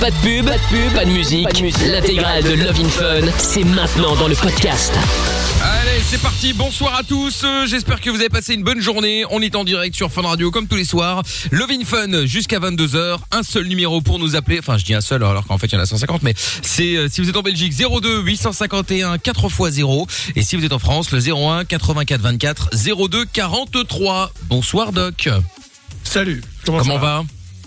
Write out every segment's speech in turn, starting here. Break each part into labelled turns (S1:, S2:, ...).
S1: Pas de pub, pas de pub, pas de musique. L'intégrale de Love in Fun, c'est maintenant dans le podcast.
S2: Allez, c'est parti. Bonsoir à tous. Euh, J'espère que vous avez passé une bonne journée. On est en direct sur Fun Radio comme tous les soirs. Love in Fun jusqu'à 22h. Un seul numéro pour nous appeler. Enfin, je dis un seul alors qu'en fait il y en a 150 mais c'est euh, si vous êtes en Belgique 02 851 4 x 0 et si vous êtes en France le 01 84 24 02 43. Bonsoir Doc.
S3: Salut.
S2: Comment,
S3: ça
S2: va?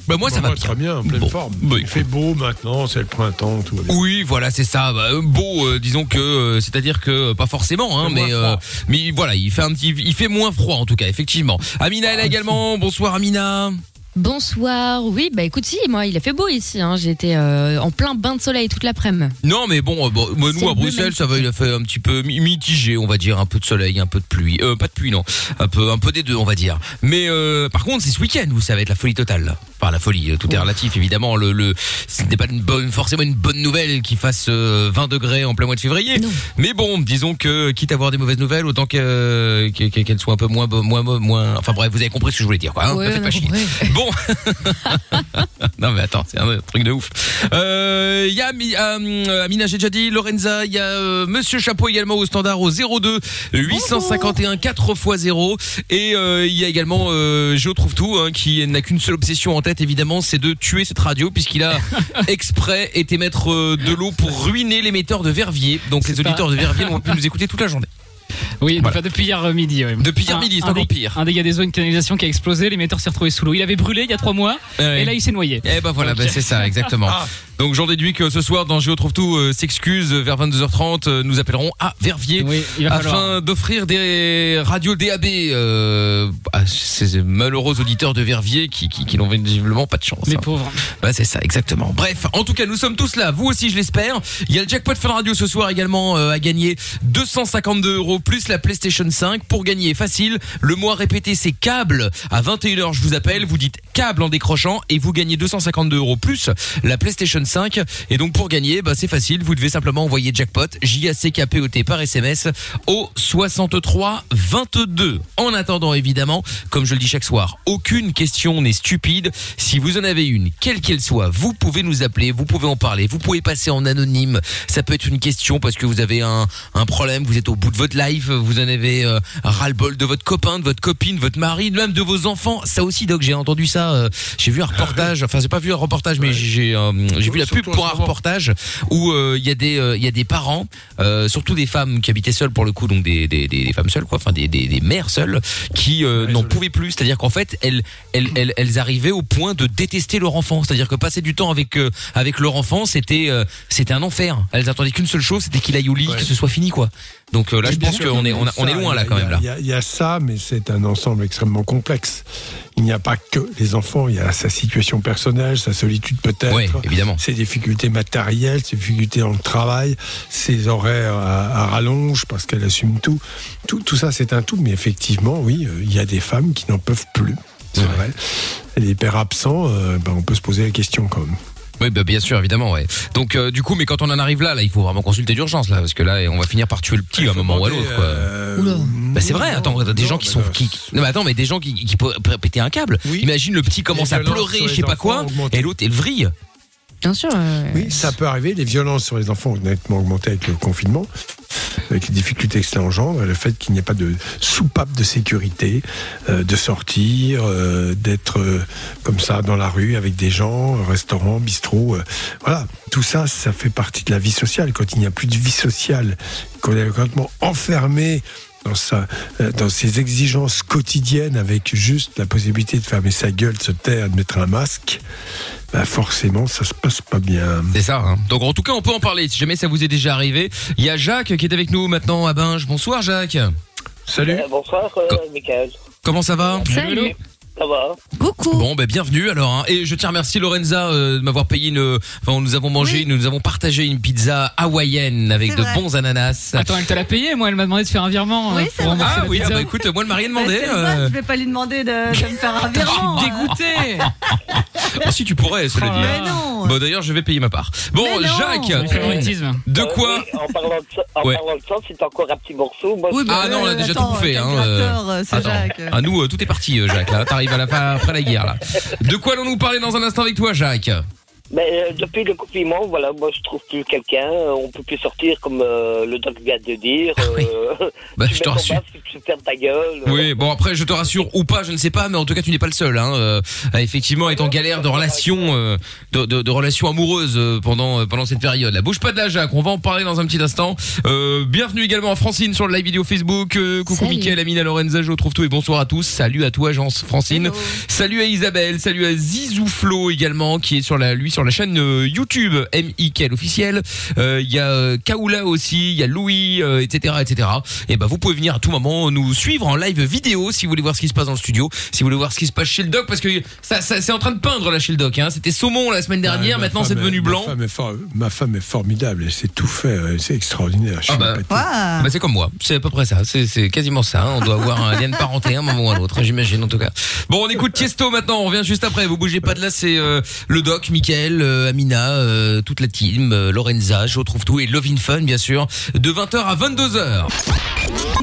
S2: Bah moi ça
S3: Bah,
S2: va
S3: Très bien, en pleine
S2: Bon.
S3: forme.
S2: Bah,
S3: Il fait beau maintenant, c'est le printemps, tout va bien.
S2: Oui, voilà, c'est ça. Bah, euh, beau, euh, disons que, euh, c'est-à-dire que pas forcément, hein, mais euh, mais voilà, il fait un petit, il fait moins froid en tout cas, effectivement. Amina est là également. Bonsoir Amina.
S4: Bonsoir. Oui, bah écoute, si, moi, il a fait beau ici. Hein. J'étais euh, en plein bain de soleil toute l'après-midi.
S2: Non, mais bon, euh, bon, moi, nous à Bruxelles, ça va, il a fait un petit peu mi- mitigé, on va dire, un peu de soleil, un peu de pluie, euh, pas de pluie, non, un peu, un peu des deux, on va dire. Mais euh, par contre, c'est ce week-end où ça va être la folie totale. Enfin, la folie, tout est relatif, évidemment. Le, le, ce n'est pas une bonne, forcément une bonne nouvelle qu'il fasse euh, 20 degrés en plein mois de février.
S4: Non.
S2: Mais bon, disons que quitte à avoir des mauvaises nouvelles, autant que- que- que- qu'elles soient un peu moins, moins, moins. Enfin bref, vous avez compris ce que je voulais dire, quoi. Hein,
S4: Ouais,
S2: me faites
S4: on
S2: pas
S4: a
S2: chier.
S4: compris.
S2: Bon. non mais attends, c'est un truc de ouf. Euh, Il y a euh, Amina, j'ai déjà dit, Lorenza, il y a euh, Monsieur Chapeau également au standard au 02 851 4 x 0 et euh, il y a également euh, Je trouve tout hein, qui n'a qu'une seule obsession en tête évidemment, c'est de tuer cette radio puisqu'il a exprès été mettre euh, de l'eau pour ruiner l'émetteur de Verviers. Donc les auditeurs de Verviers n'ont pu nous écouter toute la journée.
S5: Oui,
S2: Voilà.
S5: depuis hier euh, midi.
S2: Depuis hier
S5: Un-
S2: midi, c'est
S5: un
S2: encore pire.
S5: Un dégât des eaux, une canalisation qui a explosé, l'émetteur s'est retrouvé sous l'eau. Il avait brûlé il y a trois mois, et là il s'est noyé.
S2: Eh ben voilà, ben c'est ça, exactement.
S3: Ah.
S2: Donc j'en déduis que ce soir dans Géo trouve tout euh, s'excuse vers 22h30, euh, nous appellerons à Verviers
S5: Oui,
S2: afin d'offrir des radios DAB euh, à ces malheureux auditeurs de Verviers qui, qui, qui n'ont visiblement pas de chance.
S5: Les
S2: hein.
S5: pauvres.
S2: Bah c'est ça, exactement. Bref, en tout cas, nous sommes tous là. Vous aussi, je l'espère. Il y a le jackpot Fun Radio ce soir également euh, à gagner 252 euros plus la PlayStation 5 pour gagner facile. Le mois répété, c'est câble. À 21h, je vous appelle. Vous dites câble en décrochant et vous gagnez 252 euros plus la PlayStation 5. Et donc pour gagner, bah c'est facile. Vous devez simplement envoyer jackpot J A C K P O T par SMS au 63 22. En attendant, évidemment, comme je le dis chaque soir, aucune question n'est stupide. Si vous en avez une, quelle qu'elle soit, vous pouvez nous appeler, vous pouvez en parler, vous pouvez passer en anonyme. Ça peut être une question parce que vous avez un, un problème, vous êtes au bout de votre life, vous en avez euh, ras-le-bol de votre copain, de votre copine, de votre mari, même de vos enfants. Ça aussi, Doc, j'ai entendu ça. euh, j'ai vu un reportage, enfin, j'ai pas vu un reportage, mais j'ai euh, j'ai vu la pub pour un reportage où euh, il y a des euh, il y a des parents, euh, surtout des femmes qui habitaient seules pour le coup, donc des des, des, des femmes seules quoi, enfin des, des, des mères seules qui euh, n'en pouvaient plus. C'est-à-dire qu'en fait elles, elles elles elles arrivaient au point de détester leur enfant. C'est-à-dire que passer du temps avec euh, avec leur enfant c'était euh, c'était un enfer. Elles attendaient qu'une seule chose, c'était qu'il aille au lit, que ce soit fini quoi. Donc euh, là je pense qu'on est on, est loin là quand même.
S3: Il y, a- il y a ça, mais c'est un ensemble extrêmement complexe. Il n'y a pas que les enfants, il y a sa situation personnelle, sa solitude peut-être.
S2: Oui, évidemment.
S3: Ses difficultés matérielles, ses difficultés dans le travail, ses horaires à, à rallonge parce qu'elle assume tout. tout. Tout ça, c'est un tout, mais effectivement, oui, euh, il y a des femmes qui n'en peuvent plus. C'est vrai. Les pères absents, euh, ben, on peut se poser la question quand même.
S2: Oui, bah, bien sûr, évidemment, ouais. Donc, euh, du coup, mais quand on en arrive là, là, il faut vraiment consulter d'urgence, là, parce que là, on va finir par tuer le petit à un moment ou à l'autre, quoi.
S3: Euh,
S4: Oula.
S2: Bah c'est vrai, attends, des
S3: non,
S2: gens qui sont
S3: non,
S2: qui, qui- non mais attends, mais des gens qui, qui pourraient péter un câble.
S3: Oui.
S2: Imagine le petit commence à pleurer, je sais pas quoi, et l'autre elle vrille.
S4: Bien sûr. euh,
S3: Oui, ça peut arriver. Les violences sur les enfants ont nettement augmenté avec le confinement, avec les difficultés que cela engendre, et le fait qu'il n'y ait pas de soupape de sécurité, euh, de sortir, euh, d'être comme ça dans la rue avec des gens, restaurant, bistrot. euh, voilà, tout ça, ça fait partie de la vie sociale. Quand il n'y a plus de vie sociale, qu'on est complètement enfermé dans, sa, euh, dans ses exigences quotidiennes avec juste la possibilité de fermer sa gueule, de se taire, de mettre un masque, bah forcément, ça se passe pas bien.
S2: C'est ça. Hein. Donc en tout cas, on peut en parler. Si jamais ça vous est déjà arrivé, il y a Jacques qui est avec nous maintenant à Binge. Bonsoir Jacques.
S3: Salut.
S6: Euh, bonsoir, euh, Michael.
S2: Comment ça va?
S4: Salut.
S6: Ça va
S4: Coucou.
S2: Bon, ben bienvenue alors. hein. Et je tiens à remercier Lorenza euh, de m'avoir payé une. Enfin, nous avons mangé,
S7: Oui.
S2: nous avons partagé une pizza hawaïenne avec
S7: C'est
S2: de
S7: vrai.
S2: bons ananas.
S5: Attends, elle te l'a payé, moi elle m'a demandé de faire un virement.
S7: Oui,
S5: euh,
S7: c'est
S5: pour
S7: vrai.
S5: rembourser
S2: Ah
S5: la
S2: oui, ah
S5: pizza.
S2: bah écoute, moi elle m'a rien
S7: Bah,
S2: demandé.
S7: c'est le
S2: euh.
S7: boss, je vais pas lui demander de, de me faire un
S5: Je
S7: virement.
S5: suis
S7: hein.
S5: dégoûté.
S2: Oh, si tu pourrais, cela
S5: Oh
S2: dit.
S5: là
S7: Mais non.
S2: Bon d'ailleurs, je vais payer ma part. Bon,
S7: Mais non.
S2: Jacques,
S5: Le favoritisme.
S2: de
S6: Euh,
S2: quoi
S6: oui, En parlant de ça, en
S2: Ouais.
S6: parlant de ça, c'est encore un petit morceau. Moi,
S7: Oui,
S6: je-
S7: bah,
S2: Ah non, on a
S7: euh,
S2: déjà tout bouffé, hein, euh,
S7: euh, c'est
S2: Attends.
S7: Jacques.
S2: À nous, euh, tout est parti, euh, Jacques. Là, t'arrives à la après la guerre. Là. De quoi allons-nous parler dans un instant avec toi, Jacques?
S6: Mais euh, depuis le confinement, voilà, moi je trouve plus quelqu'un. euh, On peut plus sortir comme euh, le doc vient de dire. euh,
S2: Bah, je te rassure.
S6: tu fermes ta gueule. euh,
S2: Oui, bon après je te rassure ou pas, je ne sais pas, mais en tout cas tu n'es pas le seul. Hein, euh, à effectivement, être en galère de relation, euh, de, de, de relation amoureuse euh, pendant euh, pendant cette période. La bouge pas de la Jacques, on va en parler dans un petit instant. Euh, bienvenue également à Francine sur le live vidéo Facebook. Euh, coucou
S4: Salut.
S2: Mickaël, Amina, Lorenza, je trouve tout et bonsoir à tous. Salut à toi, agence Francine.
S7: Hello.
S2: Salut à Isabelle, salut à Zizouflo également qui est sur la lui sur la chaîne euh, YouTube MIKL officiel. Euh, Il y a euh, Kaoula aussi, il y a Louis, euh, etc., etc. Et ben vous pouvez venir à tout moment nous suivre en live vidéo si vous voulez voir ce qui se passe dans le studio, si vous voulez voir ce qui se passe chez le doc parce que ça, ça c'est en train de peindre là chez le doc. Hein. C'était saumon la semaine dernière,
S3: Ah, ma
S2: maintenant c'est
S3: est-
S2: devenu
S3: ma
S2: blanc.
S3: femme est for- ma femme est formidable, elle sait tout faire, c'est extraordinaire. Je suis
S2: Ah bah.
S7: Waouh.
S2: Bah c'est comme moi, c'est à peu près ça, c'est quasiment ça. hein. On doit avoir un lien de parenté à un moment ou à un autre, hein, j'imagine en tout cas. Bon, on écoute Tiesto maintenant, on revient juste après. Vous bougez pas de là, c'est euh, le doc, Michael, euh, Amina, euh, toute la team, euh, Lorenza, je retrouve tout et Love in Fun bien sûr, de 20h à 22h.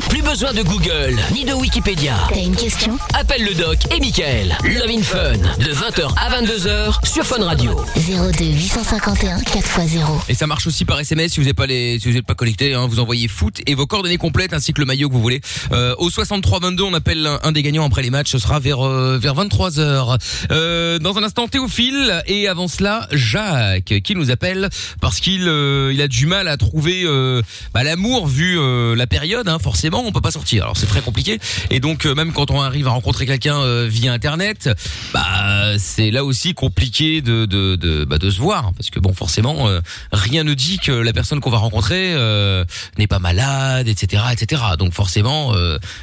S1: Plus besoin de Google ni de Wikipédia.
S8: T'as une question?
S1: Appelle le doc et Michael. Love in Fun de 20h à 22h sur Fun Radio.
S8: 02 851 4x0.
S2: Et ça marche aussi par SMS si vous n'êtes pas les, si vous êtes pas connecté. Hein, vous envoyez foot et vos coordonnées complètes ainsi que le maillot que vous voulez. Euh, au 63 22, on appelle un, un des gagnants après les matchs. Ce sera vers euh, vers 23 h euh, Dans un instant, Théophile et avant cela Jacques qui nous appelle parce qu'il euh, il a du mal à trouver euh, bah, l'amour vu euh, la période. Hein, forcément, on peut pas sortir. Alors c'est très compliqué. Et donc même quand on arrive à rencontrer quelqu'un via internet, bah c'est là aussi compliqué de de de, bah, de se voir parce que bon forcément rien ne dit que la personne qu'on va rencontrer n'est pas malade, etc., etc. Donc forcément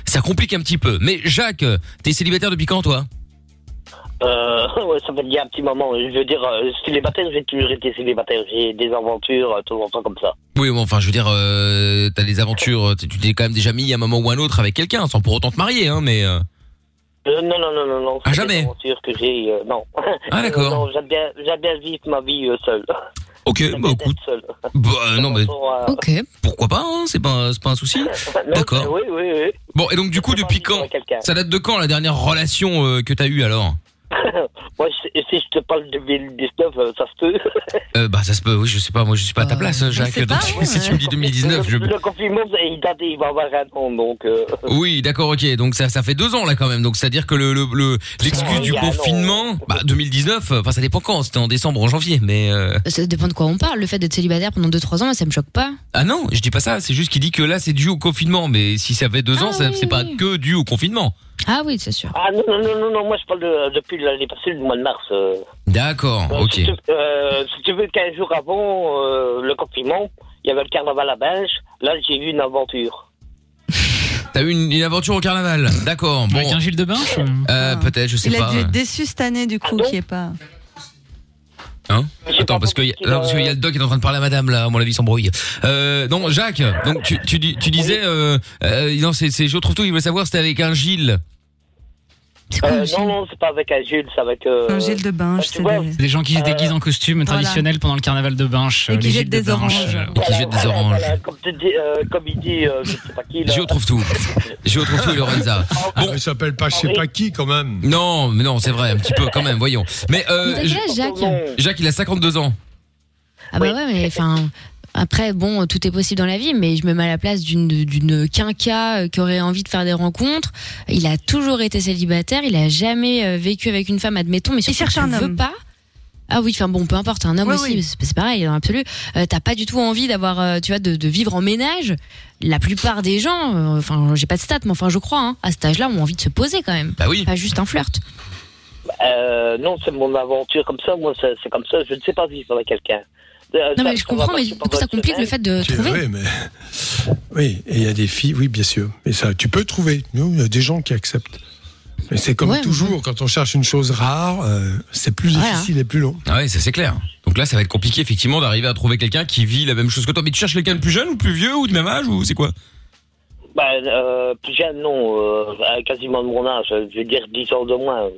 S2: ça complique un petit peu. Mais Jacques, t'es célibataire depuis quand toi?
S6: Euh, ouais, ça fait déjà un petit moment. Je veux dire, euh, célibataire, j'ai toujours été célibataire. J'ai des aventures euh, de temps en temps comme ça.
S2: Oui, bon, enfin je veux dire, euh, t'as des aventures, tu t'es quand même déjà mis à un moment ou un autre avec quelqu'un, sans pour autant te marier, hein, mais. euh,
S6: Euh, non, non, non, non, non.
S2: Ah,
S6: c'est
S2: jamais
S6: Des aventures que j'ai, euh, non.
S2: Ah, d'accord.
S6: Non, j'aime bien, j'aime bien vivre ma vie euh, seule.
S2: Ok, bah écoute, bah non mais
S4: Ok.
S2: pourquoi pas, hein, c'est pas c'est pas un souci. D'accord.
S6: Oui, oui, oui.
S2: Bon et donc du coup depuis quand
S6: quelqu'un.
S2: Ça date de quand la dernière relation euh, que t'as eue alors?
S6: Moi, si je te parle de 2019, euh, ça se peut.
S2: euh, Bah ça se peut, oui je sais pas, moi je suis pas à ta
S4: Euh,
S2: place Jacques,
S7: sais
S2: donc
S7: pas, ouais.
S2: si tu me dis 2019, je...
S6: Le, le confinement, il date, il va avoir un an, donc. euh,
S2: Oui, d'accord, ok. Donc ça, ça fait deux ans là quand même. Donc c'est à dire que le le- le- l'excuse du confinement, bah 2019. euh, Enfin ça dépend quand. C'était en décembre, ou en janvier, mais euh,
S4: Ça dépend de quoi on parle. Le fait d'être célibataire pendant 2-3 ans, ça me choque pas.
S2: ah non, je dis pas ça. C'est juste qu'il dit que là c'est dû au confinement. Mais si ça fait deux
S4: Ah
S2: ans,
S4: oui,
S2: c'est pas que dû au confinement.
S4: Ah oui, c'est sûr.
S6: Ah non, non, non, non, non, moi je parle de, depuis l'année passée, le mois de mars. euh.
S2: D'accord,
S6: Euh,
S2: ok.
S6: Si tu, euh, si tu veux, 15 jours avant euh, le confinement, il y avait le carnaval à Binge. Là, j'ai eu une aventure.
S2: T'as eu une, une aventure au carnaval. D'accord. Bon,
S5: Avec un Gilles de Binche
S2: euh,
S7: Ah.
S2: peut-être, je sais
S7: Il a
S2: pas.
S7: dû être déçu cette année, du coup,
S6: Ah
S7: qui est pas.
S2: Hein Attends, parce qu'il y, a- y a le doc qui est en train de parler à madame, là, à mon avis, s'embrouille. Euh, non, Jacques, donc tu, tu, tu disais, euh, euh, non, c'est, c'est, je trouve tout, il veut savoir, c'était avec un Gilles.
S6: Euh, non, non, c'est pas avec un Gilles, c'est avec. Euh,
S7: Un Gilles de
S6: tu
S7: c'est des...
S5: Gens qui se
S6: Euh,
S5: déguisent en costume
S7: voilà.
S5: traditionnel pendant le carnaval de Binche.
S7: Et
S5: euh,
S7: qui
S5: les
S7: jettent
S5: Gilles de
S7: des oranges.
S5: Binche, euh,
S2: Et qui jettent des
S6: voilà,
S2: oranges.
S6: comme, euh, il dit, euh, je sais pas qui. Là.
S2: Je retrouve tout. Je retrouve tout et Lorenza.
S3: Bon, il s'appelle pas je sais pas qui quand même.
S2: Non, mais non, c'est vrai, un petit peu quand même, voyons. Mais, euh,
S4: Jacques
S2: Jacques, il a 52 ans.
S4: Ah bah
S6: Oui.
S4: ouais, mais enfin. Après, bon, tout est possible dans la vie, mais je me mets à la place d'une d'une quinca euh, qui aurait envie de faire des rencontres. Il a toujours été célibataire, il a jamais euh, vécu avec une femme, admettons, mais surtout
S7: cherche
S4: tu
S7: un
S4: veux
S7: homme.
S4: pas. Ah oui, enfin bon, peu importe, un homme
S7: Oui,
S4: aussi,
S7: oui.
S4: c'est pareil, dans l'absolu. Euh, T'as pas du tout envie d'avoir, euh, tu vois, de, de vivre en ménage. La plupart des gens, euh, enfin, j'ai pas de stats, mais enfin, je crois, hein, à cet âge-là, ont envie de se poser quand même.
S2: Bah oui.
S4: Pas juste un flirt.
S6: euh, non, c'est mon aventure comme ça. Moi, c'est c'est comme ça. Je ne sais pas vivre avec quelqu'un. Euh,
S4: Non, mais je comprends, mais du coup, ça complique le fait de
S3: Tu-
S4: trouver.
S3: Oui, mais oui, et il y a des filles, oui, bien sûr. Mais ça, tu peux trouver. Nous, il y a des gens qui acceptent. Mais c'est comme
S4: Ouais,
S3: toujours, quand on cherche une chose rare, euh, c'est plus difficile et plus long.
S2: Ah ouais, ça c'est clair. Donc là, ça va être compliqué effectivement d'arriver à trouver quelqu'un qui vit la même chose que toi. Mais tu cherches quelqu'un de plus jeune ou plus vieux ou de même âge ou c'est quoi?
S6: Bah, euh, plus jeune, non. Euh, quasiment de mon âge. Je veux dire 10 ans de moins.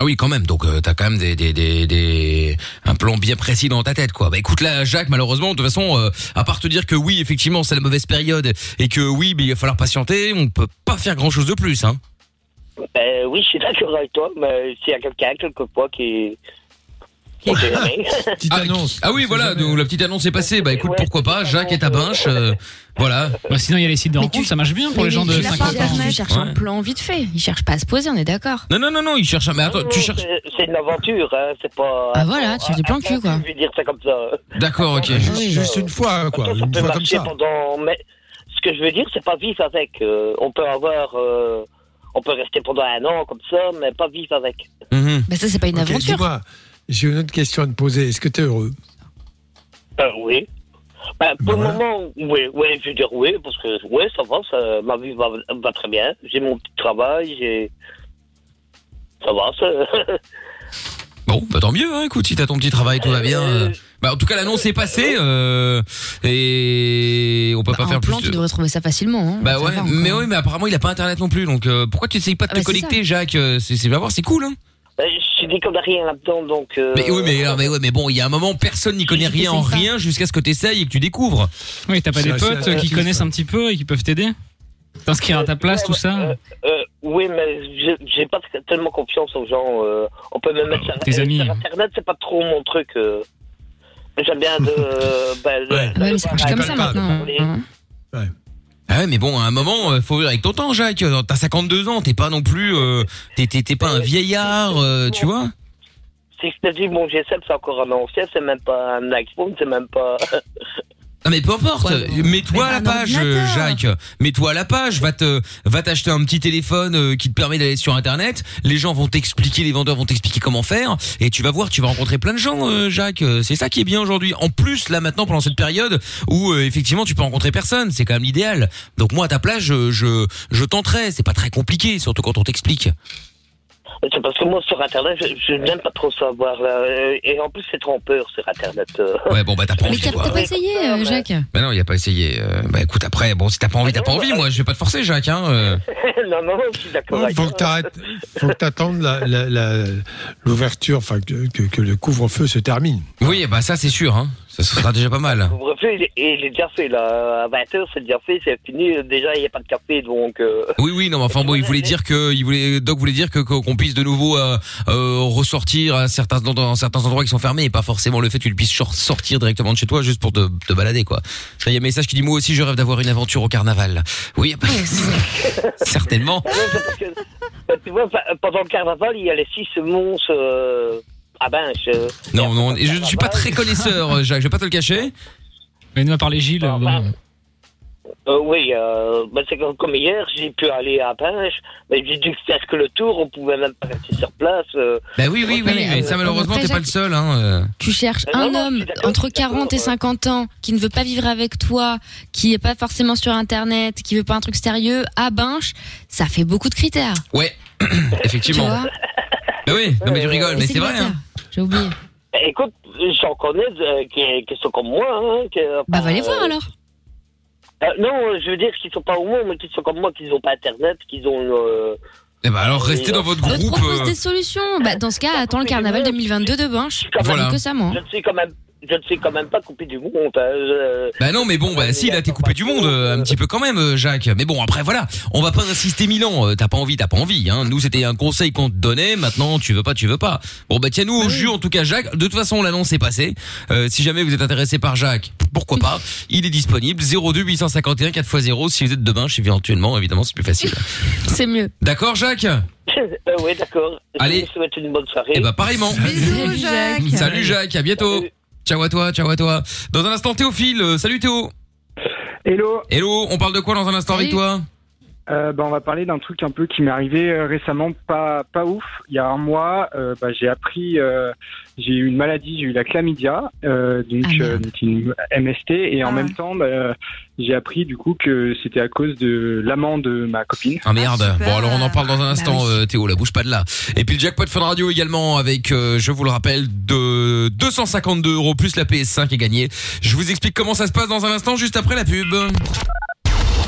S2: Ah oui, quand même. Donc euh, t'as quand même des, des, des, des un plan bien précis dans ta tête, quoi. Bah écoute là, Jacques, malheureusement, de toute façon, euh, à part te dire que oui, effectivement, c'est la mauvaise période et que oui, mais il va falloir patienter, on peut pas faire grand chose de plus, hein.
S6: Ben oui, je suis d'accord avec toi, mais s'il y a quelqu'un, quelquefois, qui,
S3: Petite
S2: Ah,
S3: annonce.
S2: Ah oui, voilà, donc la petite annonce est passée. Bah écoute,
S6: Ouais,
S2: pourquoi pas, Jacques est à Binche. euh, voilà.
S5: Bah, sinon, il y a les sites de rencontres,
S4: tu-
S5: ça marche bien pour les gens de
S4: il a
S5: 50
S4: pas
S5: ans.
S4: Il cherche un plan vite fait. Il cherche pas à se poser, on est d'accord.
S2: Non, non, non, non, il cherche. un- Mais attends,
S6: Non,
S2: tu cherches.
S6: c'est- C'est une aventure, hein, c'est pas.
S4: Ah, voilà, tu cherches des plans cul, quoi.
S6: Je vais dire ça comme ça.
S2: D'accord, ok.
S6: Ah,
S3: Juste,
S4: oui.
S3: juste une fois, quoi.
S6: Ça, ça
S3: Une
S6: peut
S3: fois comme
S6: marcher
S3: ça.
S6: pendant. Mais ce que je veux dire, c'est pas vivre avec. euh, on peut avoir. euh, on peut rester pendant un an comme ça, mais pas vivre avec.
S2: Mhm.
S4: Bah, ça, c'est pas une aventure.
S3: J'ai une autre question à te poser. Est-ce que tu es heureux?
S6: Euh, oui. Ben, pour
S3: Ben
S6: le moment, oui, oui, je veux dire oui, parce que oui, ça va, ça, ma vie va, va très bien. J'ai mon petit travail, j'ai. Ça va, ça.
S2: Bon, bah tant mieux, hein, écoute, si t'as ton petit travail, tout va bien. euh. Bah en tout cas, l'annonce est passée euh, et on peut
S4: Bah,
S2: pas
S4: en
S2: faire
S4: plan,
S2: plus.
S4: tu
S2: de-
S4: devrais trouver ça facilement. hein.
S2: Bah ouais, mais oui, mais apparemment il a pas internet non plus, donc euh, pourquoi tu essayes pas de
S4: Ah
S2: te
S4: bah,
S2: connecter, Jacques Euh, C'est, voir, c'est cool, hein.
S6: Ben, je dis qu'on n'a rien là-dedans, donc. euh,
S2: Mais oui, mais, mais ouais, mais bon, il y a un moment, personne n'y connaît
S4: Tu
S2: rien en rien jusqu'à ce que t'essayes et que tu découvres.
S5: Oui, t'as pas des potes qui connaissent
S3: ça.
S5: un petit peu et qui peuvent t'aider T'inscrire à ta place, tout ça
S6: Euh, euh, oui, mais j'ai- pas tellement confiance aux gens. euh, on peut me mettre sur,
S5: tes
S6: euh,
S5: amis.
S6: sur Internet, c'est pas trop mon truc. euh. J'aime bien de. euh, ben, de-
S3: Ouais.
S6: de
S4: Ouais, mais ça marche comme ça maintenant. hein.
S2: Ah ouais, mais bon, à un moment, euh, faut vivre avec ton temps, Jacques. Euh, T'as 52 ans, t'es pas non plus, euh, t'es, t'es, t'es pas un vieillard, euh, tu vois
S6: Si je te dis mon G7, c'est encore un ancien, c'est même pas un iPhone, c'est même pas.
S2: Non mais peu importe,
S4: Ouais,
S2: mets-toi à la page,
S7: ordinateur.
S2: Jacques. Mets-toi à la page, va te, va t'acheter un petit téléphone euh, qui te permet d'aller sur Internet. Les gens vont t'expliquer, les vendeurs vont t'expliquer comment faire, et tu vas voir, tu vas rencontrer plein de gens, euh, Jacques. Euh, C'est ça qui est bien aujourd'hui. En plus, là maintenant, pendant cette période où euh, effectivement tu peux rencontrer personne, c'est quand même l'idéal. Donc moi à ta place, je, je, je tenterai. C'est pas très compliqué, surtout quand on t'explique.
S6: C'est parce que moi, sur Internet, je, je n'aime pas trop savoir. Là. Euh, Et en plus, c'est trompeur sur Internet. euh.
S2: Ouais, bon bah t'as pas
S4: Mais
S2: envie.
S4: t'as
S2: quoi.
S4: t'as pas essayé, euh, Jacques
S2: Bah non, il a pas essayé. Euh, bah écoute, après, bon, si t'as pas envie, t'as pas envie. Moi, je vais pas te forcer, Jacques. Hein. euh.
S6: non, non, je suis d'accord.
S3: Il
S6: avec
S3: faut
S6: toi.
S3: que t'arrêtes, faut que t'attendes la- la- la- l'ouverture, enfin que, que- que le couvre-feu se termine.
S2: Oui, bah ça c'est sûr. Hein. Ça sera déjà pas mal.
S6: Le couvre-feu, il, est- il est déjà fait, là. À 20h, c'est déjà fait, c'est fini. Déjà, il n'y a pas de café, donc. euh,
S2: Oui, oui, non, mais enfin bon, il voulait dire que, il voulait, Doc voulait dire que qu'on puisse de nouveau euh, euh, ressortir à certains dans, dans certains endroits qui sont fermés et pas forcément le fait que tu puisses sor- sortir directement de chez toi juste pour te, te balader quoi. Il y a un message qui dit moi aussi je rêve d'avoir une aventure au carnaval. Oui, bah, certainement.
S6: Ah non, c'est parce que, tu vois, pa- pendant le carnaval, il y a les six monstres euh, à Binche. euh.
S2: Non, non, je ne suis pas très connaisseur, Jacques. Je vais pas te le cacher.
S5: Mais nous, à part les Gilles,
S6: Ah,
S5: bon,
S6: bah, euh, oui, euh, bah, c'est comme, comme hier, j'ai pu aller à Binche, mais j'ai dû faire que le tour, on pouvait même pas rester sur place. euh.
S2: Bah oui, oui, oui,
S4: mais,
S2: mais ça
S4: euh,
S2: malheureusement t'es pas le seul. Hein. euh.
S4: Tu cherches
S6: Euh,
S4: un
S6: non, je
S4: homme entre
S6: je suis d'accord,
S4: 40 et
S6: ouais.
S4: 50 ans qui ne veut pas vivre avec toi, qui est pas forcément sur Internet, qui veut pas un truc sérieux, à Binche, ça fait beaucoup de critères.
S2: Ouais,
S4: Tu
S2: effectivement.
S4: vois?
S2: Bah oui, non mais tu rigoles, mais c'est vrai. Hein.
S4: J'ai oublié.
S6: Eh, Écoute, j'en connais euh, qui, qui sont comme moi. Hein, qui,
S4: Bah, va les
S6: euh,
S4: voir alors.
S6: euh, non, je veux dire qu'ils sont pas au monde, mais qui sont comme moi, qui n'ont pas Internet, qui ont. euh,
S2: Eh bah alors restez dans votre groupe.
S4: propose
S2: euh,
S4: des solutions. Bah, dans ce cas, attends le carnaval 2022 de
S6: quand
S2: Voilà.
S6: même-
S4: Que ça, moi.
S6: je ne suis quand même. Je ne suis quand même pas coupé du monde. hein, je-
S2: Bah non, mais bon, bah si, là t'es coupé du monde euh, un petit peu quand même, euh, Jacques. Mais bon, après voilà, on va pas insister mille ans. euh, T'as pas envie, t'as pas envie. Hein. Nous, c'était un conseil qu'on te donnait. Maintenant, tu veux pas, tu veux pas. Bon bah tiens-nous au jus en tout cas, Jacques. De toute façon, l'annonce est passée. Euh, si jamais vous êtes intéressé par Jacques, pourquoi pas Il est disponible 02 851 4x0. Si vous êtes demain, chez éventuellement, évidemment, c'est plus facile.
S4: C'est mieux.
S2: D'accord, Jacques?
S6: Euh, oui, d'accord.
S2: Allez.
S6: Je vous souhaite une bonne soirée.
S2: Eh bah pareillement.
S7: Bisous, Jacques.
S2: Salut Jacques, à bientôt.
S6: Salut.
S2: Ciao à toi, ciao à toi. Dans un instant, Théophile. Euh, salut Théo.
S9: Hello,
S2: Hello, on parle de quoi dans un instant avec toi?
S9: Euh, bah, on va parler d'un truc un peu qui m'est arrivé euh, récemment, pas pas ouf. Il y a un mois, euh, bah, j'ai appris, euh, j'ai eu une maladie, j'ai eu la chlamydia, euh, donc,
S4: Ah, merde.
S9: euh, donc une MST, et en
S7: Ah.
S9: même temps, bah, j'ai appris du coup que c'était à cause de l'amant de ma copine.
S2: Ah merde.
S7: Ah,
S2: bon alors on en parle dans un instant
S4: Bah oui.
S2: euh, Théo, la bouge pas de là. Et puis le jackpot Fun Radio également avec euh, je vous le rappelle de 252 euros plus la PS5 est gagnée. Je vous explique comment ça se passe dans un instant juste après la pub.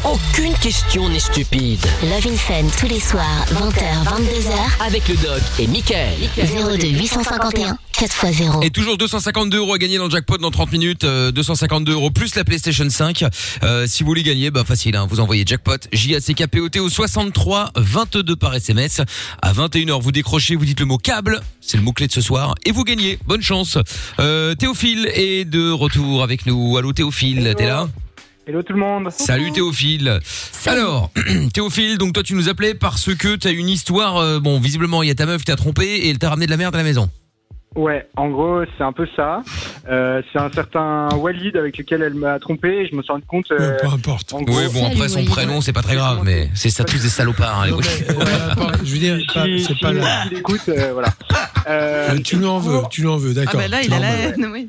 S1: Aucune question n'est stupide.
S8: Love in Fun tous les soirs, 20h, 22h.
S1: Avec le doc et Michael.
S8: 02 851 4x0.
S2: Et toujours 252 euros à gagner dans le jackpot dans 30 minutes. euh, 252 euros plus la PlayStation 5. Euh, si vous voulez gagner, bah facile, hein, vous envoyez jackpot J A C K P O T au 63 22 par SMS. À 21h, vous décrochez, vous dites le mot câble, c'est le mot clé de ce soir, et vous gagnez. Bonne chance. Euh, Théophile est de retour avec nous. Allô Théophile, t'es là?
S9: Hello tout le monde.
S2: Salut Théophile. Alors, Théophile, donc toi tu nous appelais parce que t'as une histoire, euh, bon visiblement il y a ta meuf qui t'a trompé et elle t'a ramené de la merde à la maison.
S9: Ouais, en gros, c'est un peu ça. Euh, c'est un certain Walid avec lequel elle m'a trompé et je me suis rendu compte. euh,
S3: Peu importe.
S9: en gros-
S2: Oui, bon après son prénom c'est pas très grave, mais c'est ça tous des salopards. hein, les
S3: Non, mais, euh, attends, je veux dire, c'est pas là.
S9: écoute, euh, voilà. Euh,
S3: Euh, tu lui en veux, tu lui en veux,
S7: Ah
S3: d'accord.
S7: bah là, il
S3: Tu
S7: a la
S3: veux.
S7: haine, oui.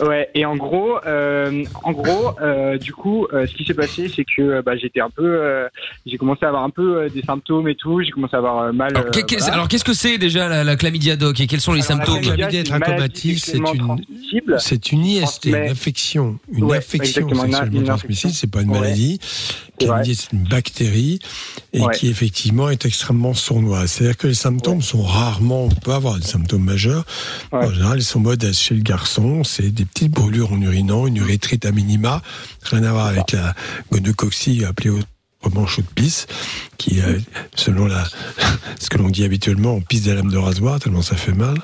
S9: Ouais, et en gros, euh, en gros, euh, du coup, euh, ce qui s'est passé, c'est que euh, bah, j'étais un peu, euh, j'ai commencé à avoir un peu euh, des symptômes et tout. J'ai commencé à avoir euh, mal.
S2: Alors,
S9: euh,
S2: qu'est- qu'est-
S9: voilà.
S2: alors, qu'est-ce que c'est déjà la, la chlamydia doc et quels sont les
S9: Alors, la
S2: symptômes?
S9: chlamydia,
S3: Chlamydia
S9: c'est une
S3: c'est une-
S9: transmissible.
S3: C'est une IST, une infection, une
S9: Ouais,
S3: infection sexuellement transmissible, c'est pas une
S9: Ouais.
S3: maladie.
S9: C'est
S3: Chlamydia, c'est une bactérie et
S9: Ouais.
S3: qui effectivement est extrêmement sournoise. C'est-à-dire que les symptômes sont rarement, on peut avoir des symptômes majeurs.
S9: Ouais.
S3: En général, ils sont modestes chez le garçon. C'est des petites brûlures en urinant, une urétrite à minima, rien à voir avec la gonococcie appelée chaux de pisse, qui, euh, selon la, ce que l'on dit habituellement, on pisse des lames de rasoir tellement ça fait mal.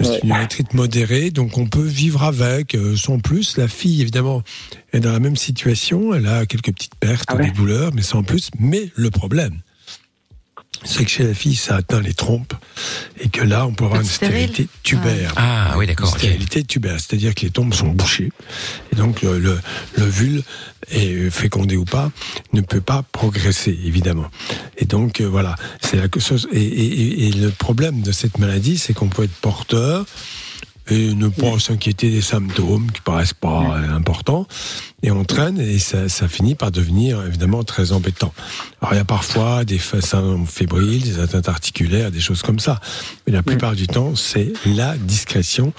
S3: C'est une urétrite modérée, donc on peut vivre avec, euh, sans plus. La fille, évidemment, est dans la même situation. Elle a quelques petites pertes,
S9: Ah ouais.
S3: des douleurs, mais sans plus. Mais le problème, c'est que chez la fille, ça atteint les trompes et que là, on peut avoir une stérilité tubaire.
S2: Ah oui, d'accord.
S3: Stérilité tubaire, c'est-à-dire que les tombes sont bouchées. Et donc, le, le, le vulve, est fécondé ou pas, ne peut pas progresser, évidemment. Et donc, euh, voilà, c'est la chose. Et- et- et le problème de cette maladie, c'est qu'on peut être porteur et ne pas s'inquiéter des symptômes qui paraissent pas importants. Et on traîne et ça, ça finit par devenir évidemment très embêtant. Alors il y a parfois des façons fébriles, des atteintes articulaires, des choses comme ça. Mais la plupart du temps, c'est la discrétion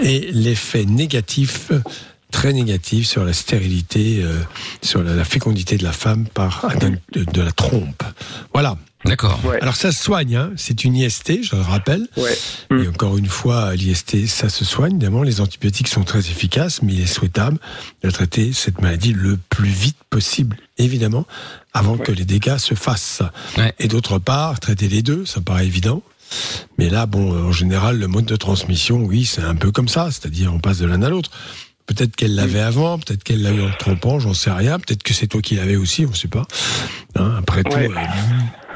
S3: et l'effet négatif très négatif sur la stérilité, euh, sur la, la fécondité de la femme par atteinte de, de la trompe. Voilà.
S2: D'accord.
S9: Ouais.
S3: Alors ça se soigne, hein. c'est une IST, je le rappelle.
S9: Ouais.
S3: Et encore une fois, l'IST, ça se soigne. Évidemment, les antibiotiques sont très efficaces, mais il est souhaitable de traiter cette maladie le plus vite possible, évidemment, avant que les dégâts se fassent.
S2: Ouais.
S3: Et d'autre part, traiter les deux, ça paraît évident. Mais là, bon, en général, le mode de transmission, oui, c'est un peu comme ça, c'est-à-dire on passe de l'un à l'autre. Peut-être qu'elle l'avait avant, peut-être qu'elle l'a eu en trompant, j'en sais rien. Peut-être que c'est toi qui l'avais aussi, on sait pas. Hein, après tout, euh,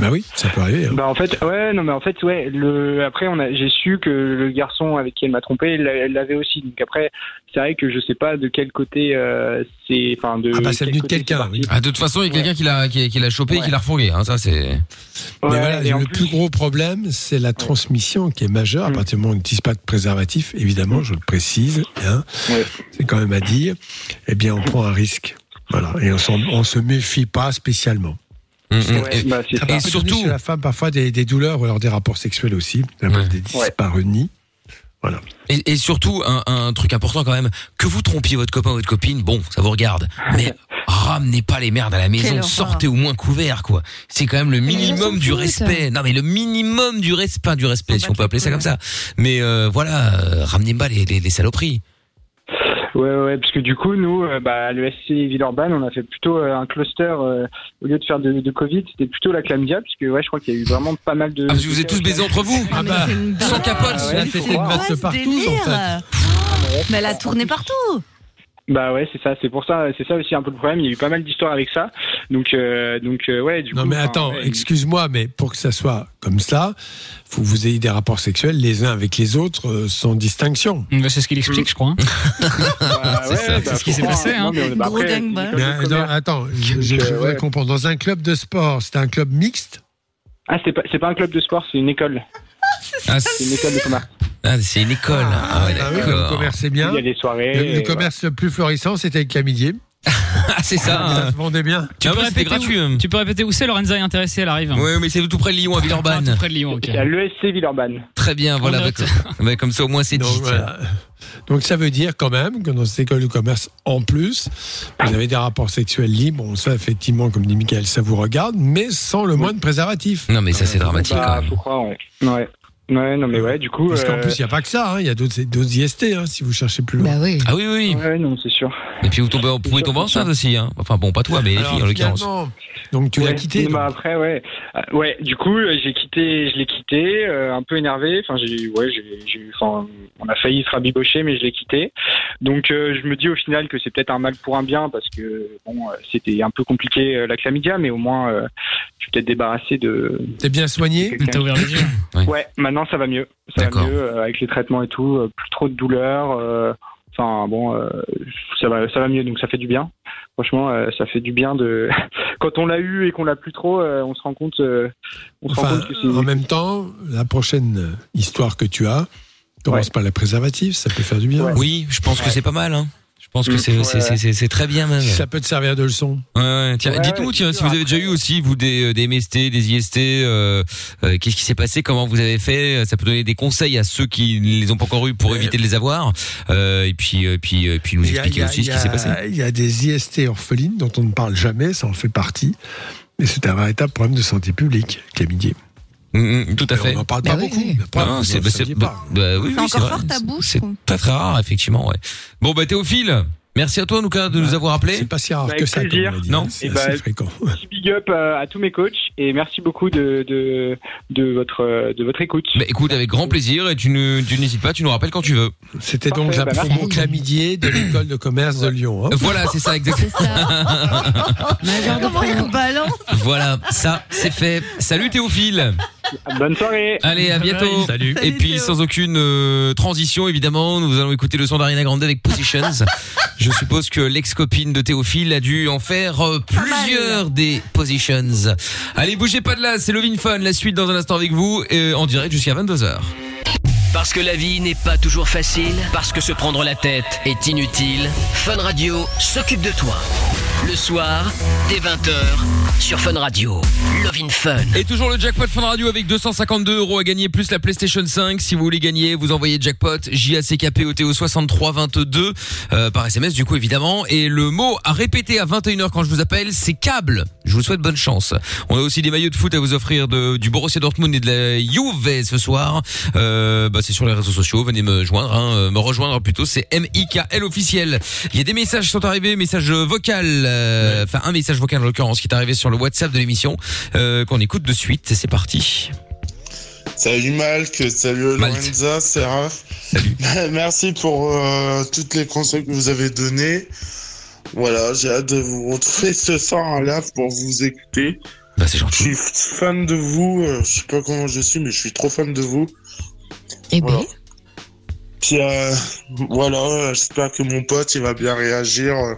S3: bah oui, ça peut arriver. hein.
S9: Bah en fait, ouais, non mais en fait, ouais. Le après, on a, j'ai su que le garçon avec qui elle m'a trompé, elle l'a- elle l'avait aussi. Donc après, c'est vrai que je sais pas de quel côté euh, c'est, enfin de.
S3: Ah bah, c'est venu de quelqu'un, oui.
S2: Ah, de toute façon, il y a quelqu'un qui l'a qui, qui l'a chopé et qui l'a refourgué. Hein, ça c'est.
S9: Ouais,
S3: Mais voilà, le plus gros problème, c'est la transmission qui est majeure. À
S9: Mm.
S3: partir du moment où on n'utilise pas de préservatif, évidemment, je le précise, hein,
S9: Ouais.
S3: c'est quand même à dire, eh bien, on prend un risque. Voilà. Et on, on se méfie pas spécialement.
S2: Mm, mm.
S9: Ouais, bah,
S3: Ça
S2: Et surtout-
S3: chez la femme parfois des, des douleurs ou alors des rapports sexuels aussi,
S2: Ouais.
S3: des dyspareunies. Voilà.
S2: Et, et surtout, un, un truc important quand même, que vous trompiez votre copain ou votre copine, bon, ça vous regarde. Mais ramenez pas les merdes à la maison, sortez au moins couvert, quoi. C'est quand même le minimum du respect. Non, mais le minimum du respect, du respect, si on peut appeler ça comme ça. Mais euh, voilà, euh, ramenez pas les, les, les saloperies.
S9: Ouais, ouais, parce que du coup, nous, euh, bah, à l'ESC Villeurbanne, on a fait plutôt euh, un cluster, euh, au lieu de faire de, de Covid, c'était plutôt la chlamydia, puisque ouais, je crois qu'il y a eu vraiment pas mal de.
S2: Ah, parce que vous êtes tous baisés entre vous
S3: Ah bah,
S2: Sans capote
S9: Ah ouais,
S3: c'était une partout, en fait.
S7: Mais elle a tourné partout.
S9: Bah ouais, c'est ça, c'est pour ça, c'est ça aussi un peu le problème. Il y a eu pas mal d'histoires avec ça, donc euh, donc euh, ouais, du
S3: Non
S9: coup.
S3: mais attends,
S9: ouais,
S3: excuse-moi, mais pour que ça soit comme ça, faut que vous ayez des rapports sexuels les uns avec les autres euh, sans distinction.
S5: Bah, C'est ce qu'il explique, je crois. hein.
S9: bah,
S2: C'est
S9: ouais,
S2: ça,
S9: bah,
S5: c'est ce qui s'est passé, hein.
S9: non, bah, après,
S3: Mais, attends, je, je, voudrais comprendre. Dans un club de sport, c'était un club mixte?
S9: Ah, c'est pas, c'est pas un club de sport, c'est une école.
S2: Ah,
S9: C'est une école de commerce.
S2: ah, c'est une école. Ah, ouais,
S3: Ah oui, le commerce c'est bien.
S9: Il y a des soirées.
S3: Le, le
S9: et
S3: commerce le plus florissant, c'était avec Camidier.
S2: Ah, c'est ça.
S3: Ça
S2: hein.
S3: se vendait bien.
S5: Tu
S2: Ah
S5: peux répéter
S2: gratuit.
S5: où-
S2: hein.
S5: Tu peux répéter où c'est Lorenza est intéressée, elle arrive.
S2: Ouais, mais c'est tout près de Lyon, à
S5: Ah,
S2: Villeurbanne.
S5: tout près de Lyon, ok.
S9: C'est à l'ESC Villeurbanne.
S2: Très bien, voilà.
S5: On
S2: bah, bah, comme ça, au moins, c'est dit.
S3: Donc, voilà. Donc ça veut dire quand même que dans cette école de commerce, en plus, vous avez des rapports sexuels libres. Bon, ça, effectivement, comme dit Michael, ça vous regarde, mais sans le moins de préservatif.
S2: Non, mais ça, c'est dramatique
S9: Bah,
S2: quand même.
S9: faut croire, ouais. Ouais. Ouais, non, mais ouais, du coup.
S3: Parce qu'en
S9: euh,
S3: plus, il n'y a pas que ça. hein. Il y a d'autres IST, hein, si vous cherchez plus loin.
S4: Bah oui.
S2: Ah oui, oui.
S9: Ouais, non, c'est sûr.
S2: Et puis vous tombez, vous pouvez tomber enceinte aussi. Hein. Enfin bon, pas toi, mais les
S3: Alors,
S2: filles en l'occurrence.
S3: donc tu l'as
S9: Ouais,
S3: quitté.
S9: bah,
S3: donc.
S9: après, ouais. Euh, ouais, du coup, euh, j'ai quitté, je l'ai quitté, euh, un peu énervé. Enfin, j'ai, ouais, j'ai, enfin, on a failli se rabibocher, mais je l'ai quitté. Donc, euh, je me dis au final que c'est peut-être un mal pour un bien parce que bon, c'était un peu compliqué euh, la chlamydia, mais au moins, euh, je suis peut-être débarrassé de.
S3: T'es bien soigné
S5: T'as ouvert les yeux.
S2: Oui.
S9: Ouais, maintenant ça va mieux. Ça va mieux euh, avec les traitements et tout, euh, plus trop de douleurs. euh, Enfin bon, euh, ça va, ça va mieux, donc ça fait du bien. Franchement, euh, ça fait du bien de. Quand on l'a eu et qu'on l'a plus trop, euh, on se rend compte, euh, on se rend
S3: Enfin,
S9: compte que c'est.
S3: en même temps, la prochaine histoire que tu as, commence
S9: Ouais.
S3: par la préservatif, ça peut faire du bien.
S9: Ouais.
S2: Oui, je pense que c'est pas mal. Hein. Je pense que
S9: Mm,
S2: c'est
S9: ouais,
S2: c'est-
S9: ouais.
S2: c'est- c'est- c'est très bien même.
S3: Ça peut te servir de leçon.
S2: Ouais, ouais. Tiens,
S9: Ouais,
S2: dites-nous tiens si vous avez déjà eu aussi vous des, des MST, des IST, euh, euh, qu'est-ce qui s'est passé, comment vous avez fait, ça peut donner des conseils à ceux qui ne les ont pas encore eu pour
S3: Ouais.
S2: éviter de les avoir, euh, et puis euh, puis euh, puis nous expliquer
S3: a-
S2: aussi ce qui s'est passé.
S3: Il y a des IST orphelines dont on ne parle jamais, ça en fait partie. Mais c'est un véritable problème de santé publique, chlamydia.
S2: Mm, mm, tout à fait.
S3: On n'en parle
S4: Bah
S3: pas
S4: oui,
S3: beaucoup.
S4: oui.
S3: mais après,
S2: Non, c'est
S3: en
S2: bah, c'est- bah,
S3: pas.
S2: bah, oui, oui,
S7: encore
S2: vrai.
S7: fort tabou, je
S2: C'est très très rare effectivement. Ouais. Bon bah Théophile, merci à toi cas de nous avoir appelé.
S3: C'est pas si rare que ça,
S9: plaisir.
S3: dit,
S2: Non.
S3: C'est
S9: bah,
S3: fréquent.
S9: Petit big up à tous mes coachs et merci beaucoup de de, de votre de votre écoute.
S2: Bah écoute avec grand plaisir et tu n'hésites pas, tu nous rappelles quand tu veux.
S3: C'était donc la
S9: bah,
S3: promo
S4: merci.
S3: chlamydia de l'école de commerce de Lyon. hein.
S2: Voilà c'est ça exactement.
S4: C'est ça.
S2: Voilà ça c'est fait. Salut Théophile.
S9: Bonne soirée.
S2: Allez à bientôt.
S3: Salut.
S2: Et puis
S7: Théo.
S2: sans aucune euh, transition évidemment, nous allons écouter le son d'Ariana Grande avec Positions. Je suppose que l'ex-copine de Théophile a dû en faire euh, plusieurs des Positions. Allez bougez pas de là, c'est Lovin Fun, la suite dans un instant avec vous euh, en direct jusqu'à 22h.
S1: Parce que la vie n'est pas toujours facile, parce que se prendre la tête est inutile, Fun Radio s'occupe de toi. Le soir, dès 20h, sur Fun Radio. Love in Fun.
S2: Et toujours le jackpot Fun Radio avec 252 euros à gagner plus la PlayStation 5. Si vous voulez gagner, vous envoyez jackpot JACKPOTO 6322 euh, par SMS du coup évidemment. Et le mot à répéter à 21h quand je vous appelle, c'est câble. Je vous souhaite bonne chance. On a aussi des maillots de foot à vous offrir de, du Borussia Dortmund et de la Juve ce soir. Euh, bah, c'est sur les réseaux sociaux. Venez me joindre, hein, euh, me rejoindre plutôt. C'est M-I-K-L officiel. Il y a des messages qui sont arrivés, message vocal, euh, enfin un message vocal en l'occurrence qui est arrivé sur le WhatsApp de l'émission euh, qu'on écoute de suite. C'est parti.
S10: Salut Malk, salut. Lorenza, c'est Raph.
S2: Salut.
S10: Merci pour euh, toutes les conseils que vous avez donnés. Voilà, j'ai hâte de vous retrouver ce soir en live pour vous écouter.
S2: Bah c'est
S10: Je
S2: gentil.
S10: suis fan de vous, euh, je sais pas comment je suis, mais je suis trop fan de vous.
S4: Eh ben,
S10: Voilà. Puis euh, voilà, j'espère que mon pote il va bien réagir euh,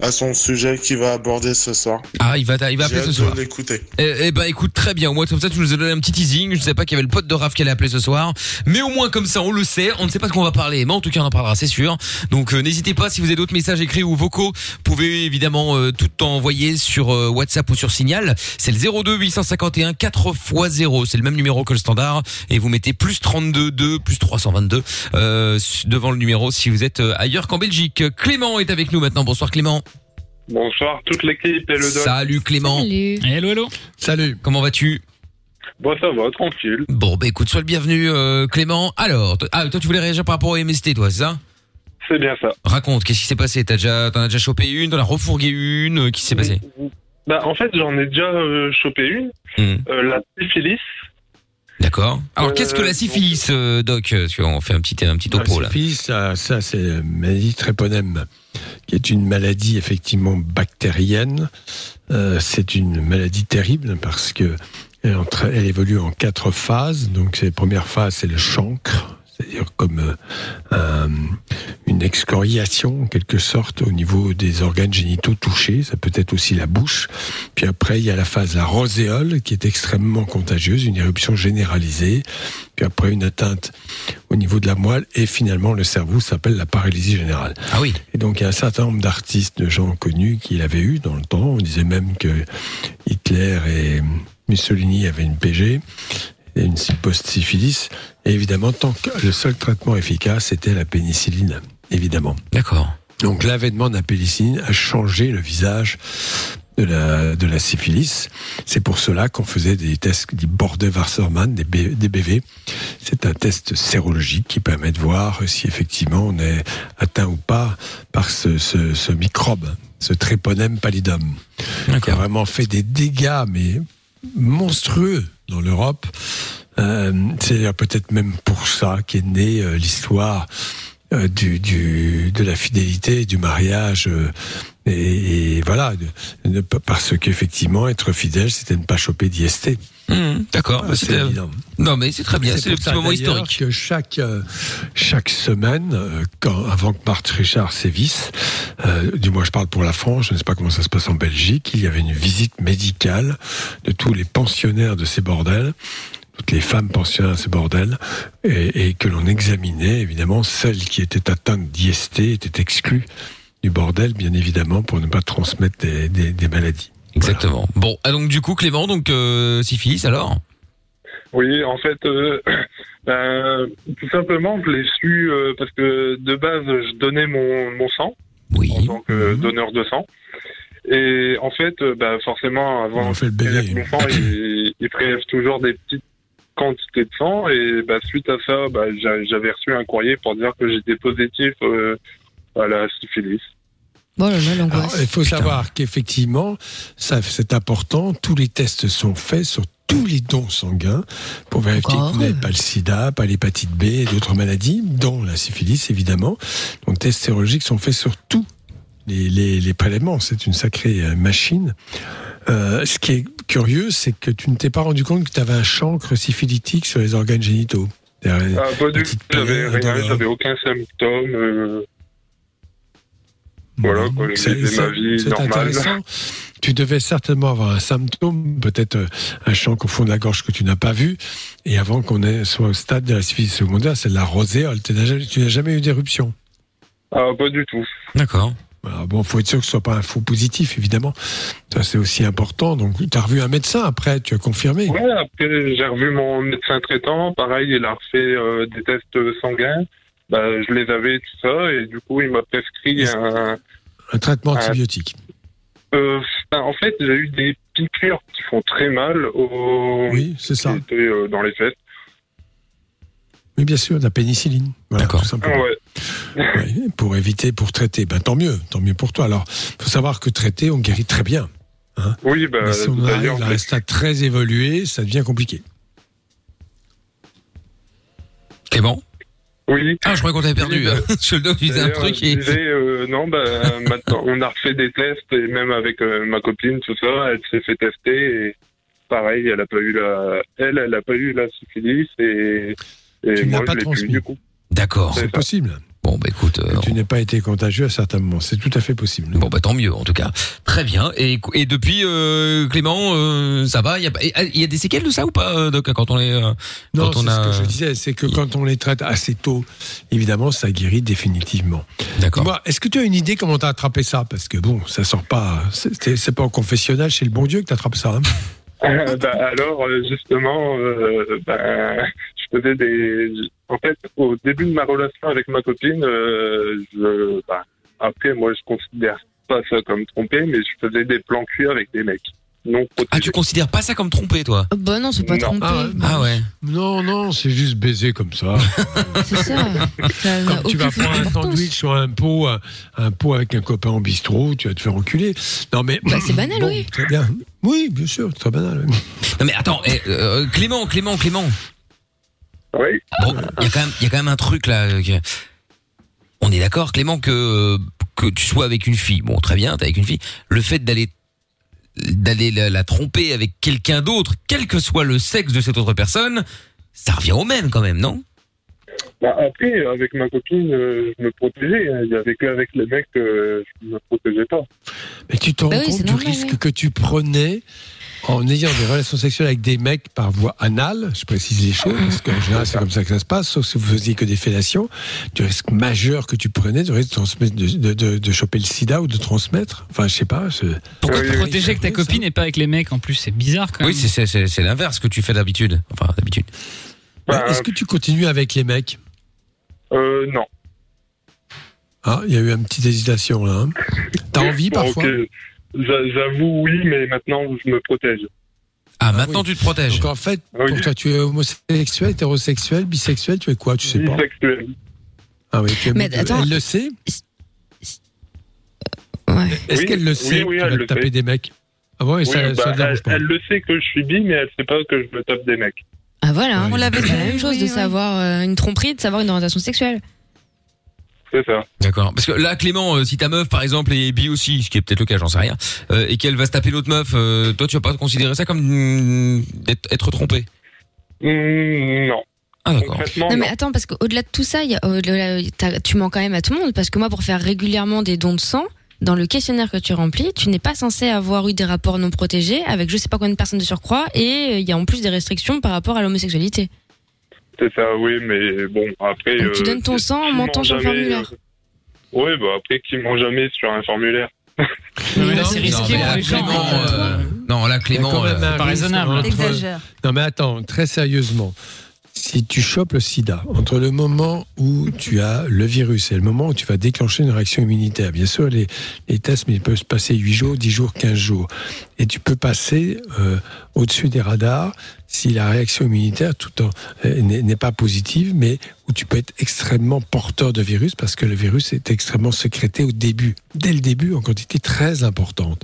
S10: à son sujet qu'il va aborder ce soir.
S2: Ah, il va, il va appeler ce soir.
S10: l'écouter.
S2: Eh, eh ben écoute très bien, au moins comme ça tu nous as donné un petit teasing, je ne savais pas qu'il y avait le pote de Raph qui allait appeler ce soir, mais au moins comme ça on le sait, on ne sait pas de quoi on va parler, mais en tout cas on en parlera c'est sûr. Donc euh, n'hésitez pas si vous avez d'autres messages écrits ou vocaux, vous pouvez évidemment euh, tout envoyer sur euh, WhatsApp ou sur Signal, c'est le 02 851 4 x 0, c'est le même numéro que le standard et vous mettez plus 32 2 plus 322 euh, devant le numéro si vous êtes euh, ailleurs qu'en Belgique. Clément est avec nous maintenant. Bonsoir Clément.
S11: Bonsoir toute l'équipe et le doc.
S2: Salut Clément.
S4: salut.
S5: Hello, hello.
S3: Salut.
S2: Comment vas-tu
S11: Bon, ça va, tranquille.
S2: Bon, bah écoute, sois le bienvenu, euh, Clément. Alors, t- ah, toi, tu voulais réagir par rapport au MST, toi, c'est ça?
S11: C'est bien ça.
S2: Raconte, qu'est-ce qui s'est passé? T'as déjà, t'en as déjà chopé une, t'en as refourgué une, euh, qu'est-ce qui s'est passé?
S11: Bah, en fait, j'en ai déjà euh, chopé une,
S2: Hmm,
S11: euh, la syphilis.
S2: D'accord. Alors,
S11: Euh,
S2: qu'est-ce que la syphilis, euh, Doc? Parce qu'on fait un petit, un petit topo,
S3: La
S2: là.
S3: syphilis, ça, ça c'est la maladie tréponème, qui est une maladie effectivement bactérienne. Euh, c'est une maladie terrible parce que elle, évolue en quatre phases. Donc, la première phase, c'est le chancre, c'est-à-dire comme euh, un- une excoriation en quelque sorte au niveau des organes génitaux touchés. Ça peut être aussi la bouche. Puis après, il y a la phase la roséole qui est extrêmement contagieuse, une éruption généralisée. Puis après, une atteinte niveau de la moelle et finalement le cerveau s'appelle la paralysie générale.
S2: Ah oui.
S3: Et donc il y a un certain nombre d'artistes, de gens connus qui l'avaient eu dans le temps. On disait même que Hitler et Mussolini avaient une PG et une post-syphilis. Et évidemment, tant que le seul traitement efficace était la pénicilline, évidemment.
S2: D'accord.
S3: Donc l'avènement de la pénicilline a changé le visage de la, de la syphilis. C'est pour cela qu'on faisait des tests dits Borde-Wassermann, des, des BV. C'est un test sérologique qui permet de voir si effectivement on est atteint ou pas par ce, ce, ce microbe, ce Treponème pallidum, qui a vraiment fait des dégâts, mais monstrueux dans l'Europe. Euh, c'est peut-être même pour ça qu'est née euh, l'histoire du, du, de la fidélité, du mariage. euh, et, et voilà, de- de- parce qu'effectivement, être fidèle, c'était ne pas choper d'IST.
S2: Hum, D'accord.
S3: Ah, c'est évident.
S2: Non, mais c'est très bien. C'est le petit moment historique.
S3: Que chaque euh, chaque semaine, euh, quand avant que Marthe Richard sévisse, euh, du moins je parle pour la France, je ne sais pas comment ça se passe en Belgique, il y avait une visite médicale de tous les pensionnaires de ces bordels toutes les femmes pensionnaires de ces bordels, et, et que l'on examinait, évidemment, celles qui étaient atteintes d'IST étaient exclues du bordel, bien évidemment, pour ne pas transmettre des, des- des maladies.
S2: Exactement. Bon, ah, donc du coup, Clément, donc euh, syphilis alors?
S11: Oui, en fait, euh, ben, tout simplement, je l'ai su euh, parce que de base, je donnais mon, mon sang en tant que donneur de sang. Et en fait, ben, forcément, avant
S3: On fait le
S11: de mon sang, ils, ils prélèvent toujours des petites quantités de sang. Et ben, suite à ça, j'a- j'avais reçu un courrier pour dire que j'étais positif euh, à la syphilis.
S4: Oh là là,
S3: Alors,
S4: l'angoisse.
S3: il faut savoir qu'effectivement, ça, c'est important. Tous les tests sont faits sur tous les dons sanguins pour vérifier que vous n'avez pas le sida, pas l'hépatite B et d'autres maladies, dont la syphilis évidemment. Donc, les tests sérologiques sont faits sur tous les, les, les prélèvements. C'est une sacrée euh, machine. Euh, ce qui est curieux, c'est que tu ne t'es pas rendu compte que tu avais un chancre syphilitique sur les organes génitaux.
S11: Ah, pas du tout, j'avais rien, j'avais aucun symptôme. euh, Voilà, quoi, ma vie
S3: c'est
S11: normale.
S3: intéressant. Tu devais certainement avoir un symptôme, peut-être euh, un chancre au fond de la gorge que tu n'as pas vu. Et avant qu'on soit au stade de la syphilis secondaire, c'est de la roséole. Tu n'as jamais, tu n'as jamais eu d'éruption.
S11: Ah, pas du tout.
S2: D'accord.
S3: Alors bon, faut être sûr que ce soit pas un faux positif, évidemment. Ça, c'est aussi important. Donc, tu as revu un médecin après, tu as confirmé.
S11: Ouais, après, j'ai revu mon médecin traitant. Pareil, il a refait euh, des tests sanguins. Bah, je les avais, tout ça. Et du coup, il m'a prescrit un.
S3: Un traitement
S11: un-
S3: antibiotique.
S11: euh, ben, en fait, j'ai eu des piqûres qui font très mal au.
S3: Oui, c'est ça.
S11: euh, dans les fesses.
S3: Oui, bien sûr, de la pénicilline. Voilà, tout simplement.
S11: Ouais.
S3: Oui, pour éviter, pour traiter. Ben, tant mieux, tant mieux pour toi. Alors, faut savoir que traiter, on guérit très bien. hein.
S11: Oui, bah,
S3: Mais si on
S11: d'ailleurs,
S3: arrive à un stade très évolué, ça devient compliqué.
S2: Clément
S11: Oui.
S2: Ah, je croyais qu'on t'avait perdu.
S11: Oui, bah,
S2: je le disais un truc et...
S11: disais, euh, non, bah, maintenant, on a refait des tests et même avec euh, ma copine, tout ça, elle s'est fait tester et pareil, elle a pas eu la, elle, elle a pas eu la syphilis et, et
S3: Tu
S11: moi
S3: n'as pas
S11: je l'ai
S3: transmis.
S11: plus du coup.
S2: D'accord.
S3: C'est possible.
S2: Bon, bah écoute.
S3: Tu n'aies pas été contagieux à certains moments. C'est tout à fait possible.
S2: Bon, bah tant mieux en tout cas. Très bien. Et, et depuis, euh, Clément, euh, ça va? Il y, pas- y a des séquelles de ça ou pas, euh, Doc, quand on est... euh,
S3: Non, c'est
S2: a...
S3: ce que je disais, c'est que quand on les traite assez tôt, évidemment, ça guérit définitivement.
S2: D'accord.
S3: Est-ce que tu as une idée comment t'as attrapé ça? Parce que bon, ça sort pas. C'est pas au confessionnal chez le bon Dieu que t'attrapes ça. hein
S11: bah, alors, euh, justement, euh, bah, je faisais des. En fait, au début de ma relation avec ma copine, euh, je, bah, après, moi, je considère pas ça comme trompé, mais je faisais des plans cul avec des mecs. Non
S2: Ah, tu considères pas ça comme trompé, toi?
S4: Bah non, c'est pas
S11: Non.
S4: trompé.
S3: Ah ouais.
S2: Ah ouais.
S3: Non, non, c'est juste baiser comme ça.
S4: C'est ça. Ça n'a
S3: Comme tu vas prendre un
S4: importance.
S3: sandwich sur un pot, un, un pot avec un copain en bistrot, tu vas te faire enculer. Non mais
S4: Bah, c'est banal,
S3: bon,
S4: oui.
S3: Très bien. Oui, bien sûr, très banal. oui.
S2: Non mais attends, eh, euh, Clément, Clément, Clément.
S11: Oui.
S2: Bon, il y a quand même, il y a quand même un truc là. euh, que- On est d'accord, Clément, que euh, que tu sois avec une fille. Bon, très bien, t'es avec une fille. Le fait d'aller d'aller la, la tromper avec quelqu'un d'autre, quel que soit le sexe de cette autre personne, ça revient au même quand même, non?
S11: Bah, après, avec ma copine, euh, je me protégeais. hein. Il y avait qu'avec les mecs que je me protégeais pas.
S3: Mais tu te rends
S4: Bah oui,
S3: compte
S4: c'est
S3: du
S4: normal,
S3: risque que tu prenais en ayant des relations sexuelles avec des mecs par voie anale, je précise les choses, parce qu'en général c'est comme ça que ça se passe, sauf si vous faisiez que des fellations, du risque majeur que tu prenais, du risque de, transmettre, de, de, de- de choper le sida ou de transmettre. Enfin, je sais pas.
S5: Pourquoi
S11: Oui,
S5: protéger avec ta copine et pas avec les mecs en plus C'est bizarre quand même.
S2: Oui, c'est l'inverse que tu fais d'habitude. Enfin, d'habitude.
S11: Bah,
S3: Est-ce que tu continues avec les mecs?
S11: Euh, non.
S3: Ah, il y a eu une petite hésitation là. hein. T'as envie
S11: Bon,
S3: parfois?
S11: J'a- J'avoue, oui, mais maintenant, je me protège.
S2: Ah, maintenant tu te protèges.
S3: Donc en fait,
S11: Oui.
S3: pour toi, tu es homosexuel, hétérosexuel, bisexuel, tu es quoi? Tu sais pas?
S11: Bisexuel.
S3: Ah oui, tu es
S4: Mais attends.
S3: Elle le sait?
S4: Ouais.
S3: Est-ce
S11: Oui,
S3: qu'elle le sait
S11: oui, elle
S3: vas
S11: le
S3: te taper
S11: sait.
S3: des mecs? Ah
S11: Oui,
S3: ça,
S11: bah,
S3: ça ne
S11: elle,
S3: pas?
S11: elle le sait que je suis bi, mais elle sait pas que je me tape des mecs.
S4: Ah voilà,
S3: Ouais.
S7: On l'avait
S4: c'est la
S7: dit,
S4: même chose
S7: oui,
S4: de
S7: oui.
S4: savoir euh, une tromperie, de savoir une orientation sexuelle.
S11: C'est ça.
S2: D'accord. Parce que là, Clément, euh, si ta meuf, par exemple, est bi aussi, ce qui est peut-être le cas, j'en sais rien, euh, et qu'elle va se taper l'autre meuf, euh, toi, tu vas pas considérer ça comme mm, être, être trompé
S11: Hmm, non.
S2: Ah, d'accord.
S11: Concrètement,
S4: Non mais
S11: non.
S4: attends parce qu'au-delà de tout ça, il y a, au-delà- t'as- tu mens quand même à tout le monde parce que moi pour faire régulièrement des dons de sang, dans le questionnaire que tu remplis, tu n'es pas censé avoir eu des rapports non protégés avec je sais pas combien de personnes de surcroît et euh, il y a en plus des restrictions par rapport à l'homosexualité.
S11: C'est ça, oui, mais bon, après.
S4: Donc tu
S11: euh,
S4: donnes ton sang en
S11: ment
S4: mentant sur le formulaire.
S11: euh, Oui, bah après, qui ment jamais sur un formulaire
S5: Non, mais là,
S3: Non,
S5: c'est
S3: non,
S5: risqué
S2: mais
S5: gens.
S2: Clément, euh, non, là, Clément, euh,
S5: pas raisonnable.
S3: entre-
S7: Exagère.
S3: Non mais attends, très sérieusement, si tu chopes le sida, entre le moment où tu as le virus et le moment où tu vas déclencher une réaction immunitaire, bien sûr, les, les tests, mais ils peuvent se passer 8 jours, 10 jours, 15 jours. Et tu peux passer euh, au-dessus des radars si la réaction immunitaire euh, n'est pas positive, mais où tu peux être extrêmement porteur de virus parce que le virus est extrêmement sécrété au début, dès le début, en quantité très importante.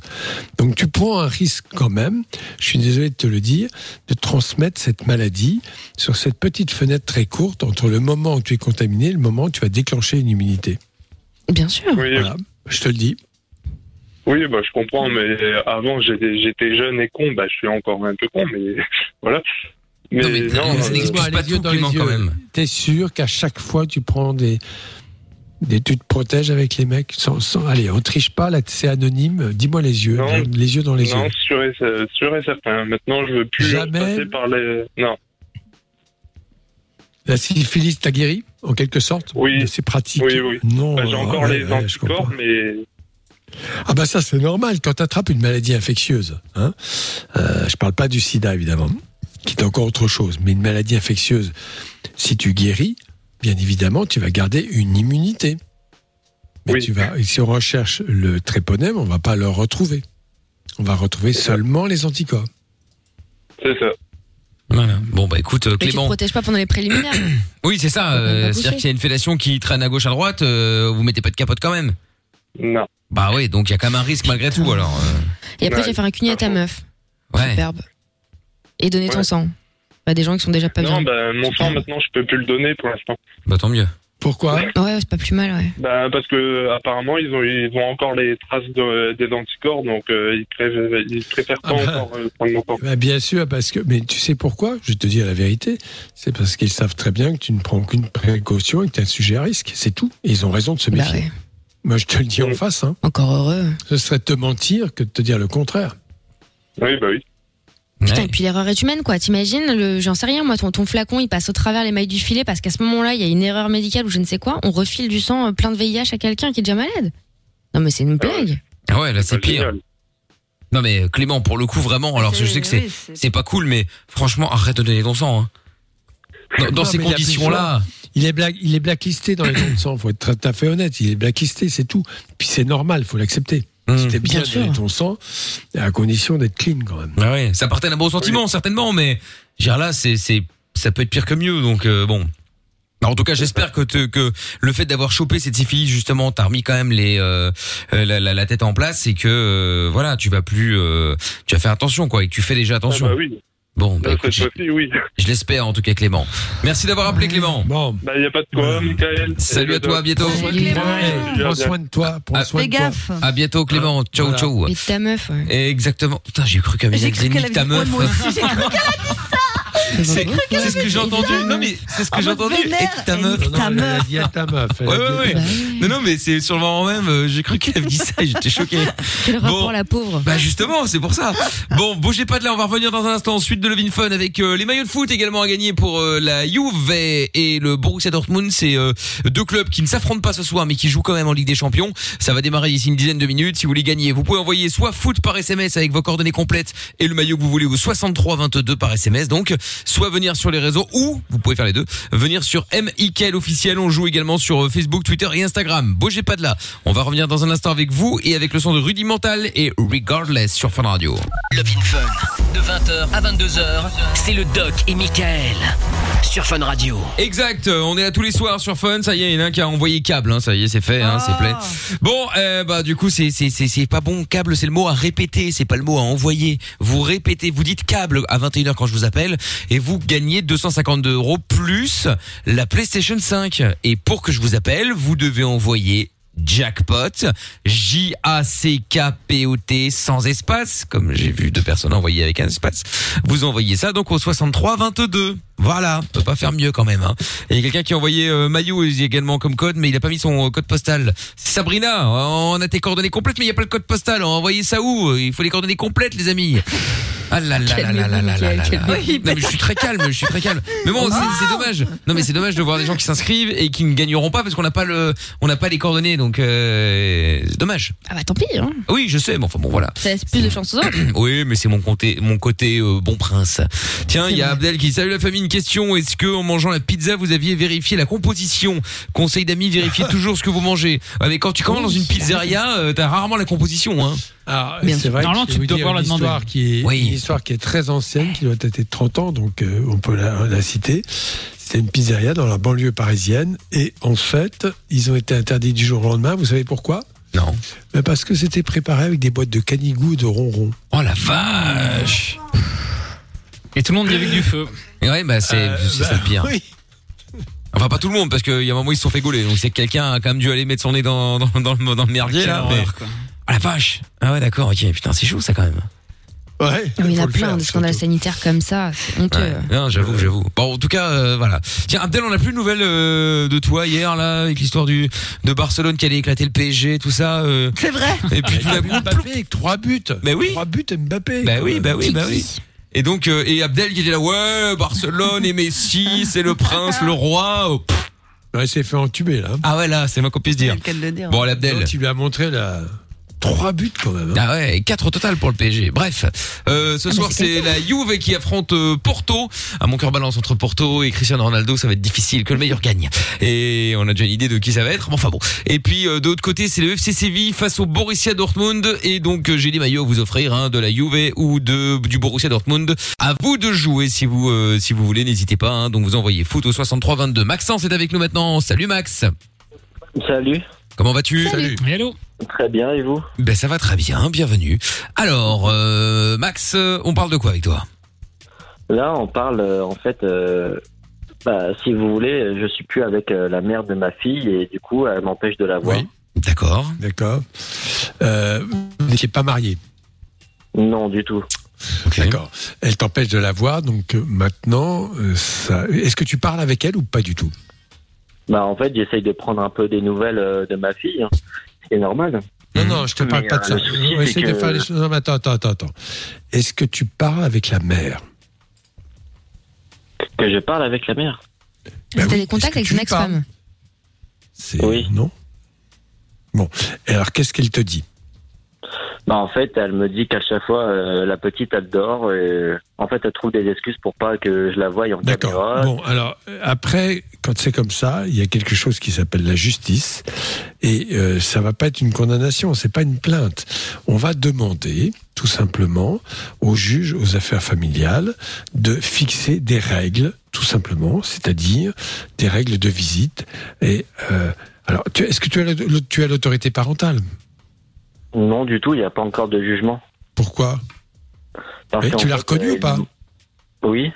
S3: Donc tu prends un risque quand même, je suis désolé de te le dire, de transmettre cette maladie sur cette petite fenêtre très courte entre le moment où tu es contaminé et le moment où tu vas déclencher une immunité.
S4: Bien sûr.
S11: Oui,
S3: Voilà, je te le dis.
S11: oui bah, je comprends, mais avant, j'étais j'étais jeune et con, bah, je suis encore un peu con, mais voilà. Mais
S2: Non, mais
S11: non,
S2: ça
S11: euh,
S2: n'explique pas
S3: les yeux
S2: tout,
S3: dans les
S2: Clément,
S3: yeux.
S2: quand même.
S3: T'es sûr qu'à chaque fois tu prends des, des tu te protèges avec les mecs sans, sans- allez, on triche pas là, c'est anonyme. Dis-moi les yeux,
S11: Non.
S3: les yeux dans les
S11: non,
S3: yeux.
S11: sûr et, sûr et certain. Maintenant, je veux plus
S3: Jamais.
S11: passer par les. Non.
S3: La syphilis t'a guéri en quelque sorte?
S11: Oui.
S3: de ces pratiques.
S11: Oui, oui.
S3: Non.
S11: Bah, J'ai
S3: euh,
S11: encore
S3: ouais,
S11: les
S3: ouais,
S11: anticorps, mais
S3: Ah bah ça c'est normal quand tu attrapes une maladie infectieuse. Hein euh, je parle pas du sida évidemment, qui est encore autre chose, mais une maladie infectieuse, si tu guéris, bien évidemment tu vas garder une immunité. Mais
S11: Oui.
S3: tu vas, si on recherche le tréponème, on va pas le retrouver. On va retrouver seulement les anticorps.
S11: c'est ça.
S2: Voilà. Bon, bah écoute, euh,
S4: Mais tu te
S2: Clément.
S4: protèges pas pendant les préliminaires.
S2: Oui, c'est ça. Euh, C'est-à-dire qu'il y a une fellation qui traîne à gauche, à droite, euh, vous mettez pas de capote quand même.
S11: Non.
S2: Bah oui, donc il y a quand même un risque malgré tout, alors. euh,
S4: Et après tu vas faire un cuni à ta meuf.
S2: ouais.
S4: Superbe. Et donner ton sang. Bah, des gens qui sont déjà pas
S11: non,
S4: bien.
S11: bah, mon sang, maintenant, je peux plus le donner pour l'instant.
S2: Bah tant mieux.
S3: Pourquoi?
S4: Ouais, c'est pas plus mal, ouais.
S11: Bah, parce que apparemment ils ont ils ont encore les traces de- des anticorps, donc euh, ils, préfèrent, ils préfèrent pas
S3: Ah bah.
S11: encore euh, prendre mon sang.
S3: Bah, Bien sûr, parce que. Mais tu sais pourquoi? Je vais te dire la vérité. C'est parce qu'ils savent très bien que tu ne prends aucune précaution et que tu es un sujet à risque. C'est tout. Et ils ont raison de se
S4: Bah
S3: méfier.
S4: ouais.
S3: Moi, je te le dis en face. Hein.
S4: Encore heureux.
S3: Ce serait te mentir que de te dire le contraire.
S11: Oui, bah oui.
S4: Putain,
S2: Ouais.
S4: et puis l'erreur est humaine, quoi. T'imagines, le, j'en sais rien, moi, ton, ton flacon, il passe au travers les mailles du filet parce qu'à ce moment-là, il y a une erreur médicale ou je ne sais quoi, on refile du sang euh, plein de VIH à quelqu'un qui est déjà malade. Non, mais c'est une
S11: Ah
S4: blague.
S2: Ah ouais, là c'est pire.
S11: génial.
S2: Non mais Clément, pour le coup vraiment, alors je sais que c'est
S7: oui,
S2: pas cool, mais franchement arrête de donner ton sang. Hein. Dans, dans
S3: Non,
S2: ces conditions-là,
S3: Il est, black, il est blacklisté dans les dons de sang. faut être tout à fait honnête. Il est blacklisté, c'est tout. Puis c'est normal, faut l'accepter. C'était bien,
S4: Bien sûr.
S3: ton sang, à condition d'être clean quand même.
S2: Ah ouais, ça partait d'un bon sentiment certainement, mais je veux dire là c'est c'est ça peut être pire que mieux, donc euh, bon. Alors, en tout cas, j'espère que te, que le fait d'avoir chopé cette syphilis justement, t'as remis quand même les euh, la, la, la tête en place et que euh, voilà, tu vas plus, euh, tu vas faire attention quoi, et que tu fais déjà attention.
S11: Ah bah oui.
S2: Bon, bah, écoute,
S11: cette
S2: je,
S11: fois-ci, oui.
S2: je l'espère en tout cas Clément. Merci d'avoir appelé Clément.
S3: Bon.
S11: Bah, y a pas de quoi, Michael.
S2: Salut à toi, à bientôt.
S7: Salut,
S3: Prends, soin de toi. Prends soin de toi.
S7: gaffe.
S2: À bientôt Clément. Ciao
S3: Voilà.
S2: ciao.
S4: Et ta meuf, ouais.
S2: Exactement. Putain, j'ai cru qu'elle
S7: J'ai
S2: disait
S7: cru qu'elle
S2: nique ta
S7: avait-
S2: meuf.
S7: aussi, j'ai cru qu'elle
S2: C'est c'est ce que j'ai entendu. Non mais c'est ce que
S7: En
S2: j'ai entendu. Et ta meuf.
S7: ta
S3: Elle a
S7: meuf.
S3: dit à ta meuf.
S2: Ouais, ouais, ouais. Non, non, mais c'est sur le moment même, euh, j'ai cru qu'elle avait dit ça et j'étais choqué.
S4: Quel rapport la pauvre
S2: Bah justement, c'est pour ça. Bon, bougez pas de là, on va revenir dans un instant. Suite de Levin Fun avec euh, les maillots de foot également à gagner pour euh, la Juve et le Borussia Dortmund. C'est deux clubs qui ne s'affrontent pas ce soir, mais qui jouent quand même en Ligue des Champions. Ça va démarrer d'ici une dizaine de minutes. Si vous voulez gagner, vous pouvez envoyer soit foot par SMS avec vos coordonnées complètes et le maillot que vous voulez au 63 22 par SMS. Donc, soit venir sur les réseaux ou vous pouvez faire les deux. Venir sur MIKL officiel. On joue également sur euh, Facebook, Twitter et Instagram. Bougez pas de là. On va revenir dans un instant avec vous et avec le son de Rudimental et Regardless sur Fun Radio.
S1: Love in Fun. De 20h à 22h, c'est le Doc et Michael. Sur Fun Radio.
S2: Exact, on est là tous les soirs sur Fun, ça y est, il y en a un qui a envoyé câble, hein, ça y est, c'est fait, hein, c'est plein. Bon, euh, bah du coup, c'est c'est c'est c'est pas bon, câble, c'est le mot à répéter, c'est pas le mot à envoyer. Vous répétez, vous dites câble à 21h quand je vous appelle et vous gagnez 252 euros plus la PlayStation 5. Et pour que je vous appelle, vous devez envoyer jackpot J A C K P O T sans espace comme j'ai vu deux personnes envoyer avec un espace vous envoyez ça donc au 63 22 voilà on peut pas faire mieux quand même hein. et il y a quelqu'un qui a envoyé euh, Maillot également comme code mais il a pas mis son euh, code postal Sabrina on a tes coordonnées complètes mais il y a pas le code postal on a envoyé ça où? Il faut les coordonnées complètes les amis ah là là là là là là là. Non mais je suis très calme, je suis très calme. Mais bon, c'est c'est dommage. Non mais c'est dommage de voir des gens qui s'inscrivent et qui ne gagneront pas parce qu'on n'a pas le, on n'a pas les coordonnées, donc euh, c'est dommage.
S4: Ah bah tant pis, hein.
S2: Oui, je sais, mais enfin bon voilà.
S4: Ça laisse plus de chance aux autres.
S2: Oui, mais c'est mon côté, mon côté euh, bon prince. Tiens, il y a. Abdel qui dit, salut la famille. Une question est-ce que en mangeant la pizza, vous aviez vérifié la composition? Conseil d'amis, vérifiez toujours ce que vous mangez. Ouais, mais quand tu commandes dans une pizzeria, euh, t'as rarement la composition, hein.
S3: Alors,
S5: Bien
S3: c'est
S5: sûr.
S3: vrai
S5: Normalement,
S3: que
S5: tu
S3: je vais
S5: dois
S3: vous
S5: pouvoir
S3: dire
S5: la
S3: une histoire qui est
S2: Oui.
S3: une histoire qui est très ancienne, qui doit être de 30 ans, donc euh, on peut la, la citer. C'était une pizzeria dans la banlieue parisienne, et en fait, ils ont été interdits du jour au lendemain. Vous savez pourquoi?
S2: Non.
S3: Mais Parce que c'était préparé avec des boîtes de canigou et de ronron.
S2: Oh la vache.
S5: Et tout le monde y que du feu.
S2: Et ouais, bah c'est
S3: Euh,
S2: c'est ça
S3: bah,
S2: le pire.
S3: Oui.
S2: Enfin pas tout le monde parce qu'il y a un moment ils se sont fait gauler. Donc c'est que quelqu'un a quand même dû aller mettre son nez dans dans, dans, le, dans le merdier
S5: Quelle
S2: là. Mais...
S5: horreur, quoi.
S2: Ah la vache. Ah ouais d'accord. Ok putain c'est chaud ça quand même.
S3: Ouais,
S4: Mais il y en a
S3: le
S4: plein
S3: faire,
S4: de scandales sanitaires comme ça, c'est honteux.
S2: Ouais. Non j'avoue j'avoue. Bon en tout cas euh, voilà. Tiens Abdel on a plus de nouvelles euh, de toi hier là avec l'histoire du de Barcelone qui allait éclater le PSG tout ça. euh.
S7: C'est vrai.
S2: Et puis tout d'un coup.
S3: Mbappé avec trois buts.
S2: Mais oui.
S3: Trois buts Mbappé.
S2: Bah oui bah oui bah oui. Et donc euh, et Abdel qui était là ouais Barcelone et Messi c'est le prince le roi. Oh, pff.
S3: Ouais, il s'est fait entuber là.
S2: Ah ouais là c'est ma qu'on puisse dire. Bon allez, Abdel.
S3: Il lui a montré la... trois buts quand même. hein.
S2: Ah ouais, 4 au total pour le PSG. Bref, euh, ce
S4: Ah,
S2: soir
S4: c'est
S2: la Juve qui affronte euh, Porto. À mon cœur balance entre Porto et Cristiano Ronaldo, ça va être difficile que le meilleur gagne. Et on a déjà une idée de qui ça va être. mais Enfin bon. Et puis euh, de l'autre côté, c'est le FC Séville face au Borussia Dortmund. Et donc euh, j'ai des maillots à vous offrir, hein, de la Juve ou de du Borussia Dortmund. À vous de jouer si vous euh, si vous voulez, n'hésitez pas. Hein, donc vous envoyez foot au 63 22. Maxence est avec nous maintenant. Salut Max.
S6: Salut.
S2: Comment vas-tu
S3: Salut.
S5: Hello.
S6: Très bien, et vous
S2: Ben ça va très bien, bienvenue. Alors, euh, Max, euh, on parle de quoi avec toi?
S6: Là, on parle, euh, en fait, euh, bah, si vous voulez, je suis plus avec euh, la mère de ma fille et du coup, elle m'empêche de la voir.
S3: Oui.
S2: D'accord.
S3: D'accord. Euh, vous n'étiez pas marié?
S6: Non, du tout.
S3: D'accord. Elle t'empêche de la voir, donc euh, maintenant, euh, ça... est-ce que tu parles avec elle ou pas du tout?
S6: Bah, en fait, j'essaye de prendre un peu des nouvelles euh, de ma fille. hein. C'est normal.
S3: Non, non, je te parle
S6: Mais,
S3: pas de
S6: euh,
S3: ça. On essayer de faire les choses. Non, mais attends, attends, attends, attends. Est-ce que tu parles avec la mère?
S6: Que je parle avec la mère?
S3: Ben
S4: T'as
S3: oui,
S4: des contacts avec
S3: parles
S4: ex-femme?
S3: C'est-
S6: Oui.
S3: Non? Bon. Alors, qu'est-ce qu'elle te dit?
S6: Bah, en fait, elle me dit qu'à chaque fois, euh, la petite, elle dort et en fait, elle trouve des excuses pour pas que je la voie en
S3: D'accord.
S6: caméra.
S3: Bon, alors, euh, après, quand c'est comme ça, il y a quelque chose qui s'appelle la justice. Et euh, ça va pas être une condamnation, c'est pas une plainte. On va demander, tout simplement, au juge aux affaires familiales de fixer des règles, tout simplement, c'est-à-dire des règles de visite. Et euh, alors, tu- est-ce que tu as l'autorité parentale?
S6: Non, du tout, il n'y a pas encore de jugement.
S3: Pourquoi?
S6: Parce
S3: Et
S6: qu'en
S3: tu l'as reconnu
S6: euh,
S3: ou pas?
S6: Oui.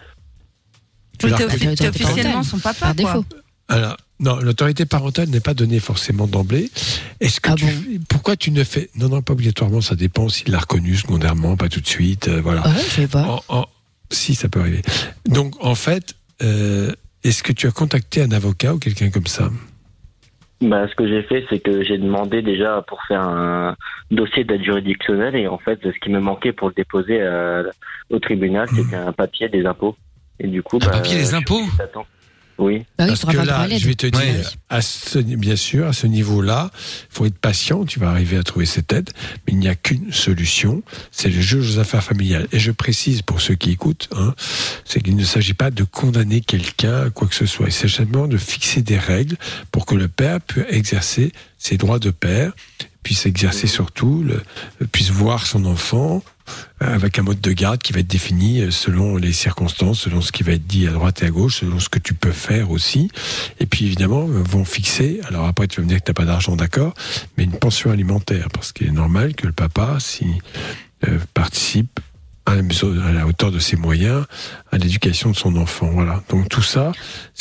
S3: Tu
S7: Oui,
S3: l'as reconnu
S7: officiellement son papa,
S4: Par défaut.
S3: Alors, non, l'autorité parentale n'est pas donnée forcément d'emblée. Est-ce que
S4: Ah
S3: tu, pourquoi tu ne fais, non, non, pas obligatoirement, ça dépend s'il l'a reconnu secondairement, pas tout de suite, euh, voilà.
S4: Ah ouais, je savais pas.
S3: En- en- Si, ça peut arriver. Donc, en fait, euh, est-ce que tu as contacté un avocat ou quelqu'un comme ça?
S12: Bah, ce que j'ai fait, c'est que j'ai demandé déjà pour faire un dossier d'aide juridictionnelle et en fait, ce qui me manquait pour le déposer euh, au tribunal, c'était un papier des impôts. Et du coup, bah,
S2: papier des impôts
S12: Oui.
S3: Parce que là, je vais te dire, à ce, bien sûr, à ce niveau-là, il faut être patient, tu vas arriver à trouver cette aide, mais il n'y a qu'une solution, c'est le juge aux affaires familiales. Et je précise pour ceux qui écoutent, hein, c'est qu'il ne s'agit pas de condamner quelqu'un à quoi que ce soit, il s'agit simplement de fixer des règles pour que le père puisse exercer ses droits de père, puisse exercer surtout, le, puisse voir son enfant, avec un mode de garde qui va être défini euh, selon les circonstances, selon ce qui va être dit à droite et à gauche, selon ce que tu peux faire aussi. Et puis évidemment, euh, vont fixer, alors après tu vas me dire que tu n'as pas d'argent, d'accord, mais une pension alimentaire, parce qu'il est normal que le papa, si euh, participe à la, hauteur de ses moyens à l'éducation de son enfant. Voilà. Donc tout ça,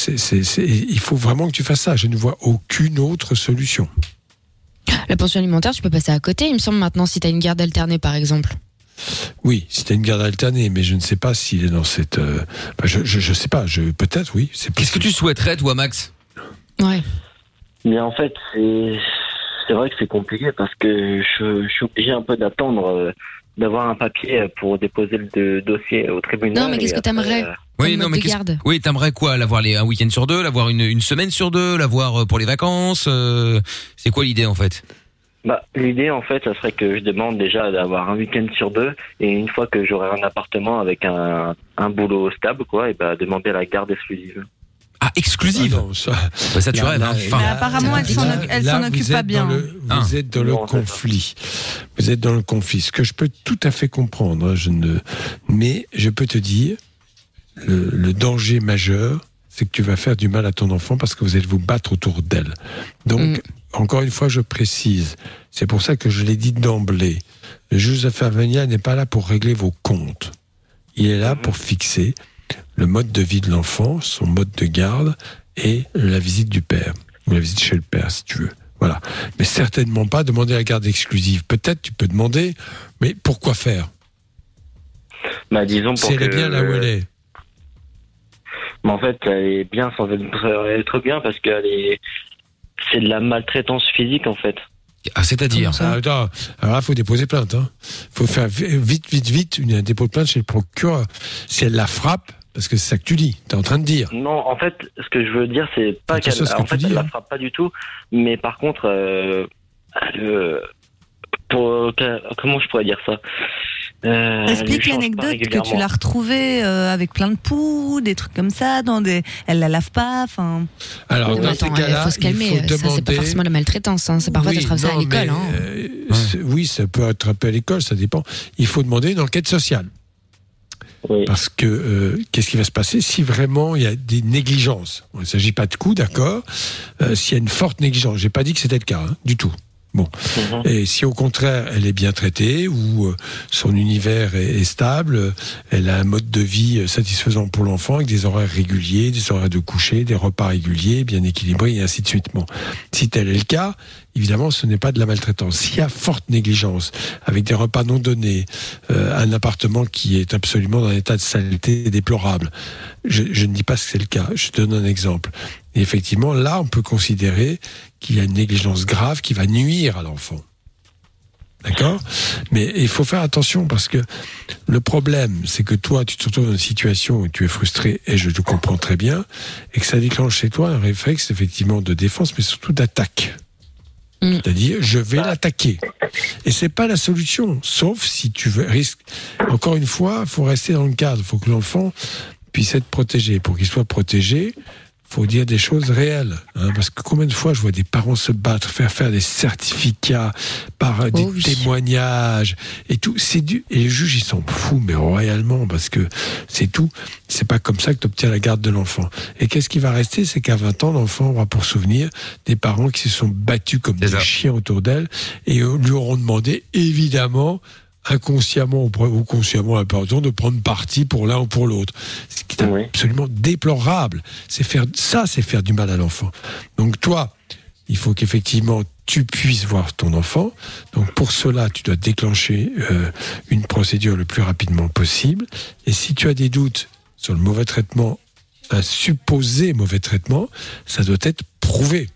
S3: il faut vraiment que tu fasses ça. Je ne vois aucune autre solution.
S4: La pension alimentaire, tu peux passer à côté, il me semble maintenant, si t'as une garde alternée, par exemple.
S3: Oui, tu as une garde alternée, mais je ne sais pas s'il est dans cette. euh, je, je, je sais pas. Je peut-être oui. C'est
S2: Qu'est-ce que tu souhaiterais, toi, Max?
S4: Ouais.
S12: Mais en fait, c'est c'est vrai que c'est compliqué parce que je, je suis obligé un peu d'attendre euh, d'avoir un papier pour déposer le dossier au tribunal.
S4: Non, mais qu'est-ce que
S12: après,
S4: t'aimerais
S12: euh,
S2: Oui, non, mais
S4: garde?
S2: oui, t'aimerais quoi? L'avoir les- un week-end sur deux, l'avoir une, une semaine sur deux, l'avoir pour les vacances euh, C'est quoi l'idée en fait?
S12: Bah, l'idée en fait, ça serait que je demande déjà d'avoir un week-end sur deux et une fois que j'aurai un appartement avec un, un boulot stable, quoi, et bah demander la garde exclusive.
S2: Ah, exclusive
S3: non, ça,
S2: Bah, ça tu
S3: Là,
S2: rêves,
S3: là,
S2: hein.
S7: Mais
S2: Enfin,
S7: apparemment, elle s'en elle occupe pas bien.
S3: le-
S2: Ah.
S3: vous êtes dans le
S12: Non,
S3: conflit. Vous êtes dans le conflit. Ce que je peux tout à fait comprendre, je ne, mais je peux te dire, le, le danger majeur, c'est que tu vas faire du mal à ton enfant parce que vous allez vous battre autour d'elle. Donc,
S4: Mm.
S3: Encore une fois, je précise. C'est pour ça que je l'ai dit d'emblée. Le juge n'est pas là pour régler vos comptes. Il est là pour fixer le mode de vie de l'enfant, son mode de garde et la visite du père ou la visite chez le père, si tu veux. Voilà. Mais certainement pas demander la garde exclusive. Peut-être tu peux demander, mais pourquoi faire?
S12: Bah, disons pour
S3: Si elle est
S12: que-
S3: bien là où elle est.
S12: Mais en fait, elle est bien sans être, être bien parce qu'elle est, c'est de la maltraitance physique en fait.
S2: Ah, c'est-à-dire
S3: Ah, alors là, faut déposer plainte. Hein. faut faire vi- vite, vite, vite une un dépôt de plainte chez le procureur. Si elle la frappe, parce que c'est ça que tu dis, tu es en train de dire.
S12: Non, en fait, ce que je veux dire, c'est pas qu'elle,
S3: à ce que
S12: en
S3: tu
S12: fait,
S3: dis,
S12: elle
S3: hein.
S12: la frappe pas du tout, mais par contre, euh, euh, pour, que- comment je pourrais dire ça? Euh,
S7: Explique l'anecdote que tu l'as retrouvée euh, avec plein de poux, des trucs comme ça, dans des, elle la lave pas, enfin.
S3: Alors, dans
S4: attends,
S3: ces
S4: il
S3: cas-là,
S4: faut se calmer.
S3: faut
S4: Ça, c'est pas
S3: demander-
S4: forcément la maltraitance. Hein. C'est parfois,
S3: Oui,
S4: ça sera ça à l'école. Hein.
S3: euh, Oui, ça peut être un peu à l'école, ça dépend. Il faut demander une enquête sociale. Parce que euh, qu'est-ce qui va se passer si vraiment il y a des négligences? Bon, Il ne s'agit pas de coups, d'accord. Euh, S'il y a une forte négligence, j'ai pas dit que c'était le cas hein, du tout. Bon. Et si au contraire elle est bien traitée ou euh, son univers est, est stable, elle a un mode de vie euh, satisfaisant pour l'enfant avec des horaires réguliers, des horaires de coucher, des repas réguliers, bien équilibrés et ainsi de suite. Bon. Si tel est le cas, évidemment ce n'est pas de la maltraitance. S'il y a forte négligence avec des repas non donnés, euh, un appartement qui est absolument dans un état de saleté déplorable, je, je ne dis pas que c'est le cas. Je te donne un exemple. Et effectivement, là, on peut considérer qu'il y a une négligence grave qui va nuire à l'enfant. D'accord? Mais il faut faire attention parce que le problème, c'est que toi, tu te retrouves dans une situation où tu es frustré, et je te comprends très bien, et que ça déclenche chez toi un réflexe, effectivement, de défense, mais surtout d'attaque. C'est-à-dire, je vais l'attaquer. Et c'est pas la solution, sauf si tu veux risque. Encore une fois, il faut rester dans le cadre. Il faut que l'enfant puisse être protégé. Pour qu'il soit protégé, faut dire des choses réelles. hein, parce que combien de fois je vois des parents se battre, faire faire des certificats par des
S4: Oh oui.
S3: témoignages et tout. C'est du et les juges ils s'en foutent mais royalement parce que c'est tout. C'est pas comme ça que tu obtiens la garde de l'enfant. Et qu'est-ce qui va rester, c'est qu'à 20 ans l'enfant aura pour souvenir des parents qui se sont battus comme des chiens autour d'elle et euh, lui auront demandé évidemment inconsciemment ou consciemment temps, de prendre parti pour l'un ou pour l'autre. Ce qui est absolument déplorable. C'est faire ça, c'est faire du mal à l'enfant. Donc toi, il faut qu'effectivement tu puisses voir ton enfant. Donc pour cela, tu dois déclencher euh, une procédure le plus rapidement possible. Et si tu as des doutes sur le mauvais traitement, un supposé mauvais traitement, ça doit être prouvé.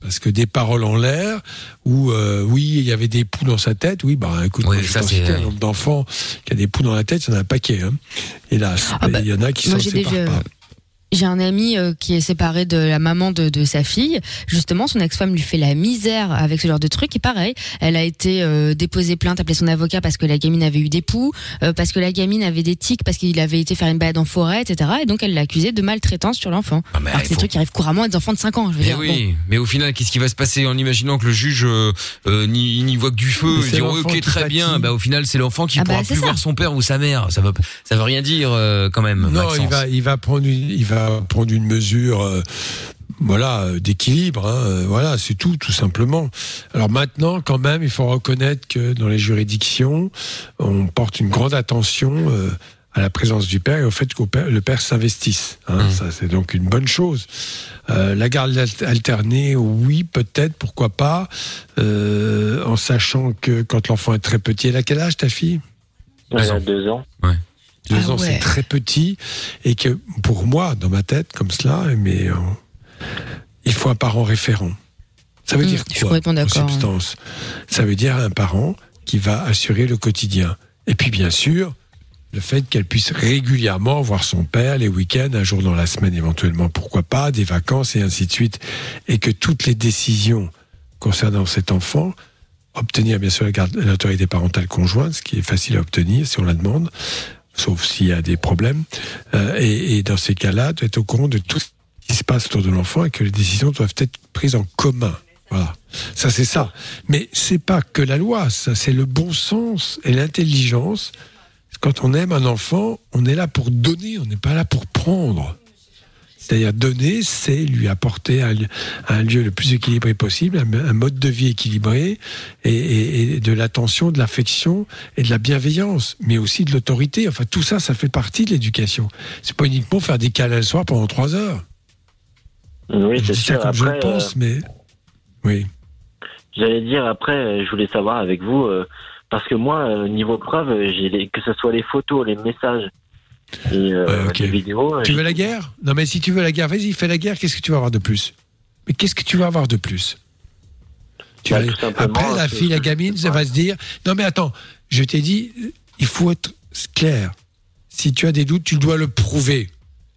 S3: Parce que des paroles en l'air, ou euh, oui, il y avait des poux dans sa tête, oui, bah écoute,
S2: Oui, ça,
S3: citais un nombre d'enfants qui a des poux dans la tête, il y en a un paquet, hein. hélas.
S4: Ah bah,
S3: il y en a qui s'en séparent
S4: déjà-
S3: pas.
S4: J'ai un ami euh, qui est séparé de la maman de, de sa fille. Justement, son ex-femme lui fait la misère avec ce genre de truc. Et pareil, elle a été euh, déposée plainte, appelée son avocat parce que la gamine avait eu des poux, euh, parce que la gamine avait des tics, parce qu'il avait été faire une balade en forêt, etc. Et donc, elle l'a accusé de maltraitance sur l'enfant. Alors que c'est
S2: Ah, il
S4: des trucs qui arrivent couramment à des enfants de 5 ans. Je veux
S2: Mais
S4: dire,
S2: oui, mais au final, qu'est-ce qui va se passer en imaginant que le juge euh, euh, n'y voit que du feu Il
S3: c'est
S2: dit ok très bien. Bah au final, c'est l'enfant qui
S4: Ah bah,
S2: pourra
S4: c'est
S2: plus
S4: ça.
S2: voir son père ou sa mère. Ça veut ça veut rien dire euh, quand même.
S3: Non,
S2: Maxence.
S3: il va, il va prendre il va prendre une mesure, euh, voilà, d'équilibre. hein, euh, voilà, c'est tout, tout simplement. Alors maintenant, quand même, il faut reconnaître que dans les juridictions, on porte une grande attention. euh, à la présence du père et au fait que le père s'investisse. hein.
S2: Mmh.
S3: Ça, c'est donc une bonne chose. Euh, la garde al- alternée, oui, peut-être, pourquoi pas, euh, en sachant que quand l'enfant est très petit, elle a quel âge ta fille?
S12: Elle a deux ans.
S3: Deux
S4: Ah
S3: ans,
S4: ouais.
S3: c'est très petit. Et que pour moi, dans ma tête, comme cela, mais euh, il faut un parent référent. Ça veut
S4: Mm,
S3: dire quoi en
S4: d'accord,
S3: substance? Ça veut dire un parent qui va assurer le quotidien. Et puis bien sûr, le fait qu'elle puisse régulièrement voir son père les week-ends, un jour dans la semaine éventuellement, pourquoi pas, des vacances et ainsi de suite. Et que toutes les décisions concernant cet enfant, obtenir bien sûr l'autorité parentale conjointe, ce qui est facile à obtenir si on la demande, sauf s'il y a des problèmes. Euh, et, dans ces cas-là, être au courant de tout ce qui se passe autour de l'enfant et que les décisions doivent être prises en commun. Voilà. Ça, c'est ça. Mais c'est pas que la loi, ça, c'est le bon sens et l'intelligence. Quand on aime un enfant, on est là pour donner, on n'est pas là pour prendre. C'est-à-dire donner, c'est lui apporter un, lieu- un lieu le plus équilibré possible, un, un mode de vie équilibré, et, et- et de l'attention, de l'affection et de la bienveillance, mais aussi de l'autorité. Enfin, tout ça, ça fait partie de l'éducation. C'est pas uniquement faire des câlins le soir pendant trois heures.
S12: Oui, c'est
S3: ça
S12: sûr.
S3: comme je le pense,
S12: euh,
S3: mais oui.
S12: J'allais dire après, euh, je voulais savoir avec vous, euh, parce que moi, niveau preuve, j'ai que ce soit les photos, les messages et euh, vidéos. euh,
S3: Tu veux la guerre? Non, mais si tu veux la guerre, vas-y, fais la guerre. Qu'est-ce que tu vas avoir de plus? Mais qu'est-ce que tu vas avoir de plus? Tu
S12: Bah,
S3: vas- Après, la fille, la gamine, ça va se dire Non, mais attends, je t'ai dit, il faut être clair. Si tu as des doutes, tu dois le prouver.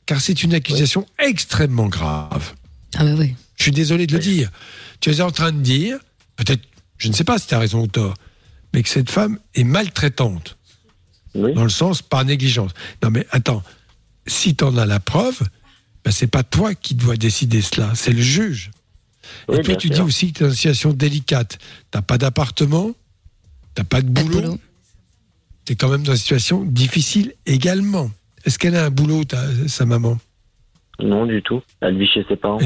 S3: Car c'est une accusation extrêmement grave.
S4: Ah bah oui.
S3: Je suis désolé de le dire. Tu es en train de dire, peut-être, je ne sais pas si tu as raison ou tort, mais que cette femme est maltraitante. Dans le sens par négligence. Non mais attends, si tu en as la preuve, ben, c'est pas toi qui dois décider cela, c'est le juge.
S12: Oui,
S3: Et toi,
S12: bien
S3: tu
S12: sûr.
S3: dis aussi que tu es dans une situation délicate. T'as pas d'appartement, t'as pas de boulot, tu es quand même dans une situation difficile également. Est-ce qu'elle a un boulot, ta- sa maman?
S12: Non, du tout. Elle vit chez ses parents.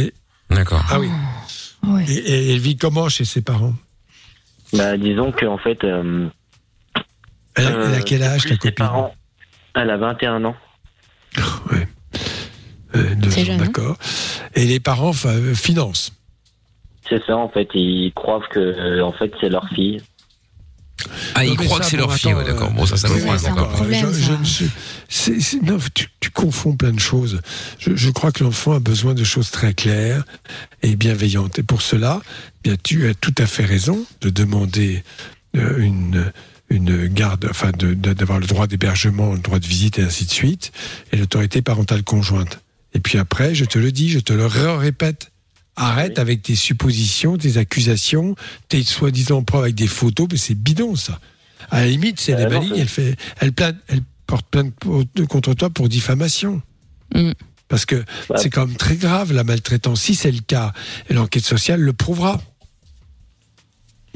S2: D'accord.
S3: Ah oui. Et, et elle vit comment chez ses parents?
S12: Bah, disons qu'en fait. euh,
S3: elle, a- elle a quel âge, ta copine
S12: parents, Elle a 21 ans.
S3: Euh,
S12: C'est
S3: ans,
S12: jeune, hein
S3: D'accord. Et les parents euh, financent.
S12: C'est ça, en fait. Ils croient que euh, en fait, c'est leur fille.
S2: Ah, ils croient
S3: ça,
S2: que c'est leur fille, ouais, d'accord.
S3: euh,
S2: Bon, ça, ça me
S3: un
S2: encore.
S3: non, tu, tu confonds plein de choses. Je, je crois que l'enfant a besoin de choses très claires et bienveillantes. Et pour cela, bien, tu as tout à fait raison de demander euh, une une garde, enfin, d'avoir le droit d'hébergement, le droit de visite et ainsi de suite, et l'autorité parentale conjointe. Et puis après, je te le dis, je te le répète, arrête avec tes suppositions, tes accusations, tes soi-disant preuves avec des photos, mais c'est bidon ça. À la limite, c'est
S12: Euh, non,
S3: maligne, elle fait, elle plainte, elle porte plainte contre toi pour diffamation. Parce que c'est quand même très grave la maltraitance. Si c'est le cas, et l'enquête sociale le prouvera.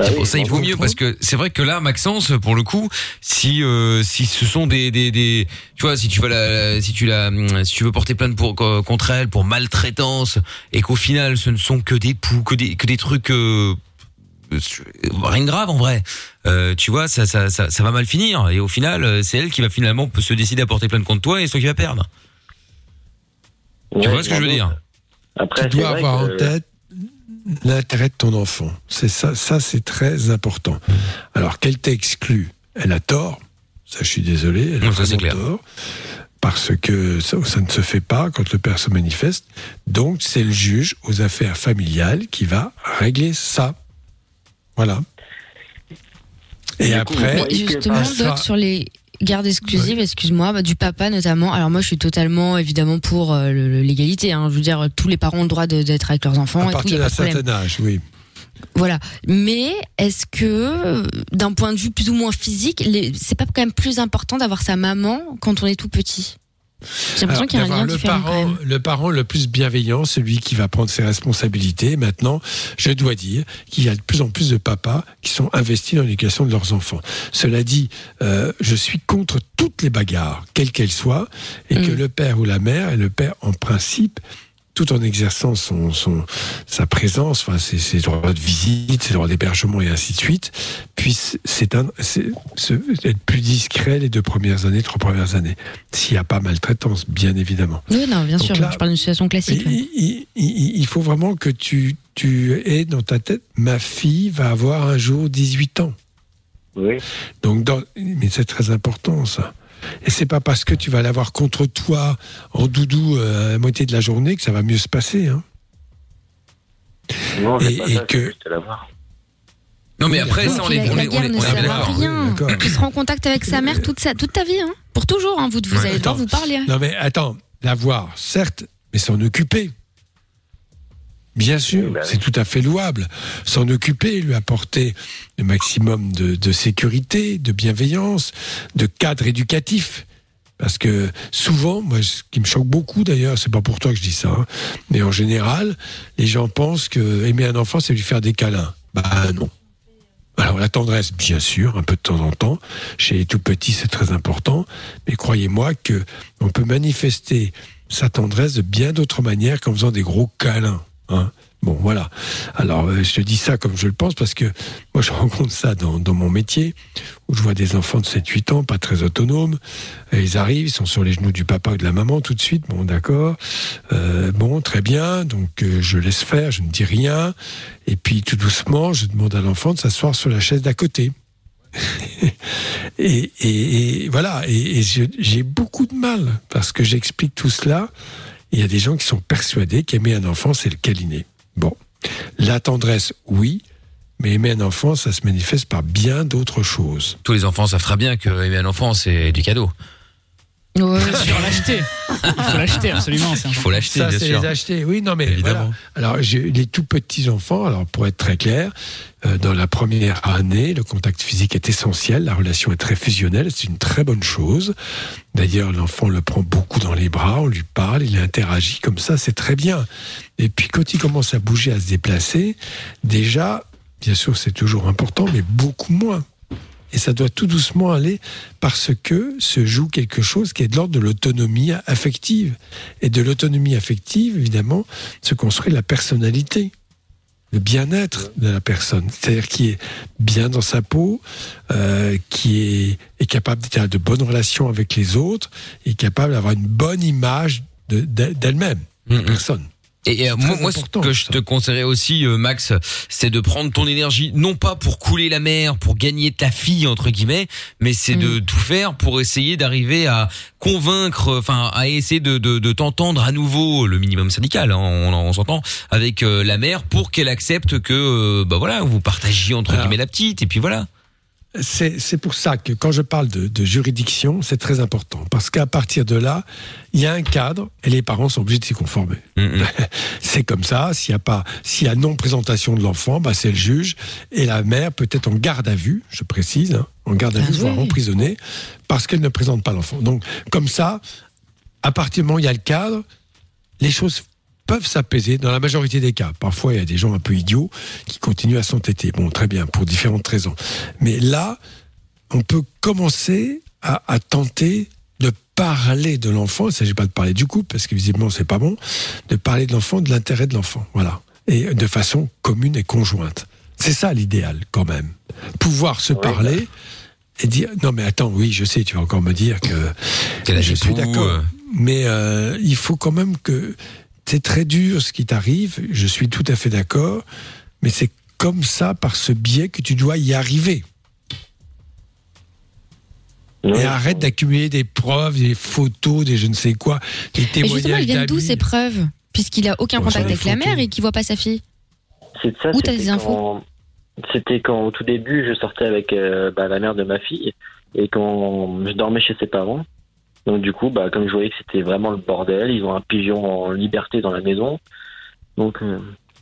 S12: Bah
S2: C'est pour ça il vaut mieux parce que c'est vrai que là Maxence pour le coup si euh, si ce sont des, des des tu vois si tu vas la si tu la si tu veux porter plainte pour co- contre elle pour maltraitance et qu'au final ce ne sont que des poux que des que des trucs euh, euh, rien de grave en vrai euh, tu vois ça, ça ça ça va mal finir. Et au final euh, c'est elle qui va finalement se décider à porter plainte contre toi et c'est toi qui va perdre. Tu vois ce que je veux dire?
S12: Après,
S3: tu dois avoir
S12: que-
S3: en tête, l'intérêt de ton enfant. C'est ça, ça c'est très important. Alors qu'elle t'exclut, elle a tort. Ça, je suis désolé, elle a
S2: Non, ça, clair.
S3: tort. Parce que ça, ça ne se fait pas quand le père se manifeste. Donc, c'est le juge aux affaires familiales qui va régler ça. Voilà. Et après,
S4: justement,
S3: elle sera-
S4: Doc, sur les gardes exclusives, excuse-moi, bah, du papa notamment. Alors moi, je suis totalement, évidemment, pour euh, l'égalité. Hein. Je veux dire, tous les parents ont le droit d'être avec leurs enfants.
S3: à partir d'un certain âge, oui.
S4: Voilà. Mais est-ce que, euh, d'un point de vue plus ou moins physique, les- c'est pas quand même plus important d'avoir sa maman quand on est tout petit? J'ai l'impression qu'il y a un
S3: d'avoir
S4: lien
S3: le
S4: différent quand
S3: parent,
S4: même.
S3: le parent le plus bienveillant, celui qui va prendre ses responsabilités. Maintenant, je dois dire qu'il y a de plus en plus de papas qui sont investis dans l'éducation de leurs enfants. Cela dit, euh, je suis contre toutes les bagarres, quelles qu'elles soient, et
S4: Mm.
S3: que le père ou la mère, et le père en principe, tout en exerçant son, son, sa présence, enfin, ses, ses droits de visite, ses droits d'hébergement et ainsi de suite, puisse être plus discret les deux premières années, trois premières années. S'il n'y a pas maltraitance, bien évidemment.
S4: Oui, non, bien
S3: Donc
S4: sûr.
S3: là-
S4: je parle d'une situation classique.
S3: Il, il- il- il faut vraiment que tu, tu aies dans ta tête, ma fille va avoir un jour 18 ans.
S12: Oui.
S3: Donc, dans- mais c'est très important ça. Et c'est pas parce que tu vas l'avoir contre toi en doudou euh, à la moitié de la journée que ça va mieux se passer. Hein.
S12: Non,
S3: Et-
S12: pas
S3: et
S12: ça,
S3: que-
S12: la voir.
S2: Non, mais après, ça, on est,
S4: la,
S2: on
S4: la
S2: est, on
S4: guerre
S2: est, bien
S4: à
S2: d'accord.
S4: Tu seras en contact avec sa mère toute, sa, toute ta vie, hein. pour toujours. Hein. Vous, vous
S2: Ouais,
S4: allez devoir vous parler.
S3: Non mais attends, l'avoir, certes, mais s'en occuper. Bien sûr,
S12: Oui, bah oui.
S3: c'est tout à fait louable. S'en occuper, lui apporter le maximum de, de sécurité, de bienveillance, de cadre éducatif. Parce que souvent, moi, ce qui me choque beaucoup d'ailleurs, c'est pas pour toi que je dis ça, hein, mais en général, les gens pensent que aimer un enfant, c'est lui faire des câlins. Bah non. Alors la tendresse, bien sûr, un peu de temps en temps. Chez les tout petits, c'est très important. Mais croyez-moi que on peut manifester sa tendresse de bien d'autres manières qu'en faisant des gros câlins. Hein. Bon, voilà. Alors, euh, je te dis ça comme je le pense parce que moi, je rencontre ça dans, mon métier où je vois des enfants de 7-8 ans, pas très autonomes. Et ils arrivent, ils sont sur les genoux du papa ou de la maman tout de suite. Bon, d'accord. Euh, bon, très bien. Donc, euh, je laisse faire, je ne dis rien. Et puis, tout doucement, je demande à l'enfant de s'asseoir sur la chaise d'à côté. et, voilà. Et, j'ai beaucoup de mal parce que j'explique tout cela. Il y a des gens qui sont persuadés qu'aimer un enfant, c'est le câliner. Bon. La tendresse, oui. Mais aimer un enfant, ça se manifeste par bien d'autres choses.
S2: Tous les enfants savent très bien que aimer un enfant, c'est du cadeau.
S4: Ouais.
S5: Bien sûr, l'acheter. Il faut l'acheter, absolument.
S2: Il faut l'acheter, bien sûr.
S3: les acheter. Oui, non, mais
S2: Évidemment.
S3: voilà. Alors, j'ai les tout petits enfants. Alors, pour être très clair, euh, dans la première année, le contact physique est essentiel. La relation est très fusionnelle. C'est une très bonne chose. D'ailleurs, l'enfant le prend beaucoup dans les bras. On lui parle, il interagit comme ça. C'est très bien. Et puis, quand il commence à bouger, à se déplacer, déjà, bien sûr, c'est toujours important, mais beaucoup moins. Et ça doit tout doucement aller parce que se joue quelque chose qui est de l'ordre de l'autonomie affective. Et de l'autonomie affective, évidemment, se construit la personnalité, le bien-être de la personne. C'est-à-dire qui est bien dans sa peau, euh, qui est, est capable d'être de bonnes relations avec les autres, et capable d'avoir une bonne image de- d'elle- d'elle-même,
S2: Mm,
S3: la personne.
S2: Et euh, moi, ce que je te conseillerais aussi, euh, Max, c'est de prendre ton énergie, non pas pour couler la mer, pour gagner ta fille entre guillemets, mais c'est de tout faire pour essayer d'arriver à convaincre, enfin, à essayer de, de, de t'entendre à nouveau, le minimum syndical, hein, on, on s'entend, avec euh, la mère pour qu'elle accepte que, euh, bah voilà, vous partagiez entre guillemets la petite, et puis voilà.
S3: C'est c'est pour ça que quand je parle de, de juridiction, c'est très important. Parce qu'à partir de là, il y a un cadre et les parents sont obligés de s'y conformer. C'est comme ça. S'il y a pas, s'il y a non présentation de l'enfant, bah c'est le juge et la mère peut être en garde à vue, je précise, hein, en garde à
S4: Ah
S3: vue, voire emprisonnée, parce qu'elle ne présente pas l'enfant. Donc comme ça, à partir du moment où il y a le cadre, les choses peuvent s'apaiser dans la majorité des cas. Parfois, il y a des gens un peu idiots qui continuent à s'entêter. Bon, très bien, pour différentes raisons. Mais là, on peut commencer à, à tenter de parler de l'enfant. Il ne s'agit pas de parler du couple, parce que visiblement, c'est pas bon. De parler de l'enfant, de l'intérêt de l'enfant. Voilà. Et de façon commune et conjointe. C'est ça l'idéal, quand même. Pouvoir se parler et dire non mais attends oui je sais tu vas encore me dire que je suis d'accord
S2: euh.
S3: mais euh, il faut quand même que c'est très dur ce qui t'arrive, je suis tout à fait d'accord, mais c'est comme ça, par ce biais, que tu dois y arriver. Et arrête d'accumuler des preuves, des photos, des je ne sais quoi, des
S4: Et justement,
S3: témoignages
S4: ils viennent d'où ces preuves? Puisqu'il a aucun
S3: Bon,
S4: contact avec la mère et qu'il voit pas sa fille.
S12: C'est ça.
S4: Où t'as
S12: c'était
S4: des infos?
S12: quand- C'était quand au tout début je sortais avec euh, bah, la mère de ma fille et quand je dormais chez ses parents. Donc du coup, bah, comme je voyais que c'était vraiment le bordel, ils ont un pigeon en liberté dans la maison. Donc euh,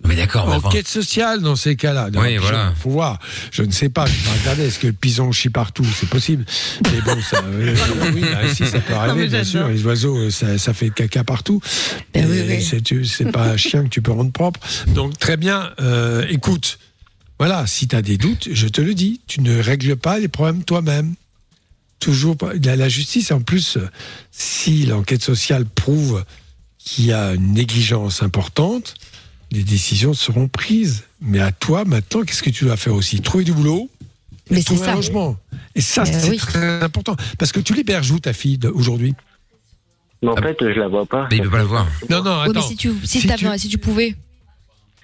S2: Mais d'accord, mais enfin-
S3: Enquête sociale dans ces cas-là.
S2: Oui,
S3: pigeon,
S2: voilà.
S3: Faut voir. Je ne sais pas. Je vais pas regarder. Est-ce que le pigeon chie partout? C'est possible. Mais bon, ça, euh, oui, bah, si, ça peut arriver, bien sûr. Les oiseaux, euh, ça, ça fait caca partout.
S4: Ben
S3: Et
S4: oui, oui.
S3: C'est, pas un chien que tu peux rendre propre. Donc, très bien. euh, écoute, voilà, si tu as des doutes, je te le dis, tu ne règles pas les problèmes toi-même. Toujours pas. La, la justice, en plus, euh, si l'enquête sociale prouve qu'il y a une négligence importante, les décisions seront prises. Mais à toi, maintenant, qu'est-ce que tu dois faire aussi? Trouver du boulot? Et
S4: Mais c'est
S3: trouver un
S4: ça.
S3: logement. Et ça,
S4: Euh,
S3: c'est
S4: oui.
S3: très important. Parce que tu l'héberges où, ta fille, aujourd'hui?
S12: Mais en fait, je la vois pas.
S2: Mais il peut pas la voir.
S3: Non, non,
S4: mais
S3: attends.
S4: si tu, si,
S3: Si tu-
S4: si tu pouvais.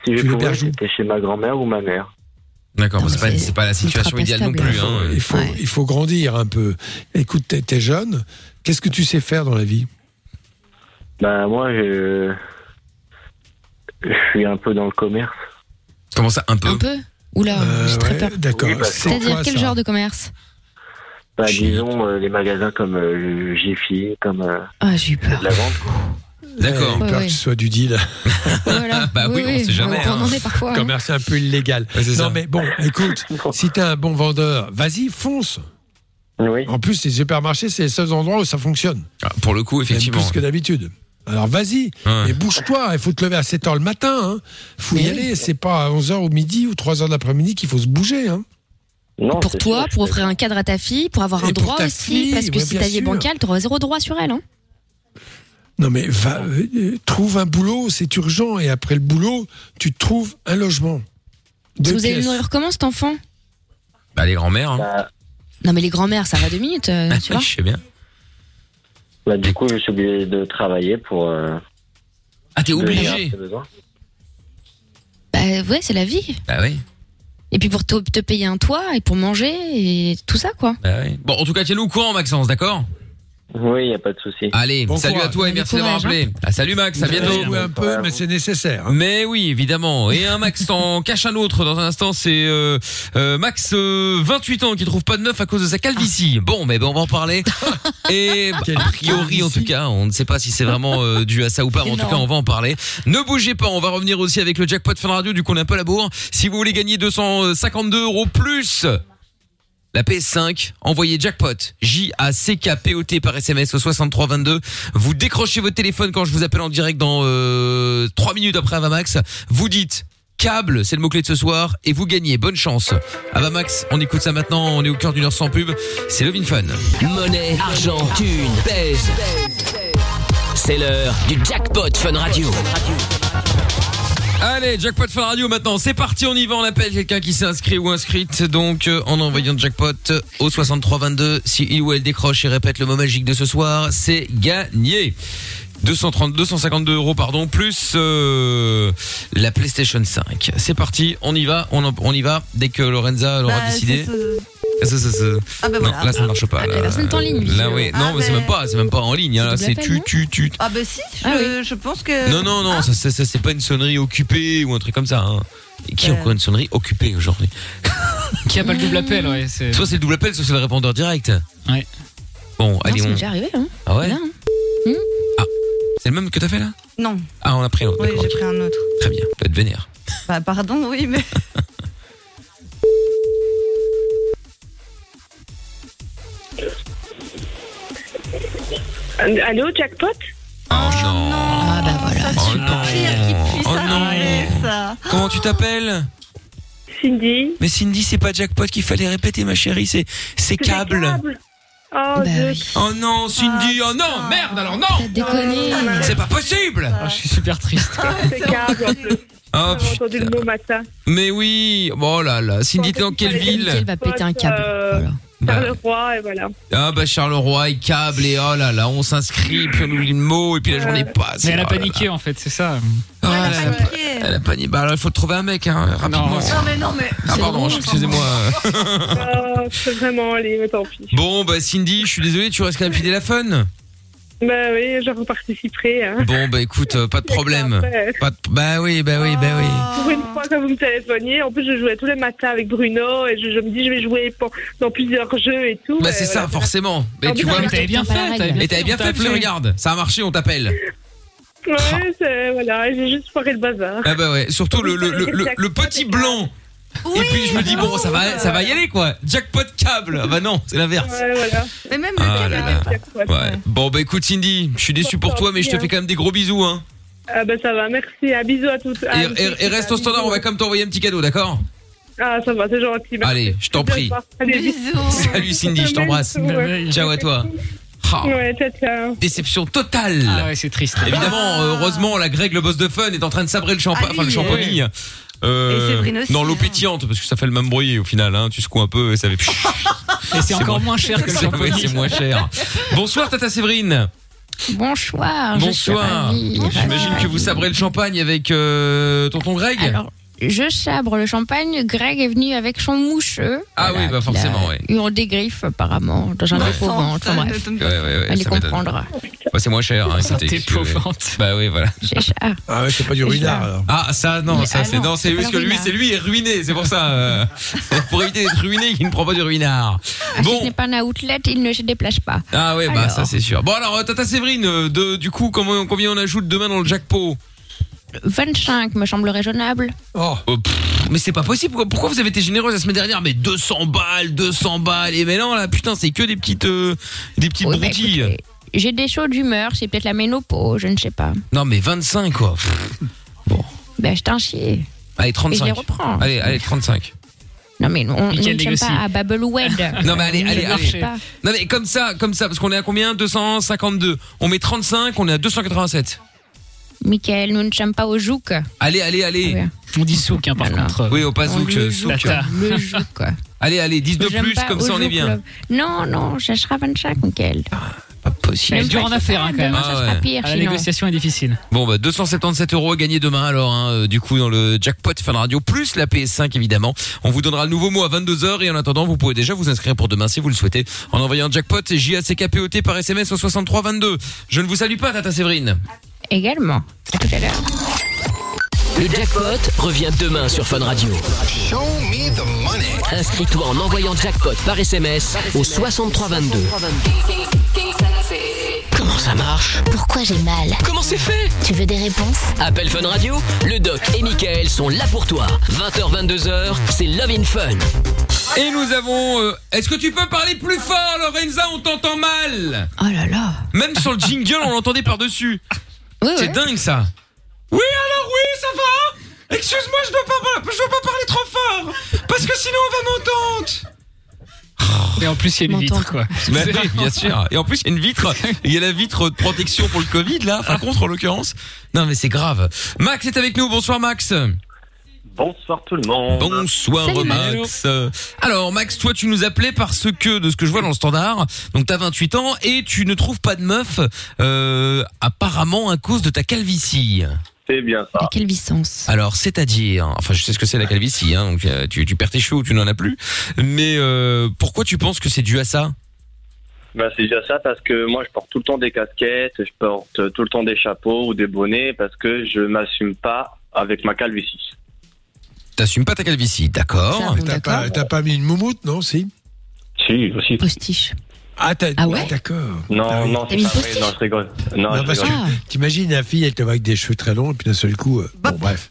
S12: Si je
S3: Tu
S12: pouvais, chez ma grand-mère ou ma mère.
S2: D'accord,
S4: Non,
S2: c'est pas, pas la situation idéale non plus. Hein.
S3: Il faut,
S4: Ouais.
S3: il faut grandir un peu. Écoute, t'es, t'es jeune. Qu'est-ce que tu sais faire dans la vie?
S12: Bah moi, je... je suis un peu dans le commerce.
S2: Comment ça, un peu?
S4: Un peu? Oula,
S3: Euh,
S4: j'ai très
S3: ouais,
S4: peur.
S3: D'accord.
S12: Oui, bah,
S4: C'est-à-dire quel
S3: ça?
S4: genre de commerce?
S12: Bah, disons euh, les magasins comme euh, Jiffy, comme euh,
S4: Ah, j'ai eu peur.
S12: la vente.
S2: D'accord.
S3: Ouais,
S4: Ouais,
S3: peur
S4: ouais.
S3: que ce soit du deal.
S4: Voilà.
S2: Bah oui, on sait jamais,
S4: On en
S2: hein.
S4: est parfois. hein.
S3: Commerce un peu illégal.
S2: Ouais,
S3: non,
S2: ça.
S3: mais bon, écoute, si t'es un bon vendeur, vas-y, fonce.
S12: Oui.
S3: En plus, les supermarchés, c'est les seuls endroits où ça fonctionne.
S2: Ah, Pour le coup,
S3: Même
S2: effectivement.
S3: plus que d'habitude. Alors vas-y,
S2: Ouais.
S3: et bouge-toi, il faut te lever à 7h le matin. Hein. faut y
S4: Mais
S3: aller, c'est pas à 11h ou midi ou 3h de l'après-midi qu'il faut se bouger. Hein.
S12: Non,
S4: Pour toi,
S12: sûr,
S4: pour offrir un cadre à ta fille, pour avoir
S3: Et
S4: un droit
S3: ta
S4: aussi,
S3: fille,
S4: parce que
S3: ouais,
S4: si
S3: bien
S4: t'as des
S3: sûr.
S4: bancales, t'auras zéro droit sur elle. Hein.
S3: Non mais va, euh, trouve un boulot, c'est urgent, et après le boulot, tu te trouves un logement. Deux
S4: Vous allez le
S3: pièces.
S4: nourrir comment cet enfant?
S2: Bah, les grands-mères. Hein.
S12: Bah,
S4: Non mais les grands-mères, ça va deux minutes, euh,
S2: Ah,
S4: tu
S2: oui,
S4: vois.
S2: je sais bien.
S12: bah, du coup, je suis obligé de travailler pour. Euh,
S2: Ah, t'es obligé.
S12: ses besoins.
S4: Bah ouais, c'est la vie.
S2: Bah oui.
S4: Et puis pour te, te payer un toit et pour manger et tout ça quoi.
S2: Bah oui. Bon, en tout cas, tiens-nous au courant, Maxence, d'accord?
S12: Oui, il n'y a pas de souci.
S2: Allez,
S3: Bon
S2: salut à toi et merci d'avoir appelé. Ah, salut Max, à bientôt.
S3: jouer un peu, mais c'est nécessaire. hein.
S2: Mais oui, évidemment. Et un Max t'en cache un autre dans un instant, c'est euh, euh, Max euh, 28 ans qui trouve pas de meuf à cause de sa calvitie. Bon, mais ben on va en parler. Et bah, a priori en tout cas, on ne sait pas si c'est vraiment euh, dû à ça ou pas, mais en tout cas, on va en parler. Ne bougez pas, on va revenir aussi avec le jackpot Fun Radio du coup on est un peu à la bourre. Si vous voulez gagner 252 euros plus la PS5, envoyez jackpot J A C K P O T par SMS au 6322. Vous décrochez votre téléphone quand je vous appelle en direct dans euh, 3 minutes après Avamax. Vous dites câble, c'est le mot clé de ce soir et vous gagnez. Bonne chance. Avamax, on écoute ça maintenant, on est au cœur d'une heure sans pub. C'est Levin Fun.
S1: Monnaie, argent, thune, pèse. C'est l'heure du jackpot Fun Radio.
S2: Allez, jackpot Fun Radio maintenant. C'est parti, on y va. On appelle quelqu'un qui s'est inscrit ou inscrite. Donc, euh, en envoyant jackpot au 6322, si il ou elle décroche et répète le mot magique de ce soir, c'est gagné. 230, 252 euros, pardon, plus euh, la PlayStation 5. C'est parti, on y va, on, en- on y va. Dès que Lorenza l'aura
S7: Bah,
S2: décidé.
S7: c'est ce-
S2: Ça, ça, ça.
S7: Ah bah
S2: non,
S7: voilà.
S2: là ça ne marche pas.
S4: Ah,
S2: là.
S4: la personne est en ligne,
S2: Là, oui.
S7: Ah,
S2: Non, mais c'est
S7: mais-
S2: même pas, c'est même pas en ligne. hein, Là,
S4: C'est
S2: tu, tu, tu.
S7: Ah bah si, je,
S4: Ah
S7: je pense que...
S2: Non, non, non, ça, ça, ça, c'est pas une sonnerie occupée ou un truc comme ça. Hein. Et qui a
S7: Euh.
S2: encore une sonnerie occupée aujourd'hui
S5: Qui a pas le double appel, ouais. c'est-
S2: Soit c'est le double appel, soit c'est le répondeur direct.
S5: Ouais.
S2: Bon,
S4: Non,
S2: allez,
S4: c'est
S2: on.
S4: déjà arrivé hein.
S2: Ah ouais
S4: Là, hein.
S2: C'est le même que t'as fait là
S7: Non,
S2: Ah, on a pris un autre.
S7: oui,
S2: d'accord,
S7: j'ai
S2: ok.
S7: pris un autre.
S2: Très bien, peut être vénère.
S7: Bah pardon, oui, mais...
S13: Allô, jackpot
S2: Oh non.
S4: Ah bah voilà.
S7: Ça,
S2: Oh
S7: c'est
S2: non.
S7: pire qui puisse
S2: Oh non.
S7: arriver, ça.
S2: Comment tu t'appelles
S13: Cindy
S2: Mais Cindy, c'est pas jackpot qu'il fallait répéter, ma chérie, c'est c'est câble.
S13: Oh,
S4: Bah oui.
S2: Oh non, Cindy, oh non, merde, alors non
S4: déconné.
S2: C'est pas possible
S5: Ah, je suis super triste. quoi.
S13: C'est câble en plus.
S2: Oh
S13: J'ai entendu le mot matin.
S2: Mais oui, oh là là, Cindy, t'es dans quelle ville
S4: Elle va péter un câble.
S13: Euh,
S4: Voilà.
S13: Charleroi, et voilà.
S2: Ah bah Charleroi et câble et oh là là, on s'inscrit puis on oublie le mot et puis la journée passe.
S5: Mais elle a paniqué en fait, c'est ça.
S2: Ah, elle, a, elle a paniqué. Bah alors il faut trouver un mec hein, rapidement.
S5: Non,
S7: mais non, mais.
S2: Ah pardon, excusez-moi.
S13: C'est vraiment, allez, mais tant pis.
S2: Bon bah Cindy, je suis désolé, tu restes quand même fidèle à fun?
S13: Bah oui, je reparticiperai. Hein.
S2: Bon bah écoute, euh, pas de problème.
S13: Après.
S2: Pas de- Bah oui, bah oui, bah oui.
S13: Pour une fois que vous me téléphoniez, en plus je jouais tous les matins avec Bruno et je, je me dis je vais jouer pour- dans plusieurs jeux et tout.
S2: Bah c'est
S13: voilà,
S2: ça, forcément. Mais
S13: En
S2: tu vois, Et t'avais bien fait, parce que regarde, ça a marché, on t'appelle.
S13: Ouais, c'est- voilà, j'ai juste foiré le bazar.
S2: Ah bah ouais, surtout le, le, le, le- le petit blanc. Et puis je me dis bon, ça va, ça va y aller quoi. Jackpot câble. Ah bah non, c'est l'inverse.
S13: Ouais, voilà.
S7: Mais même
S2: Ah. Ouais. Bon bah écoute Cindy, je suis déçu pour toi, mais je te fais quand même des gros bisous hein.
S13: Ah bah ça va, merci, un bisou à toutes. à
S2: Et, et- et reste au standard, on va quand même t'envoyer un petit cadeau, d'accord
S13: Ah ça va, c'est gentil. merci.
S2: Allez, je t'en prie.
S13: Allez, bisous.
S2: Salut Cindy, je t'embrasse. Ciao à toi. Ah.
S13: Ouais.
S2: Déception totale.
S5: Ah ouais, c'est triste.
S2: Évidemment, euh, heureusement, la Greg, le boss de fun, est en train de sabrer le champagne, enfin le champomis. Euh,
S5: Et Séverine aussi,
S2: dans l'eau pétillante, parce que ça fait le même bruit au final. Hein, tu secoues un peu et ça fait.
S5: Et c'est encore moins cher que le
S2: ouais, C'est moins cher. Bonsoir Tata Séverine.
S4: Bonsoir. je suis
S2: Bonsoir. J'imagine que vous sabrez le champagne avec euh, tonton Greg.
S4: Alors, je sabre le champagne. Greg est venu avec son moucheux.
S2: ah oui, bah forcément, ouais.
S4: Eu en dégriffes apparemment dans un
S2: Ouais.
S4: dépôt vente. Enfin bref.
S2: Ouais, ouais, ouais,
S4: Allez comprendre.
S2: Ouais, c'est moins cher. Hein, voulez. Bah oui, voilà.
S4: C'est ça.
S3: Ah ouais, c'est pas du ruinard alors.
S2: Ah ça non
S3: Mais
S2: ça
S3: ah
S2: c'est
S3: non,
S2: non c'est
S3: pas
S2: que lui c'est lui est ruiné c'est pour ça euh, pour éviter d'être ruiné qu'il ne prend pas du ruinard.
S4: Ah, Si
S2: Bon
S4: ce n'est pas un outlet, il ne se déplace pas.
S2: ah ouais bah
S4: Alors.
S2: ça c'est sûr. Bon alors euh, Tata Séverine euh, de, du coup comment combien on ajoute demain dans le jackpot?
S4: 25 me semble raisonnable.
S3: Oh.
S2: mais c'est pas possible pourquoi, pourquoi vous avez été généreuse la semaine dernière? Mais 200 balles 200 balles et maintenant là putain c'est que des petites euh, des petites
S4: Oui, bah,
S2: broutilles.
S4: écoutez, J'ai des sauts d'humeur, c'est peut-être la ménopause, je ne sais pas.
S2: non mais 25 quoi.
S4: Ben, je t'en chie.
S2: Allez
S4: Et je
S2: 35.
S4: les reprends.
S2: Allez allez 35.
S4: Non, mais on, ne tient pas à Babelwed.
S2: Non mais allez, allez, allez. Non mais comme ça, comme ça, parce qu'on est à combien? 252. On met 35, on est à 287.
S4: Michael, nous ne sommes pas au jouk.
S2: Allez, allez, allez.
S5: On dit souk, hein, par contre.
S2: Oui, au pas
S4: On
S2: zouk,
S4: le
S2: euh,
S4: joue,
S2: souk.
S4: quoi. Le jouk.
S2: Allez, allez, 10 de
S4: J'aime
S2: plus,
S4: pas
S2: comme
S4: au
S2: ça on est
S4: jouk,
S2: bien.
S4: le- Non, non, ça sera 25, Michael.
S2: Pas possible.
S5: C'est dur en affaires, hein, quand même.
S4: Ça sera pire,
S5: Ah, La
S4: sinon.
S5: négociation est difficile.
S2: Bon bah 277 euros à gagner demain alors hein, euh, du coup dans le jackpot Fun Radio plus la PS5 évidemment. On vous donnera le nouveau mot à 22h et en attendant vous pouvez déjà vous inscrire pour demain si vous le souhaitez en envoyant jackpot J A C K P O T par SMS au 63 22. Je ne vous salue pas Tata Séverine.
S4: Également. À tout à l'heure.
S1: Le jackpot revient demain sur Fun Radio. Inscris-toi en envoyant jackpot par SMS au 6322. Comment ça marche?
S8: Pourquoi j'ai mal?
S1: Comment c'est fait?
S8: Tu veux des réponses?
S1: Appel Fun Radio, le doc et Michael sont là pour toi. 20h, 22h, c'est Love in Fun.
S2: Et nous avons euh, Est-ce que tu peux parler plus fort Lorenza? On t'entend mal
S4: Oh là là.
S2: Même sur le jingle on l'entendait par-dessus. C'est
S4: ouais.
S2: dingue ça. Oui alors oui ça va Excuse-moi je dois pas je dois pas parler trop fort parce que sinon on va m'entendre.
S5: Et en plus, il y a une vitre, quoi.
S2: Mais oui, bien sûr. Et en plus, il y a une vitre. Il y a la vitre de protection pour le Covid, là. Enfin, contre, en l'occurrence. Non, mais c'est grave. Max est avec nous. Bonsoir, Max.
S14: Bonsoir tout le monde.
S2: Bonsoir,
S14: Salut,
S2: Max. Alors, Max, toi, tu nous appelais parce que, de ce que je vois dans le standard, donc t'as 28 ans et tu ne trouves pas de meuf, euh, apparemment à cause de ta calvitie.
S14: C'est bien ça.
S4: Quelle vicence.
S2: Alors, c'est-à-dire, enfin, je sais ce que c'est la calvitie, hein, donc euh, tu, tu perds tes cheveux ou tu n'en as plus. Mais euh, pourquoi tu penses que c'est dû à ça?
S14: Bah, c'est déjà ça parce que moi je porte tout le temps des casquettes, je porte tout le temps des chapeaux ou des bonnets parce que je m'assume pas avec ma calvitie.
S2: T'assumes pas ta calvitie, d'accord
S3: T'as pas, t'as pas mis une moumoute, non Si?
S14: Si, aussi.
S4: Postiche.
S3: Ah, t'as,
S4: Ah ouais?
S3: d'accord.
S14: Non,
S3: Ah oui.
S14: non, c'est pas vrai, non, je rigole. Non,
S3: Non,
S14: je
S3: parce que
S14: rigole.
S3: t'imagines la fille, elle te voit avec des cheveux très longs et puis d'un seul coup, euh, bon bref,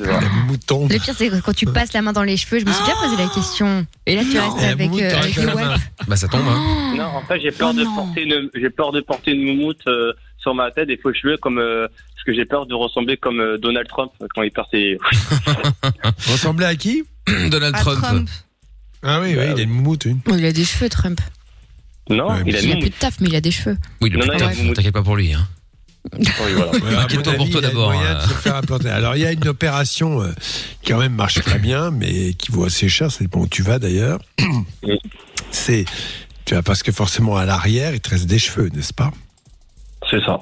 S3: la moumoute tombe.
S4: Le pire, c'est que quand tu passes la main dans les cheveux, je me suis déjà posé la question. Et là, tu restes
S3: La
S4: avec, euh,
S3: t'aurais
S4: avec
S3: que
S4: le
S3: la main.
S4: web.
S2: Bah, ça tombe, hein.
S14: Non, en fait, j'ai peur de porter une, j'ai peur de porter une moumoute euh, sur ma tête, des faux cheveux, comme euh, parce que j'ai peur de ressembler comme euh, Donald Trump quand il perd ses.
S3: Ressemblait à qui?
S2: Donald
S7: À Trump.
S3: Ah oui, oui, il a une moumoute, une.
S4: Oh, il a des cheveux, Trump.
S14: Non, il a
S4: Il a plus de taf, mais il a des cheveux.
S2: Oui, le
S14: Non,
S2: plus
S14: non, il a
S2: tard,
S14: une moumoute.
S2: t'inquiète pas pour lui. Hein.
S14: Oui, voilà.
S2: Inquiète-toi pour toi d'abord,
S3: de
S2: hein.
S3: Alors, il y a une opération euh, qui quand même marche très bien, mais qui vaut assez cher, ça dépend où tu vas d'ailleurs. c'est tu vois parce que forcément à l'arrière il te reste des cheveux, n'est-ce pas?
S15: C'est ça.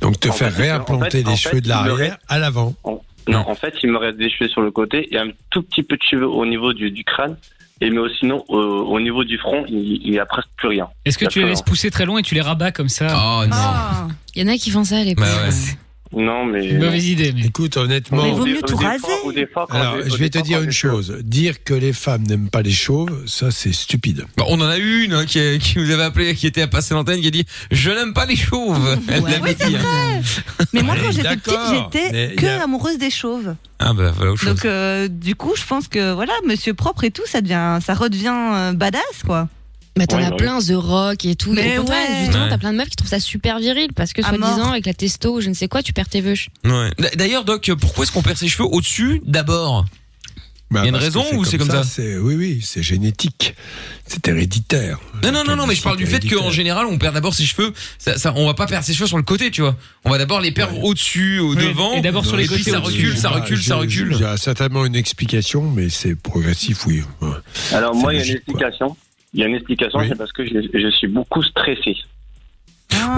S3: Donc te
S15: En
S3: faire
S15: fait,
S3: réimplanter
S15: en fait,
S3: les cheveux
S15: fait,
S3: de l'arrière
S15: reste-
S3: à l'avant.
S15: Non, en fait, il me reste des cheveux sur le côté et un tout petit peu de cheveux au niveau du, du crâne. Et mais sinon, au, au niveau du front, il il y a presque plus rien.
S5: Est-ce que tu les laisses pousser très loin et tu les rabats comme ça
S2: Oh non.
S7: Ah.
S4: Il y en a qui font ça, les
S2: Bah ouais.
S15: Non, mais.
S5: Une mauvaise idée, mais.
S3: Écoute, honnêtement.
S7: Mais vaut mieux tout
S15: des fois-
S7: raser.
S3: Alors, je vais te dire une chose. Dire que les femmes n'aiment pas les chauves, ça c'est stupide.
S2: Bah, on en a eu une hein, qui, qui nous avait appelé, qui était à passer l'antenne, qui a dit Je n'aime pas les chauves. Elle
S7: Ouais, c'est. Mais moi, quand j'étais petite, j'étais que
S3: a-
S7: amoureuse des chauves.
S2: Ah bah voilà autre chose.
S7: Donc, euh, du coup, je pense que voilà, Monsieur propre et tout, ça devient, ça redevient euh, badass, quoi.
S4: Mais t'en
S15: Ouais,
S4: as
S15: ouais.
S4: plein, The Rock et tout.
S7: Mais
S4: Et au contraire,
S7: ouais.
S4: justement,
S2: Ouais.
S4: t'as plein de meufs qui trouvent ça super viril parce que, soi-disant, avec la testo ou je ne sais quoi, tu perds tes vœux.
S2: D'ailleurs, Doc, pourquoi est-ce qu'on perd ses cheveux au-dessus d'abord?
S3: Bah,
S2: Il y a une raison ou c'est comme ça
S3: c'est- Oui, oui, c'est génétique. C'est héréditaire.
S2: Non, non, non, non, mais je parle du fait qu'en général, on perd d'abord ses cheveux. Ça, ça, on va pas perdre ses cheveux sur le côté, tu vois. On va d'abord les perdre au-dessus, au devant.
S5: et d'abord sur les côtés,
S2: ça recule, ça
S3: Bah,
S2: recule, ça recule.
S3: Il y a certainement une explication, mais c'est progressif, oui. Ouais.
S15: Alors, moi, il y a une
S3: logique,
S15: explication. Il y a une explication,
S3: Oui.
S15: c'est parce que je, je suis beaucoup stressé.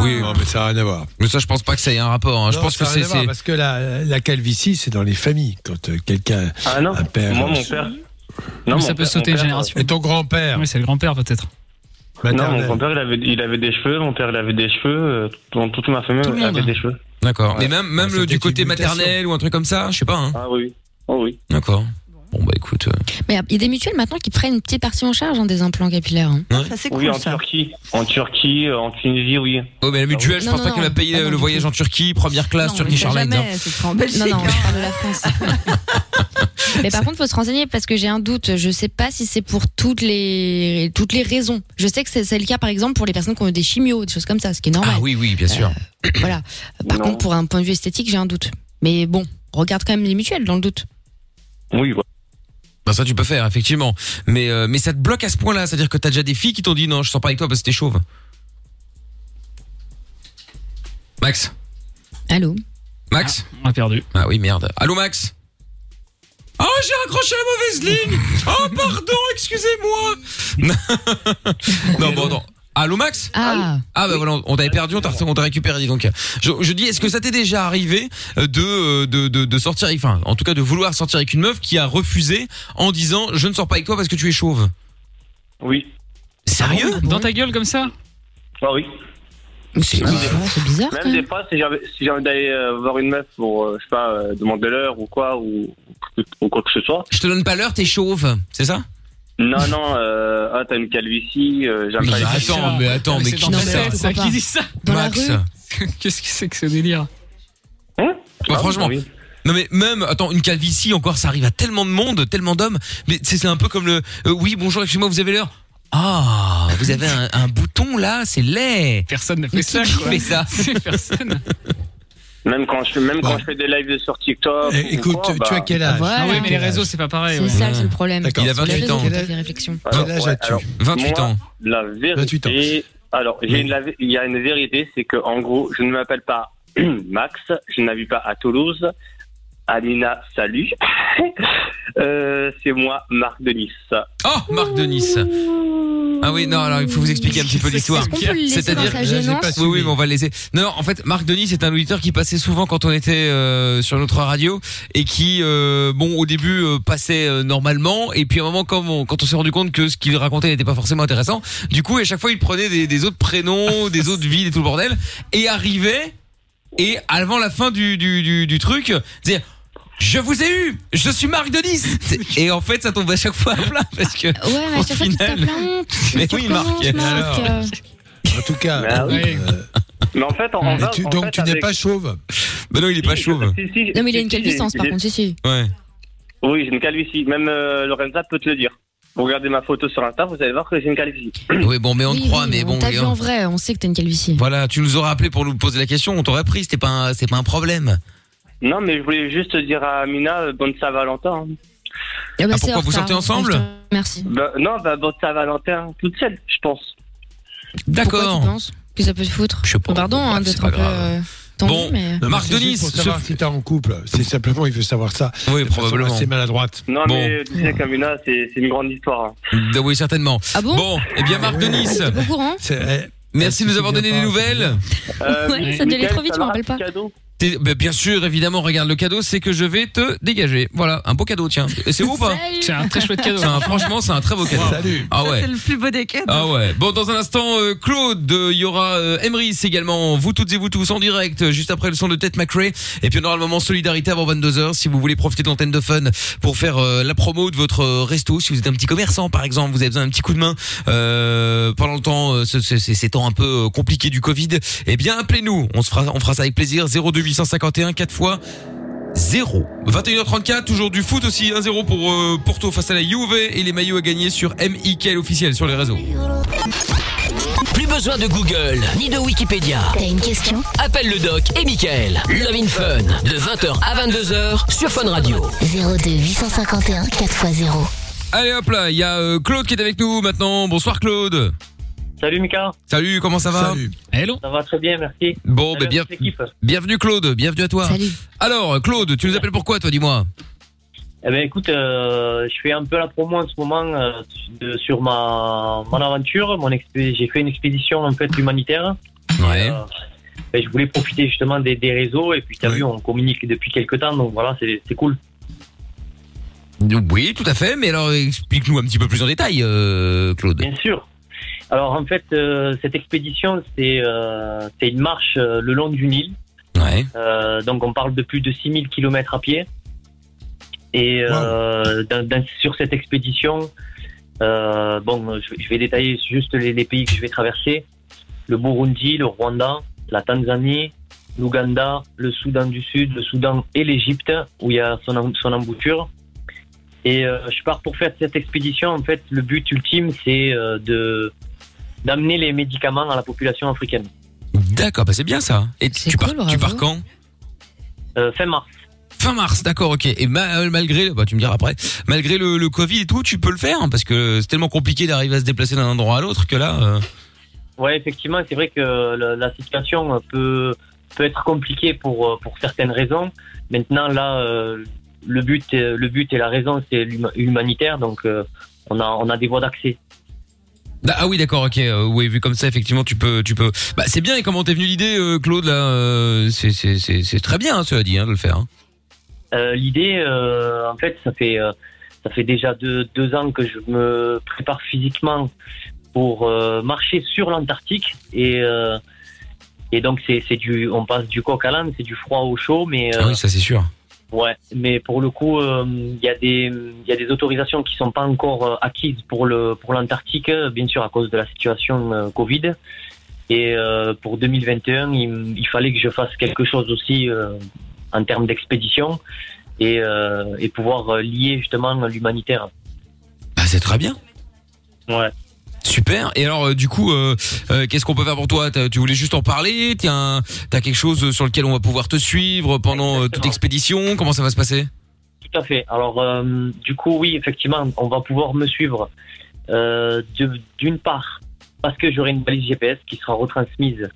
S2: Oui,
S3: Non, mais ça n'a rien à voir.
S2: mais ça, je pense pas que ça ait un rapport. hein. Je
S3: Non,
S2: pense
S3: ça
S2: que
S3: a rien
S2: c'est.
S3: à voir,
S2: c'est-
S3: Parce que la, la calvitie, c'est dans les familles. Quand euh, quelqu'un.
S15: Ah non,
S3: Un père,
S15: moi, mon père.
S5: Mais
S15: mon
S5: ça peut
S15: père-
S5: sauter une génération.
S3: Et ton grand-père
S5: Oui, c'est le grand-père peut-être.
S15: Non, mon grand-père, il avait, il avait des cheveux, mon père, il avait des cheveux, euh, tout- toute ma famille
S5: Tout monde,
S15: avait des cheveux.
S2: D'accord.
S15: Ouais.
S2: Mais même, même
S3: Ouais,
S2: le-
S3: c'est
S2: du côté maternel ou un truc comme ça, je sais pas. Hein.
S15: Ah oui, oh oui.
S2: D'accord. Bon bah écoute. euh,
S4: Mais il y a des mutuelles maintenant qui prennent une petite partie en charge hein, des implants capillaires. hein.
S7: Ça, c'est
S15: Oui,
S7: cool,
S15: en
S7: ça.
S15: Turquie. En Turquie, euh, en Tunisie, oui.
S2: Oh mais la mutuelle, je
S4: Non,
S2: pense
S4: non,
S2: pas qu'elle va payer le voyage en Turquie, première classe, Airlines. hein.
S7: en Belgique.
S4: Non, non,
S7: hein.
S4: je parle de la France. Mais par contre, faut se renseigner parce que j'ai un doute. Je sais pas si c'est pour toutes les toutes les raisons. Je sais que c'est c'est le cas, par exemple, pour les personnes qui ont eu des chimios, des choses comme ça, ce qui est normal.
S2: Ah oui, oui, bien sûr.
S4: Voilà. Par
S15: Non.
S4: contre, pour un point de vue esthétique, j'ai un doute. Mais bon, regarde quand même les mutuelles dans le doute.
S15: Oui, voilà.
S2: Bah ça tu peux faire effectivement. Mais euh, mais ça te bloque à ce point-là, c'est-à-dire que t'as déjà des filles qui t'ont dit non, je sors pas avec toi parce que t'es chauve. Max,
S4: Allô?
S2: Max?
S5: On a perdu.
S2: Ah oui merde. Allô Max? Oh j'ai raccroché la mauvaise ligne. Oh pardon, excusez-moi. non bon non. Allô Max
S4: Ah.
S2: Ah bah voilà, on t'avait perdu, on t'a on t'a récupéré dis donc. Je, je dis, est-ce que ça t'est déjà arrivé euh, de, euh, de de de sortir, enfin, en tout cas de vouloir sortir avec une meuf qui a refusé en disant je ne sors pas avec toi parce que tu es chauve?
S15: Oui.
S2: Sérieux?
S5: Dans ta gueule comme ça?
S15: Ah oui.
S2: C'est
S4: Ah, c'est bizarre quand
S15: Même des fois, si j'avais si j'ai envie d'aller euh, voir une meuf pour, euh, je sais pas, euh, demander l'heure ou quoi, ou, ou quoi que ce soit.
S2: Je te donne pas l'heure, t'es chauve, c'est ça?
S15: Non, non, euh, ah, t'as une calvitie, euh, j'aime pas les
S2: attends, mais attends, mais qui dit ça
S5: ça qui dit ça
S4: Dans
S2: Max.
S5: Qu'est-ce que c'est que ce délire
S15: Hein
S2: Bah,
S15: Ah,
S2: franchement.
S15: oui.
S2: Non mais même attends une calvitie encore ça arrive à tellement de monde tellement d'hommes mais c'est c'est un peu comme le euh, oui bonjour excusez-moi vous avez l'heure ah vous avez un, un bouton là c'est laid
S5: Personne ne fait
S2: Mais
S5: ça,
S2: qui
S5: quoi.
S2: fait ça
S5: C'est personne.
S15: Même quand je fais, même quand je fais des lives sur TikTok.
S3: Eh,
S15: ou
S3: Écoute,
S15: quoi,
S3: tu
S15: bah,
S3: as quel âge
S4: Voilà.
S5: Ah oui, mais les réseaux, c'est pas pareil.
S4: C'est
S5: ouais.
S4: ça, c'est le problème.
S2: Il a
S4: C'est les
S2: 28
S4: réseaux
S2: ans.
S3: Quel âge as-tu
S15: alors,
S2: 28
S15: moi,
S2: ans
S15: La
S3: 28 ans.
S15: vérité. Alors, j'ai
S3: Oui.
S15: une, la vé- il y a une vérité, c'est que en gros, je ne m'appelle pas Max, je n'habite pas à Toulouse. Alina, salut. Euh, c'est moi, Marc de Nice.
S2: oh Marc de Nice ah oui non alors il faut vous expliquer un petit peu l'histoire C'est-à-dire- Oui, oui, mais on va le laisser. Non, non, en fait, Marc Denis, c'est un auditeur qui passait souvent quand on était euh, sur notre radio et qui, euh, bon, au début, euh, passait euh, normalement. Et puis, à un moment, quand on, quand on s'est rendu compte que ce qu'il racontait n'était pas forcément intéressant, du coup, à chaque fois, il prenait des, des autres prénoms, des autres villes et tout le bordel, et arrivait, et avant la fin du, du, du, du truc, je vous ai eu, je suis Marc Denis. Et en fait, ça tombe à chaque fois à plat parce que.
S4: Ouais, mais
S2: au
S4: à chaque fois, tu
S2: final-
S4: la honte.
S2: Mais
S4: Tu
S2: oui, Marc.
S4: Marc.
S3: Alors.
S4: euh,
S3: En tout cas,
S15: Bah oui.
S3: euh,
S15: Mais en fait, en, en
S3: tu-
S15: en
S3: donc
S15: fait,
S3: tu n'es
S15: avec-
S3: pas chauve.
S2: Bah non, il est pas chauve.
S15: si, si,
S4: Non, mais il a une calvissance, par contre, si, si.
S2: Ouais.
S15: Oui, j'ai une calvitie. Même euh, Lorenza peut te le dire. Vous regardez ma photo sur Insta, vous allez voir que j'ai une calvitie.
S2: Oui, bon, mais on
S4: Oui,
S2: te croit,
S4: oui,
S2: mais bon.
S4: On t'a vu en vrai, on sait que t'as une calvitie.
S2: Voilà, tu nous aurais appelé pour nous poser la question, on t'aurait pris, c'était pas un, c'était pas un problème.
S15: Non, mais je voulais juste dire à Amina, euh, bonne Saint-Valentin. hein.
S4: Ah, bah,
S2: Ah,
S4: c'est
S2: pourquoi
S4: en
S2: vous
S4: retard.
S2: sortez ensemble
S4: Je te- Merci.
S15: Bah, non, bah, bonne Saint-Valentin toute seule, je pense.
S4: Pourquoi
S2: D'accord.
S4: tu penses que ça peut te foutre
S2: Je sais pas.
S4: Pardon hein,
S2: bref,
S4: d'être
S2: c'est
S4: un
S2: pas
S4: peu.
S2: grave.
S4: euh,
S2: Bon,
S3: Non,
S2: Marc
S3: mais c'est
S2: Denis,
S3: juste Pour savoir si t'es en couple, c'est simplement il veut savoir ça.
S2: Oui, probablement.
S3: assez maladroite.
S14: Non,
S2: Bon.
S14: mais tu sais, Kamuna, c'est c'est une grande histoire. hein.
S2: Ah Oui, certainement.
S4: Ah bon
S2: Bon, eh bien Marc Denis,
S4: Au courant
S2: merci de nous avoir donné des nouvelles.
S14: Euh,
S4: Ouais, ça devait aller trop vite, je m'en rappelle pas.
S2: T'es- bah, bien sûr, évidemment, regarde le cadeau, c'est que je vais te dégager. Voilà, un beau cadeau, tiens. Et c'est beau ou pas
S5: C'est un très chouette cadeau.
S2: C'est un- Franchement, c'est un très beau cadeau.
S3: Salut.
S2: Ah ouais.
S7: C'est le plus beau des cadeaux.
S2: Ah ouais. Bon, dans un instant, euh, Claude, euh, il y aura euh, Emrys également. Vous toutes et vous tous en direct, euh, juste après le son de Tête McRae. Et puis on aura le moment solidarité avant 22h. Si vous voulez profiter de l'antenne de Fun pour faire euh, la promo de votre euh, resto, si vous êtes un petit commerçant par exemple, vous avez besoin d'un petit coup de main euh, pendant le temps, euh, ce- ce- ces ces temps un peu euh, compliqués du Covid, eh bien appelez-nous. On se fera, on fera ça avec plaisir. 02 851 4 fois 0. 21h34, toujours du foot aussi, 1-0 pour euh, Porto face à la Juve et les maillots à gagner sur MIKL officiel sur les réseaux.
S1: Plus besoin de Google ni de Wikipédia.
S8: T'as une question?
S1: Appelle le doc et Michael. Love in Fun de 20h à 22h sur Fun Radio.
S8: 02 851 4x0.
S2: Allez hop là, il y a euh, Claude qui est avec nous maintenant. Bonsoir Claude.
S14: Salut Mika.
S2: Salut, comment ça va
S3: Salut.
S5: Hello.
S14: Ça va très bien, merci.
S2: Bon, bah, bien, bienvenue Claude, bienvenue à toi.
S4: Salut.
S2: Alors Claude, tu nous appelles pourquoi toi, dis-moi
S14: Eh ben écoute, euh, je fais un peu la promo en ce moment euh, de- sur ma mon aventure. Mon expé- j'ai fait une expédition en fait humanitaire.
S2: Ouais.
S14: Euh, ben, je voulais profiter justement des, des réseaux et puis t'as
S3: Ouais.
S14: vu, on communique depuis quelques temps, donc voilà, c'est c'est cool.
S2: Oui, tout à fait, mais alors explique-nous un petit peu plus en détail, euh, Claude.
S14: Bien sûr. Alors en fait, euh, cette expédition, c'est euh, c'est une marche euh, le long du Nil.
S2: Ouais.
S14: Donc on parle de plus de 6000 km à pied. Et dans- dans- sur cette expédition, bon, je, je vais détailler juste les, les pays que je vais traverser. Le Burundi, le Rwanda, la Tanzanie, l'Ouganda, le Soudan du Sud, le Soudan et l'Égypte, où il y a son, son embouchure. Et euh, je pars pour faire cette expédition. En fait, le but ultime, c'est euh, de d'amener les médicaments à la population africaine.
S2: D'accord, bah c'est bien ça. Et tu pars,
S4: cool,
S2: tu pars quand
S14: Euh, fin mars.
S2: Fin mars, d'accord, ok. Et euh, malgré, bah tu me diras après, malgré le, le Covid et tout, tu peux le faire hein, parce que c'est tellement compliqué d'arriver à se déplacer d'un endroit à l'autre que là. euh,
S14: Ouais, effectivement, c'est vrai que la, la situation peut peut être compliquée pour euh, pour certaines raisons. Maintenant, là, euh, le but euh, le but et la raison, c'est l'huma- l'humanitaire, donc euh, on a on a des voies d'accès.
S2: Ah ah oui, d'accord, ok. euh, oui, vu comme ça, effectivement, tu peux, tu peux. Bah c'est bien. Et comment t'es venu l'idée, euh, Claude là euh, C'est c'est c'est c'est très bien, hein, cela dit, hein, de le faire. hein.
S14: Euh, L'idée, euh, en fait, ça fait euh, ça fait déjà deux deux ans que je me prépare physiquement pour euh, marcher sur l'Antarctique et euh, et donc c'est c'est du on passe du coq à l'âne, c'est du froid au chaud, mais euh,
S2: Ah oui, ça c'est sûr.
S14: Ouais, mais pour le coup, euh, il y a des il y a des autorisations qui sont pas encore euh, acquises pour le pour l'Antarctique, bien sûr à cause de la situation euh, Covid. Et euh, pour 2021, il, il fallait que je fasse quelque chose aussi euh, en termes d'expédition et euh, et pouvoir lier justement l'humanitaire.
S2: Bah c'est très bien.
S14: Ouais.
S2: Super. Et alors, euh, du coup, euh, euh, qu'est-ce qu'on peut faire pour toi? T'as- Tu voulais juste en parler? Tiens, t'as quelque chose sur lequel on va pouvoir te suivre pendant euh, toute expédition Comment ça va se passer?
S14: Tout à fait. Alors, euh, du coup, oui, effectivement, on va pouvoir me suivre euh, de- d'une part parce que j'aurai une balise GPS qui sera retransmise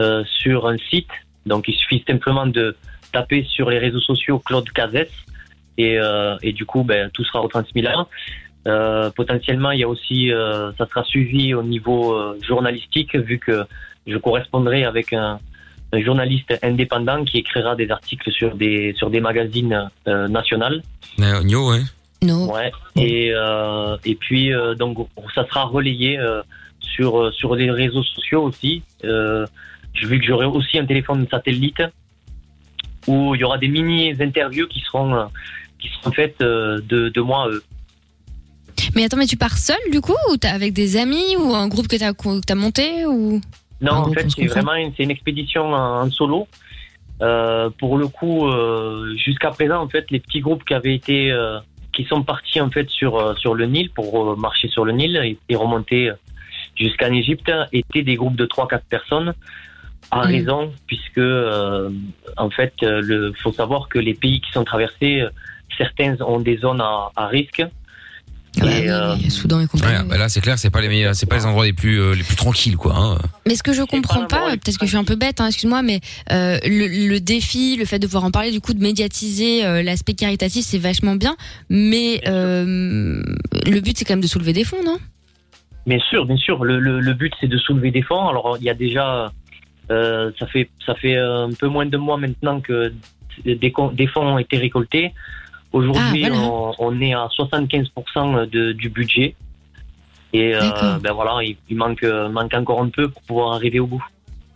S14: euh, sur un site. Donc, il suffit simplement de taper sur les réseaux sociaux Claude Cazès et, euh, et du coup, ben, tout sera retransmis là. Euh, potentiellement, il y a aussi, euh, ça sera suivi au niveau euh, journalistique vu que je correspondrai avec un, un journaliste indépendant qui écrira des articles sur des sur des magazines euh, nationaux.
S2: Euh, Nio, ouais.
S4: Non.
S14: Ouais. Et euh, et puis euh, donc ça sera relayé euh, sur euh, sur les réseaux sociaux aussi. Euh, vu que j'aurai aussi un téléphone satellite où il y aura des mini interviews qui seront euh, qui seront faites euh, de de moi. euh.
S4: Mais attends, mais tu pars seul du coup ou t'as avec des amis ou un groupe que t'as t'as monté ou?
S14: Non, en fait, c'est vraiment une, une expédition en, en solo. Euh, pour le coup, euh, jusqu'à présent, en fait, les petits groupes qui avaient été, euh, qui sont partis en fait sur sur le Nil pour marcher sur le Nil et, et remonter jusqu'en Égypte étaient des groupes de 3-4 personnes. À
S4: Mhm.
S14: raison, puisque en fait, le faut savoir que les pays qui sont traversés, certains ont des zones à, à risque.
S4: Ouais,
S14: euh,
S4: oui, Soudan et compagnie.
S2: Ouais, bah là c'est clair, c'est pas les meilleurs, c'est pas les endroits les plus euh, les plus tranquilles quoi. Hein.
S4: Mais ce que je comprends pas, peut-être que je suis un peu bête, hein, excuse-moi, mais euh, le, le défi, le fait de pouvoir en parler, du coup, de médiatiser euh, l'aspect caritatif, c'est vachement bien. Mais euh, le but, c'est quand même de soulever des fonds, non?
S14: Bien sûr, bien sûr. Le, le, le but, c'est de soulever des fonds. Alors, il y a déjà, euh, ça fait ça fait euh, un peu moins de mois maintenant que des, con- des fonds ont été récoltés. Aujourd'hui,
S4: Ah, voilà.
S14: on, on est à 75% de, du budget. Et euh, ben voilà, il, il manque manque encore un peu pour pouvoir arriver au bout.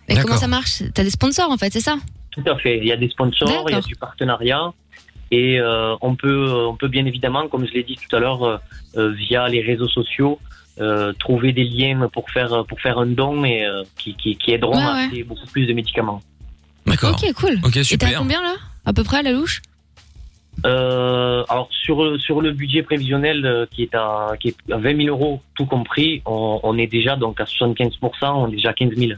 S4: Et comment ça marche? T'as des sponsors, en fait, c'est ça?
S14: Tout à fait. Il y a des sponsors, il y a du partenariat. Et euh, on, peut, on peut bien évidemment, comme je l'ai dit tout à l'heure, euh, via les réseaux sociaux, euh, trouver des liens pour faire, pour faire un don et euh, qui, qui, qui aideront
S4: Ouais,
S14: à
S4: ouais.
S14: acheter beaucoup plus de médicaments.
S2: D'accord.
S4: Ok, cool.
S2: Ok,
S4: Et t'as
S2: super.
S4: combien, là? À peu près, à la louche?
S14: Euh, alors sur, sur le budget prévisionnel euh, qui est à, qui est à 20 000 euros tout compris, on, on est déjà donc à 75%, on est déjà à 15 000.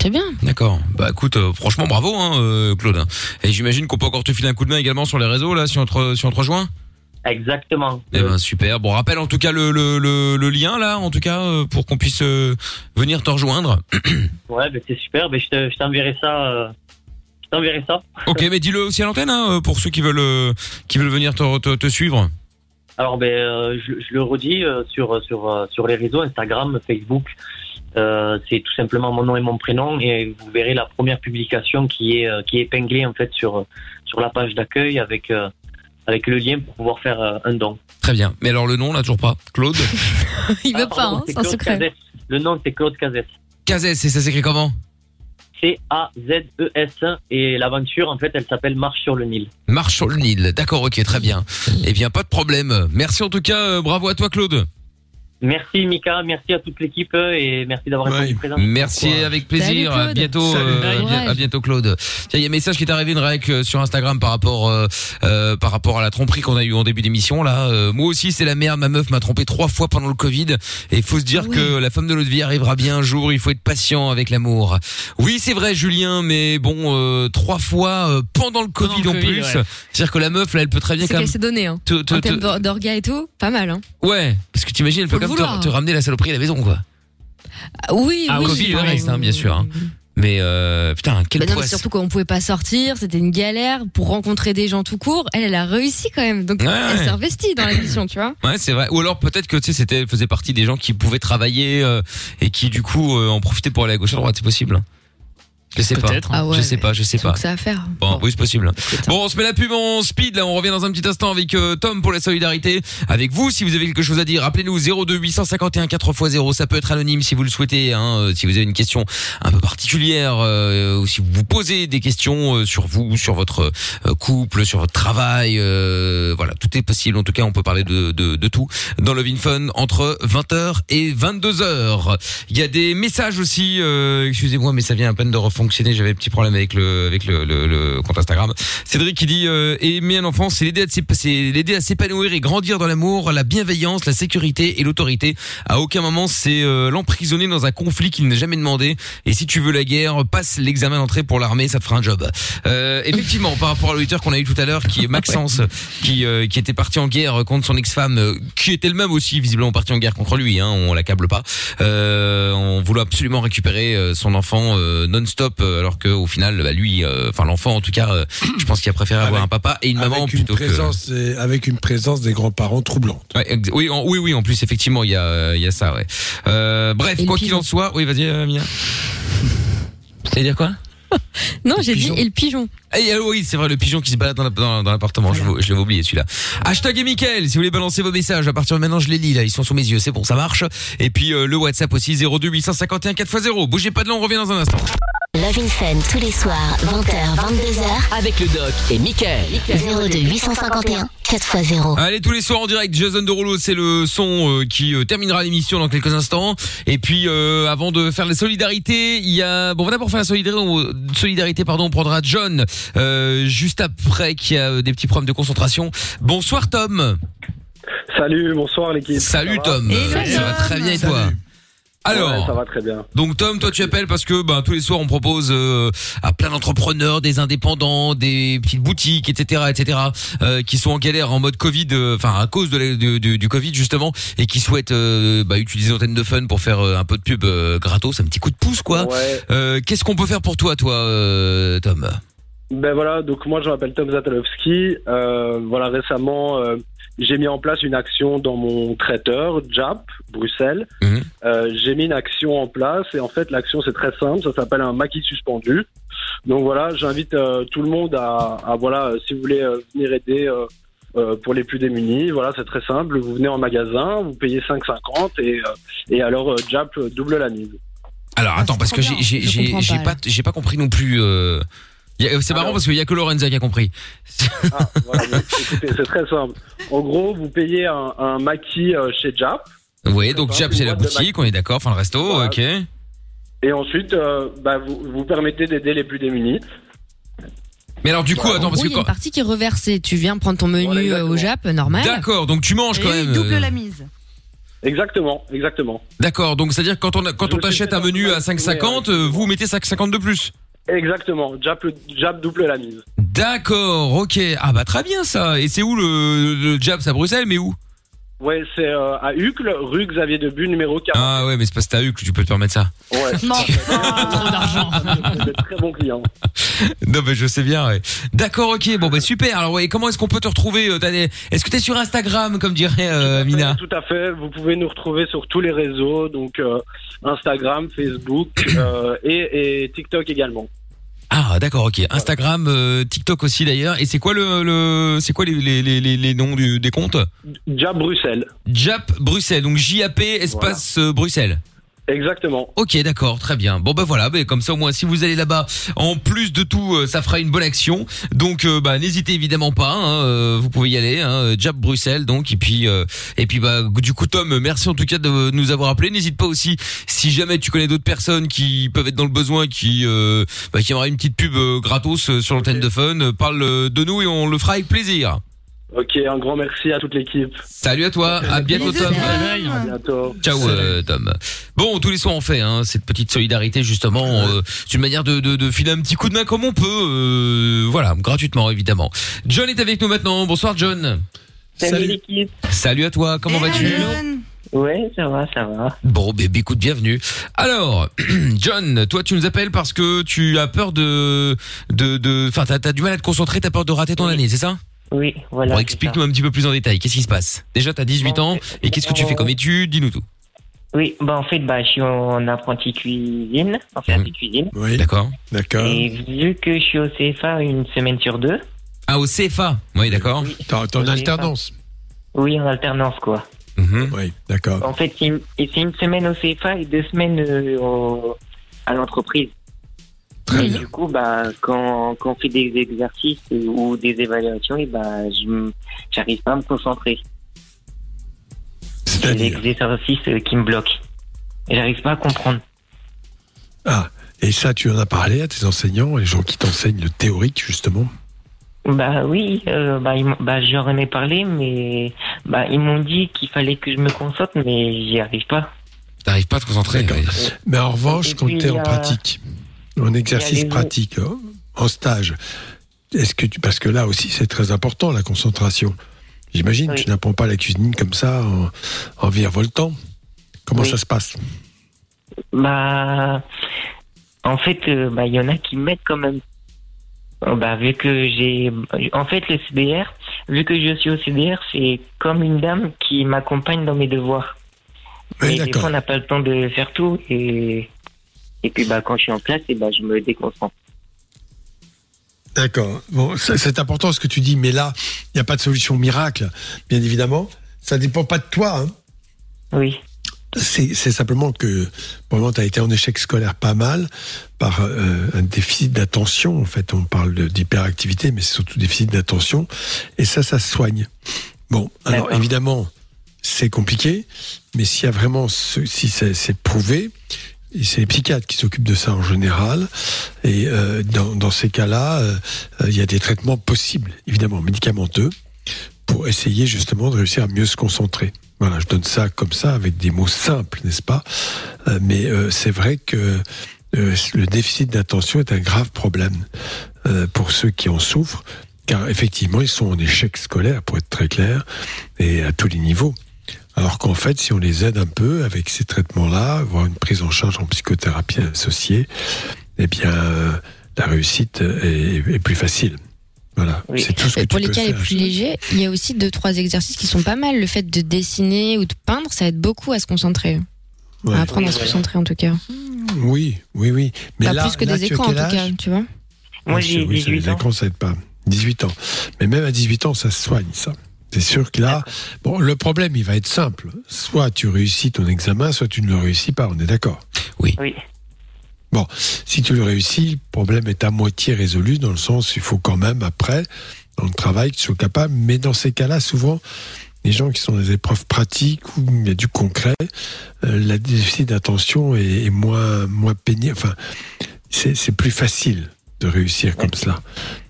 S4: C'est bien.
S2: D'accord. Bah écoute, euh, franchement bravo hein, euh, Claude. Et j'imagine qu'on peut encore te filer un coup de main également sur les réseaux là, si on te, si on te rejoint?
S14: Exactement.
S2: Eh ben super. Bon, rappelle en tout cas le, le, le, le lien là, en tout cas euh, pour qu'on puisse euh, venir te rejoindre.
S14: Ouais, ben c'est super. Ben je te- je t'enverrai ça. Je t'enverrai ça.
S2: ok, mais dis-le aussi à l'antenne hein, euh, pour ceux qui veulent euh, qui veulent venir te, te, te suivre.
S14: Alors ben euh, je, je le redis euh, sur sur euh, sur les réseaux Instagram, Facebook. Euh, c'est tout simplement mon nom et mon prénom et vous verrez la première publication qui est euh, qui est épinglée en fait sur sur la page d'accueil avec euh, avec le lien pour pouvoir faire euh, un don.
S2: Très bien. Mais alors le nom là toujours pas? Claude?
S4: Il veut
S14: Ah,
S4: pas,
S14: pardon,
S4: hein,
S14: c'est
S4: c'est un
S14: Claude
S4: secret.
S14: Le nom c'est Claude Cazès.
S2: Cazès, et ça s'écrit comment?
S14: C-A-Z-E-S et l'aventure en fait elle s'appelle Marche sur le Nil.
S2: Marche sur le Nil. D'accord, ok, très bien. Eh bien, pas de problème. Merci en tout cas. euh, bravo à toi Claude.
S14: Merci Mika, merci à toute l'équipe euh, et merci d'avoir répondu présent.
S2: Merci, avec plaisir.
S14: Salut,
S2: à
S14: Claude.
S2: bientôt,
S14: Salut.
S2: euh,
S14: Bon
S2: à- bientôt Claude. Tiens, il y a un message qui est arrivé, une réac euh, sur Instagram par rapport, euh, euh, par rapport à la tromperie qu'on a eu en début d'émission là. Euh, moi aussi, c'est la merde. Ma meuf m'a trompé trois fois pendant le Covid. Et il faut se dire
S14: Ah
S2: que la femme de notre vie arrivera bien un jour. Il faut être patient avec l'amour. Oui, c'est vrai, Julien, mais bon, euh, trois fois euh, pendant le Covid
S4: le
S2: en
S4: Covid,
S2: plus.
S4: ouais.
S2: C'est-à-dire que la meuf là, elle peut très bien
S4: C'est
S2: quand
S4: qu'elle
S2: même.
S4: s'est donnée, hein.
S2: te- te-
S4: En termes
S2: te-
S4: d'or- d'orga et tout, pas mal, hein.
S2: Ouais, parce que t'imagines, elle peut Même te, te ramener la saloperie à la maison, quoi.
S4: Ah, Oui,
S2: Ah,
S4: oui.
S2: Covid, le reste, hein, bien sûr. hein. Mais euh, putain, quel
S4: Bah non, mais
S2: poisse.
S4: surtout qu'on pouvait pas sortir, c'était une galère pour rencontrer des gens tout court. Elle, elle a réussi quand même. Donc,
S2: Ouais,
S4: elle
S2: ouais.
S4: s'est investie dans la mission, tu vois.
S2: Ouais, c'est vrai. Ou alors peut-être que tu sais, c'était elle faisait partie des gens qui pouvaient travailler euh, et qui du coup euh, en profitaient pour aller à gauche à droite. C'est possible. Je sais pas.
S4: Peut-être. Ah ouais,
S2: je sais pas. Je sais pas.
S4: Donc, ça à faire.
S2: Bon, oui, c'est possible. Bon, on se met la pub en speed. Là, on revient dans un petit instant avec euh, Tom pour la solidarité. Avec vous, si vous avez quelque chose à dire, appelez-nous 02 851 4x0. Ça peut être anonyme si vous le souhaitez. Hein, euh, si vous avez une question un peu particulière euh, ou si vous vous posez des questions euh, sur vous, sur votre euh, couple, sur votre travail, euh, voilà, tout est possible. En tout cas, on peut parler de, de, de tout dans le Fun entre 20h et 22h. Il y a des messages aussi. euh, Excusez-moi, mais ça vient à peine de refonctionner. J'avais un petit problème avec le avec le, le, le compte Instagram. Cédric qui dit euh, aimer un enfant, c'est l'aider à s'épanouir et grandir dans l'amour, la bienveillance, la sécurité et l'autorité. À aucun moment c'est euh, l'emprisonner dans un conflit qu'il n'a jamais demandé. Et si tu veux la guerre, passe l'examen d'entrée pour l'armée, ça te fera un job. Euh, effectivement, par rapport à l'auditeur qu'on a eu tout à l'heure, qui est Maxence, qui euh, qui était parti en guerre contre son ex-femme, qui était elle-même aussi visiblement parti en guerre contre lui. Hein, on l'accable pas. Euh, on voulait absolument récupérer son enfant non-stop, euh, alors que au final, bah, lui, euh, enfin l'enfant en tout cas, euh, je pense qu'il a préféré avoir un papa et une maman
S3: avec une
S2: plutôt que.
S3: et- avec une présence des grands-parents troublante.
S2: Ouais, oui, en- oui, oui, en plus, effectivement, il y a, il y a ça, ouais. Euh, bref,
S4: Et
S2: quoi qu'il en soit, oui, vas-y, euh, Mia. Ça veut dire quoi?
S4: Non, j'ai dit, et le pigeon.
S2: Eh, euh, oui, c'est vrai, le pigeon qui se balade dans la- dans dans l'appartement, je, je l'avais oublié celui-là. Hashtag et Mickaël, si vous voulez balancer vos messages, à partir de maintenant, je les lis, là, ils sont sous mes yeux, c'est bon, ça marche. Et puis, euh, le WhatsApp aussi, 02 851 4x0. Bougez pas de là, on revient dans un instant.
S8: Love in Fun tous les soirs, 20h, 22h.
S1: Avec le doc et Michael.
S8: 02 851 4x0.
S2: Allez, tous les soirs en direct, Jason Derulo, c'est le son euh, qui euh, terminera l'émission dans quelques instants. Et puis, euh, avant de faire la solidarité, il y a... Bon, on va d'abord faire la solidarité, on- solidarité pardon, on prendra John euh, juste après qui a des petits problèmes de concentration. Bonsoir Tom.
S16: Salut, bonsoir l'équipe.
S2: Salut
S16: Ça va
S2: Tom. Ça va très bien et toi Alors,
S16: Ouais, ça va très bien.
S2: donc Tom, toi tu appelles parce que ben tous les soirs on propose euh, à plein d'entrepreneurs, des indépendants, des petites boutiques, etc., etc., euh, qui sont en galère en mode Covid, euh, enfin à cause de la- du, du- du Covid justement, et qui souhaitent euh, bah, utiliser l'antenne de fun pour faire un peu de pub euh, gratos, un petit coup de pouce quoi.
S16: Ouais.
S2: Euh, Qu'est-ce qu'on peut faire pour toi, toi, euh, Tom?
S16: Ben voilà, donc moi je m'appelle Tom Zatalowski. Euh, voilà, récemment, euh, j'ai mis en place une action dans mon traiteur, JAP, Bruxelles.
S2: Mhm.
S16: Euh, j'ai mis une action en place et en fait l'action c'est très simple, ça s'appelle un maquis suspendu. Donc voilà, j'invite euh, tout le monde à, à, voilà, euh, si vous voulez euh, venir aider euh, euh, pour les plus démunis, voilà, c'est très simple. Vous venez en magasin, vous payez 5,50 et, euh, et alors euh, JAP double la mise.
S2: Alors attends, parce que j'ai j'ai
S16: Je
S2: j'ai
S16: comprends
S2: j'ai
S16: pas,
S2: pas j'ai pas compris non plus. C'est marrant parce qu'il y a que Lorenza qui a compris.
S16: Voilà, mais écoutez, c'est très simple. En gros, vous payez un, un maquis euh, chez JAP.
S2: Oui, donc Jap c'est la boutique, on est d'accord, enfin le resto,
S16: Voilà.
S2: ok.
S16: Et ensuite, euh, bah, vous, vous permettez d'aider les plus démunis.
S2: Mais alors du coup, attends,
S4: En
S2: parce que
S4: il y a une partie qui est reversée. Tu viens prendre ton menu euh, au Jap, normal.
S2: D'accord, donc tu manges quand même. euh,
S7: mise.
S16: Exactement, exactement.
S2: D'accord, donc c'est-à-dire que quand on a- quand on t'achète un menu à 5,50, euh, vous mettez 5,50 de plus.
S16: Exactement. Jap, Jap double la mise.
S2: D'accord, ok. Ah bah très bien ça. Et c'est où le, le Jab C'est à Bruxelles, mais où?
S16: Ouais, c'est euh, à Uccle, rue Xavier Debu, numéro 40.
S2: Ah ouais, mais c'est pas Stahu que tu peux te permettre ça.
S16: Ouais.
S7: Non.
S16: Trop d'argent. Êtes très bon client.
S2: Non mais je sais bien. Ouais. D'accord, ok. Bon bah super. Alors ouais, comment est-ce qu'on peut te retrouver euh, t'as des- Est-ce que t'es sur Instagram, comme dirait euh, Mina
S16: Tout à fait. Vous pouvez nous retrouver sur tous les réseaux, donc euh, Instagram, Facebook euh, et, et TikTok également.
S2: Ah d'accord, ok. Instagram, euh, TikTok aussi d'ailleurs. Et c'est quoi le, le c'est quoi les, les, les, les- les noms du- des comptes
S16: Jap Bruxelles.
S2: Jap Bruxelles. Donc JAP espace euh, Bruxelles.
S16: Exactement.
S2: Ok, d'accord, très bien. Bon bah voilà, bah, comme ça au moins si vous allez là-bas, en plus de tout, euh, ça fera une bonne action. Donc euh, bah n'hésitez évidemment pas, hein, euh, vous pouvez y aller. Hein, Jab Bruxelles donc et puis euh, et puis bah du coup Tom, merci en tout cas de nous avoir appelé. N'hésite pas aussi si jamais tu connais d'autres personnes qui peuvent être dans le besoin, qui euh, bah, qui aimeraient une petite pub euh, gratos euh, sur l'antenne de Fun, euh, parle euh, de nous et on le fera avec plaisir.
S16: Ok, un grand merci à toute l'équipe.
S2: Salut à toi, à bientôt Tom.
S16: À bientôt.
S2: Ciao euh, Tom. Bon, tous les soirs on fait hein, cette petite solidarité justement. euh, c'est une manière de, de, de filer un petit coup de main comme on peut. euh, voilà, gratuitement évidemment. John est avec nous maintenant. Bonsoir John.
S17: Salut, l'équipe.
S2: Salut à toi. Comment vas-tu
S17: Ouais, ça va, ça va.
S2: Bon, bébé, écoute, bienvenue. Alors, John, toi, tu nous appelles parce que tu as peur de, de, de, enfin, t'as, t'as du mal à te concentrer, t'as peur de rater ton année, c'est ça?
S17: Oui, voilà.
S2: Bon, explique-nous un petit peu plus en détail. Qu'est-ce qui se passe Déjà, t'as 18 ans, et qu'est-ce que tu fais comme étude Dis-nous tout.
S17: Oui, bah en fait, bah, je suis en apprenti cuisine, en service de cuisine.
S3: Oui.
S2: D'accord.
S3: D'accord.
S17: Et vu que je suis au CFA une semaine sur deux.
S2: Ah, au CFA Oui, d'accord.
S3: T'es t'es en alternance
S17: Oui, en alternance, quoi.
S2: Mhm.
S3: Oui, d'accord.
S17: En fait, c'est une, et c'est une semaine au CFA et deux semaines euh, au- à l'entreprise.
S3: Très
S17: et
S3: bien.
S17: du coup, bah, quand, quand on fait des exercices euh, ou des évaluations, et bah, je pas à me concentrer. C'est les exercices euh, qui me bloquent. Et j'arrive pas à comprendre.
S3: Ah, et ça, tu en as parlé à tes enseignants, les gens qui t'enseignent le théorique, justement?
S17: Bah oui, euh, bah, bah j'en ai parlé, mais bah ils m'ont dit qu'il fallait que je me concentre, mais j'y arrive pas.
S2: T'arrives pas à te concentrer. ouais.
S3: Mais en revanche, quand tu es en
S17: a-
S3: pratique, en exercice pratique, hein, en stage, est-ce que tu. Parce que là aussi, c'est très important, la concentration. J'imagine, tu n'apprends pas la cuisine comme ça, en, en virevoltant. Comment
S17: Oui.
S3: ça se passe?
S17: Bah en fait, euh, bah il y en a qui m'aident quand même. Euh, Bah vu que j'ai, en fait le CDR, vu que je suis au CDR, c'est comme une dame qui m'accompagne dans mes devoirs. Mais des
S3: d'accord.
S17: fois on n'a pas le temps de faire tout et et puis bah quand je suis en classe, et bah je me déconcentre.
S3: D'accord. Bon, c'est important ce que tu dis, mais là, il n'y a pas de solution miracle, bien évidemment. Ça dépend pas de toi. Hein.
S17: Oui.
S3: C'est simplement que, pour le moment, tu as été en échec scolaire pas mal par euh, un déficit d'attention. En fait, on parle d'hyperactivité, mais c'est surtout déficit d'attention. Et ça, ça se soigne. Bon, alors évidemment, c'est compliqué, mais s'il y a vraiment, ce- si c'est prouvé, c'est les psychiatres qui s'occupent de ça en général. Et euh, dans, ces cas-là, euh, euh, il y a des traitements possibles, évidemment, médicamenteux, pour essayer justement de réussir à mieux se concentrer. Voilà, je donne ça comme ça avec des mots simples, n'est-ce pas? Mais c'est vrai que le déficit d'attention est un grave problème pour ceux qui en souffrent, car effectivement, ils sont en échec scolaire, pour être très clair, et à tous les niveaux. Alors qu'en fait, si on les aide un peu avec ces traitements-là, voire une prise en charge en psychothérapie associée, eh bien, la réussite est, est plus facile. Voilà, c'est tout ce que
S4: Et pour
S3: tu
S4: les
S3: peux
S4: cas les plus légers, il y a aussi deux trois exercices qui sont pas mal. Le fait de dessiner ou de peindre, ça aide beaucoup à se concentrer,
S3: Ouais.
S4: à apprendre à se concentrer en tout cas.
S3: Oui, oui, oui. Mais
S4: Pas
S3: là,
S4: plus que
S3: là,
S4: des écrans en tout cas, tu vois.
S17: Moi,
S3: Oui,
S17: j'ai
S3: oui, c'est
S17: 18
S3: les
S17: ans.
S3: écrans, ça aide pas. 18 ans. Mais même à 18 ans, ça se soigne, ça. C'est sûr que là, bon, le problème, il va être simple. Soit tu réussis ton examen, soit tu ne le réussis pas. On est d'accord
S2: Oui.
S17: Oui.
S3: Bon, si tu le réussis, le problème est à moitié résolu dans le sens, il faut quand même après, dans le travail, que tu sois capable. Mais dans ces cas-là, souvent, les gens qui sont dans des épreuves pratiques où il y a du concret, euh, la déficit d'attention est, est moins moins pénible. Enfin, c'est c'est plus facile de réussir comme cela.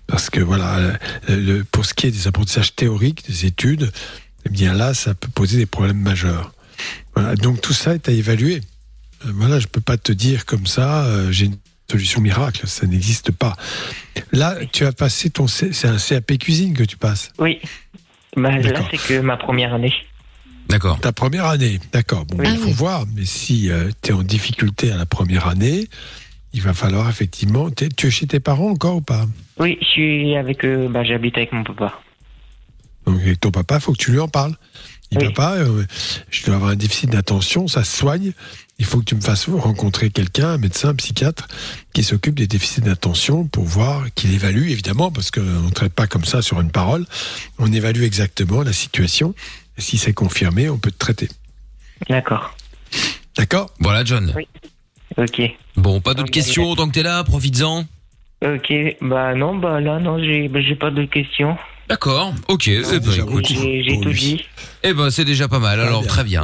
S3: Parce que voilà, euh, le- pour ce qui est des apprentissages théoriques, des études, eh bien là, ça peut poser des problèmes majeurs. Voilà, donc tout ça est à évaluer. Euh, voilà, je peux pas te dire comme ça, euh, j'ai une solution miracle, ça n'existe pas. Là, tu as passé ton, C- c'est un CAP cuisine que tu passes.
S17: Oui. Bah, là, c'est que ma première année.
S2: D'accord.
S3: Ta première année, d'accord. Bon,
S17: Oui.
S3: il faut voir, mais si tu es en difficulté à la première année, il va falloir effectivement. t'es- Tu es chez tes parents encore ou pas?
S17: Oui, je suis avec eux. Bah, j'habite avec mon papa.
S3: Donc avec ton papa, faut que tu lui en parles. Dis papa, euh, je dois avoir un déficit d'attention, ça se soigne. Il faut que tu me fasses rencontrer quelqu'un, un médecin, un psychiatre, qui s'occupe des déficits d'attention pour voir qu'il évalue, évidemment, parce qu'on ne traite pas comme ça sur une parole. On évalue exactement la situation. Et si c'est confirmé, on peut te traiter.
S17: D'accord.
S3: D'accord?
S2: Voilà, John.
S17: Ok.
S2: Bon, pas d'autres questions tant que t'es là, profites-en.
S17: Ok. Bah, non, bah, là, non, j'ai bah, j'ai pas de questions.
S2: D'accord, ok, eh ben, écoute.
S17: J'ai j'ai tout dit.
S2: Eh ben, c'est déjà pas mal, alors très bien.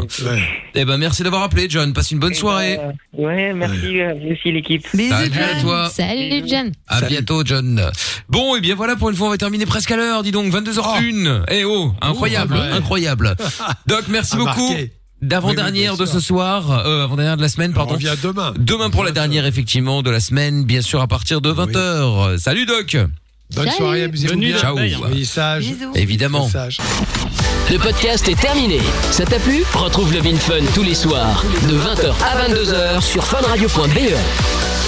S2: Eh ben, merci d'avoir appelé, John. Passe une bonne soirée.
S17: Ouais, merci, euh, vous aussi, l'équipe.
S2: Salut à toi.
S4: Salut John.
S2: À bientôt, John. Bon, et bien voilà, pour une fois, on va terminer presque à l'heure, dis donc, 22h01. Eh oh, incroyable,
S3: Oh, ouais.
S2: incroyable. Doc, merci beaucoup. D'avant-dernière
S3: Oui, oui,
S2: de ce soir, euh, avant-dernière de la semaine, pardon.
S3: On revient demain.
S2: Demain pour la dernière, effectivement, de la semaine, bien sûr, à partir de 20h. Salut, Doc.
S3: Bonne soirée, amusez-vous bien.
S2: Ciao.
S3: Soyez sages.
S2: Évidemment.
S1: Le podcast est terminé. Ça t'a plu? Retrouve le Vin Fun tous les soirs de 20h à 22h sur funradio.be.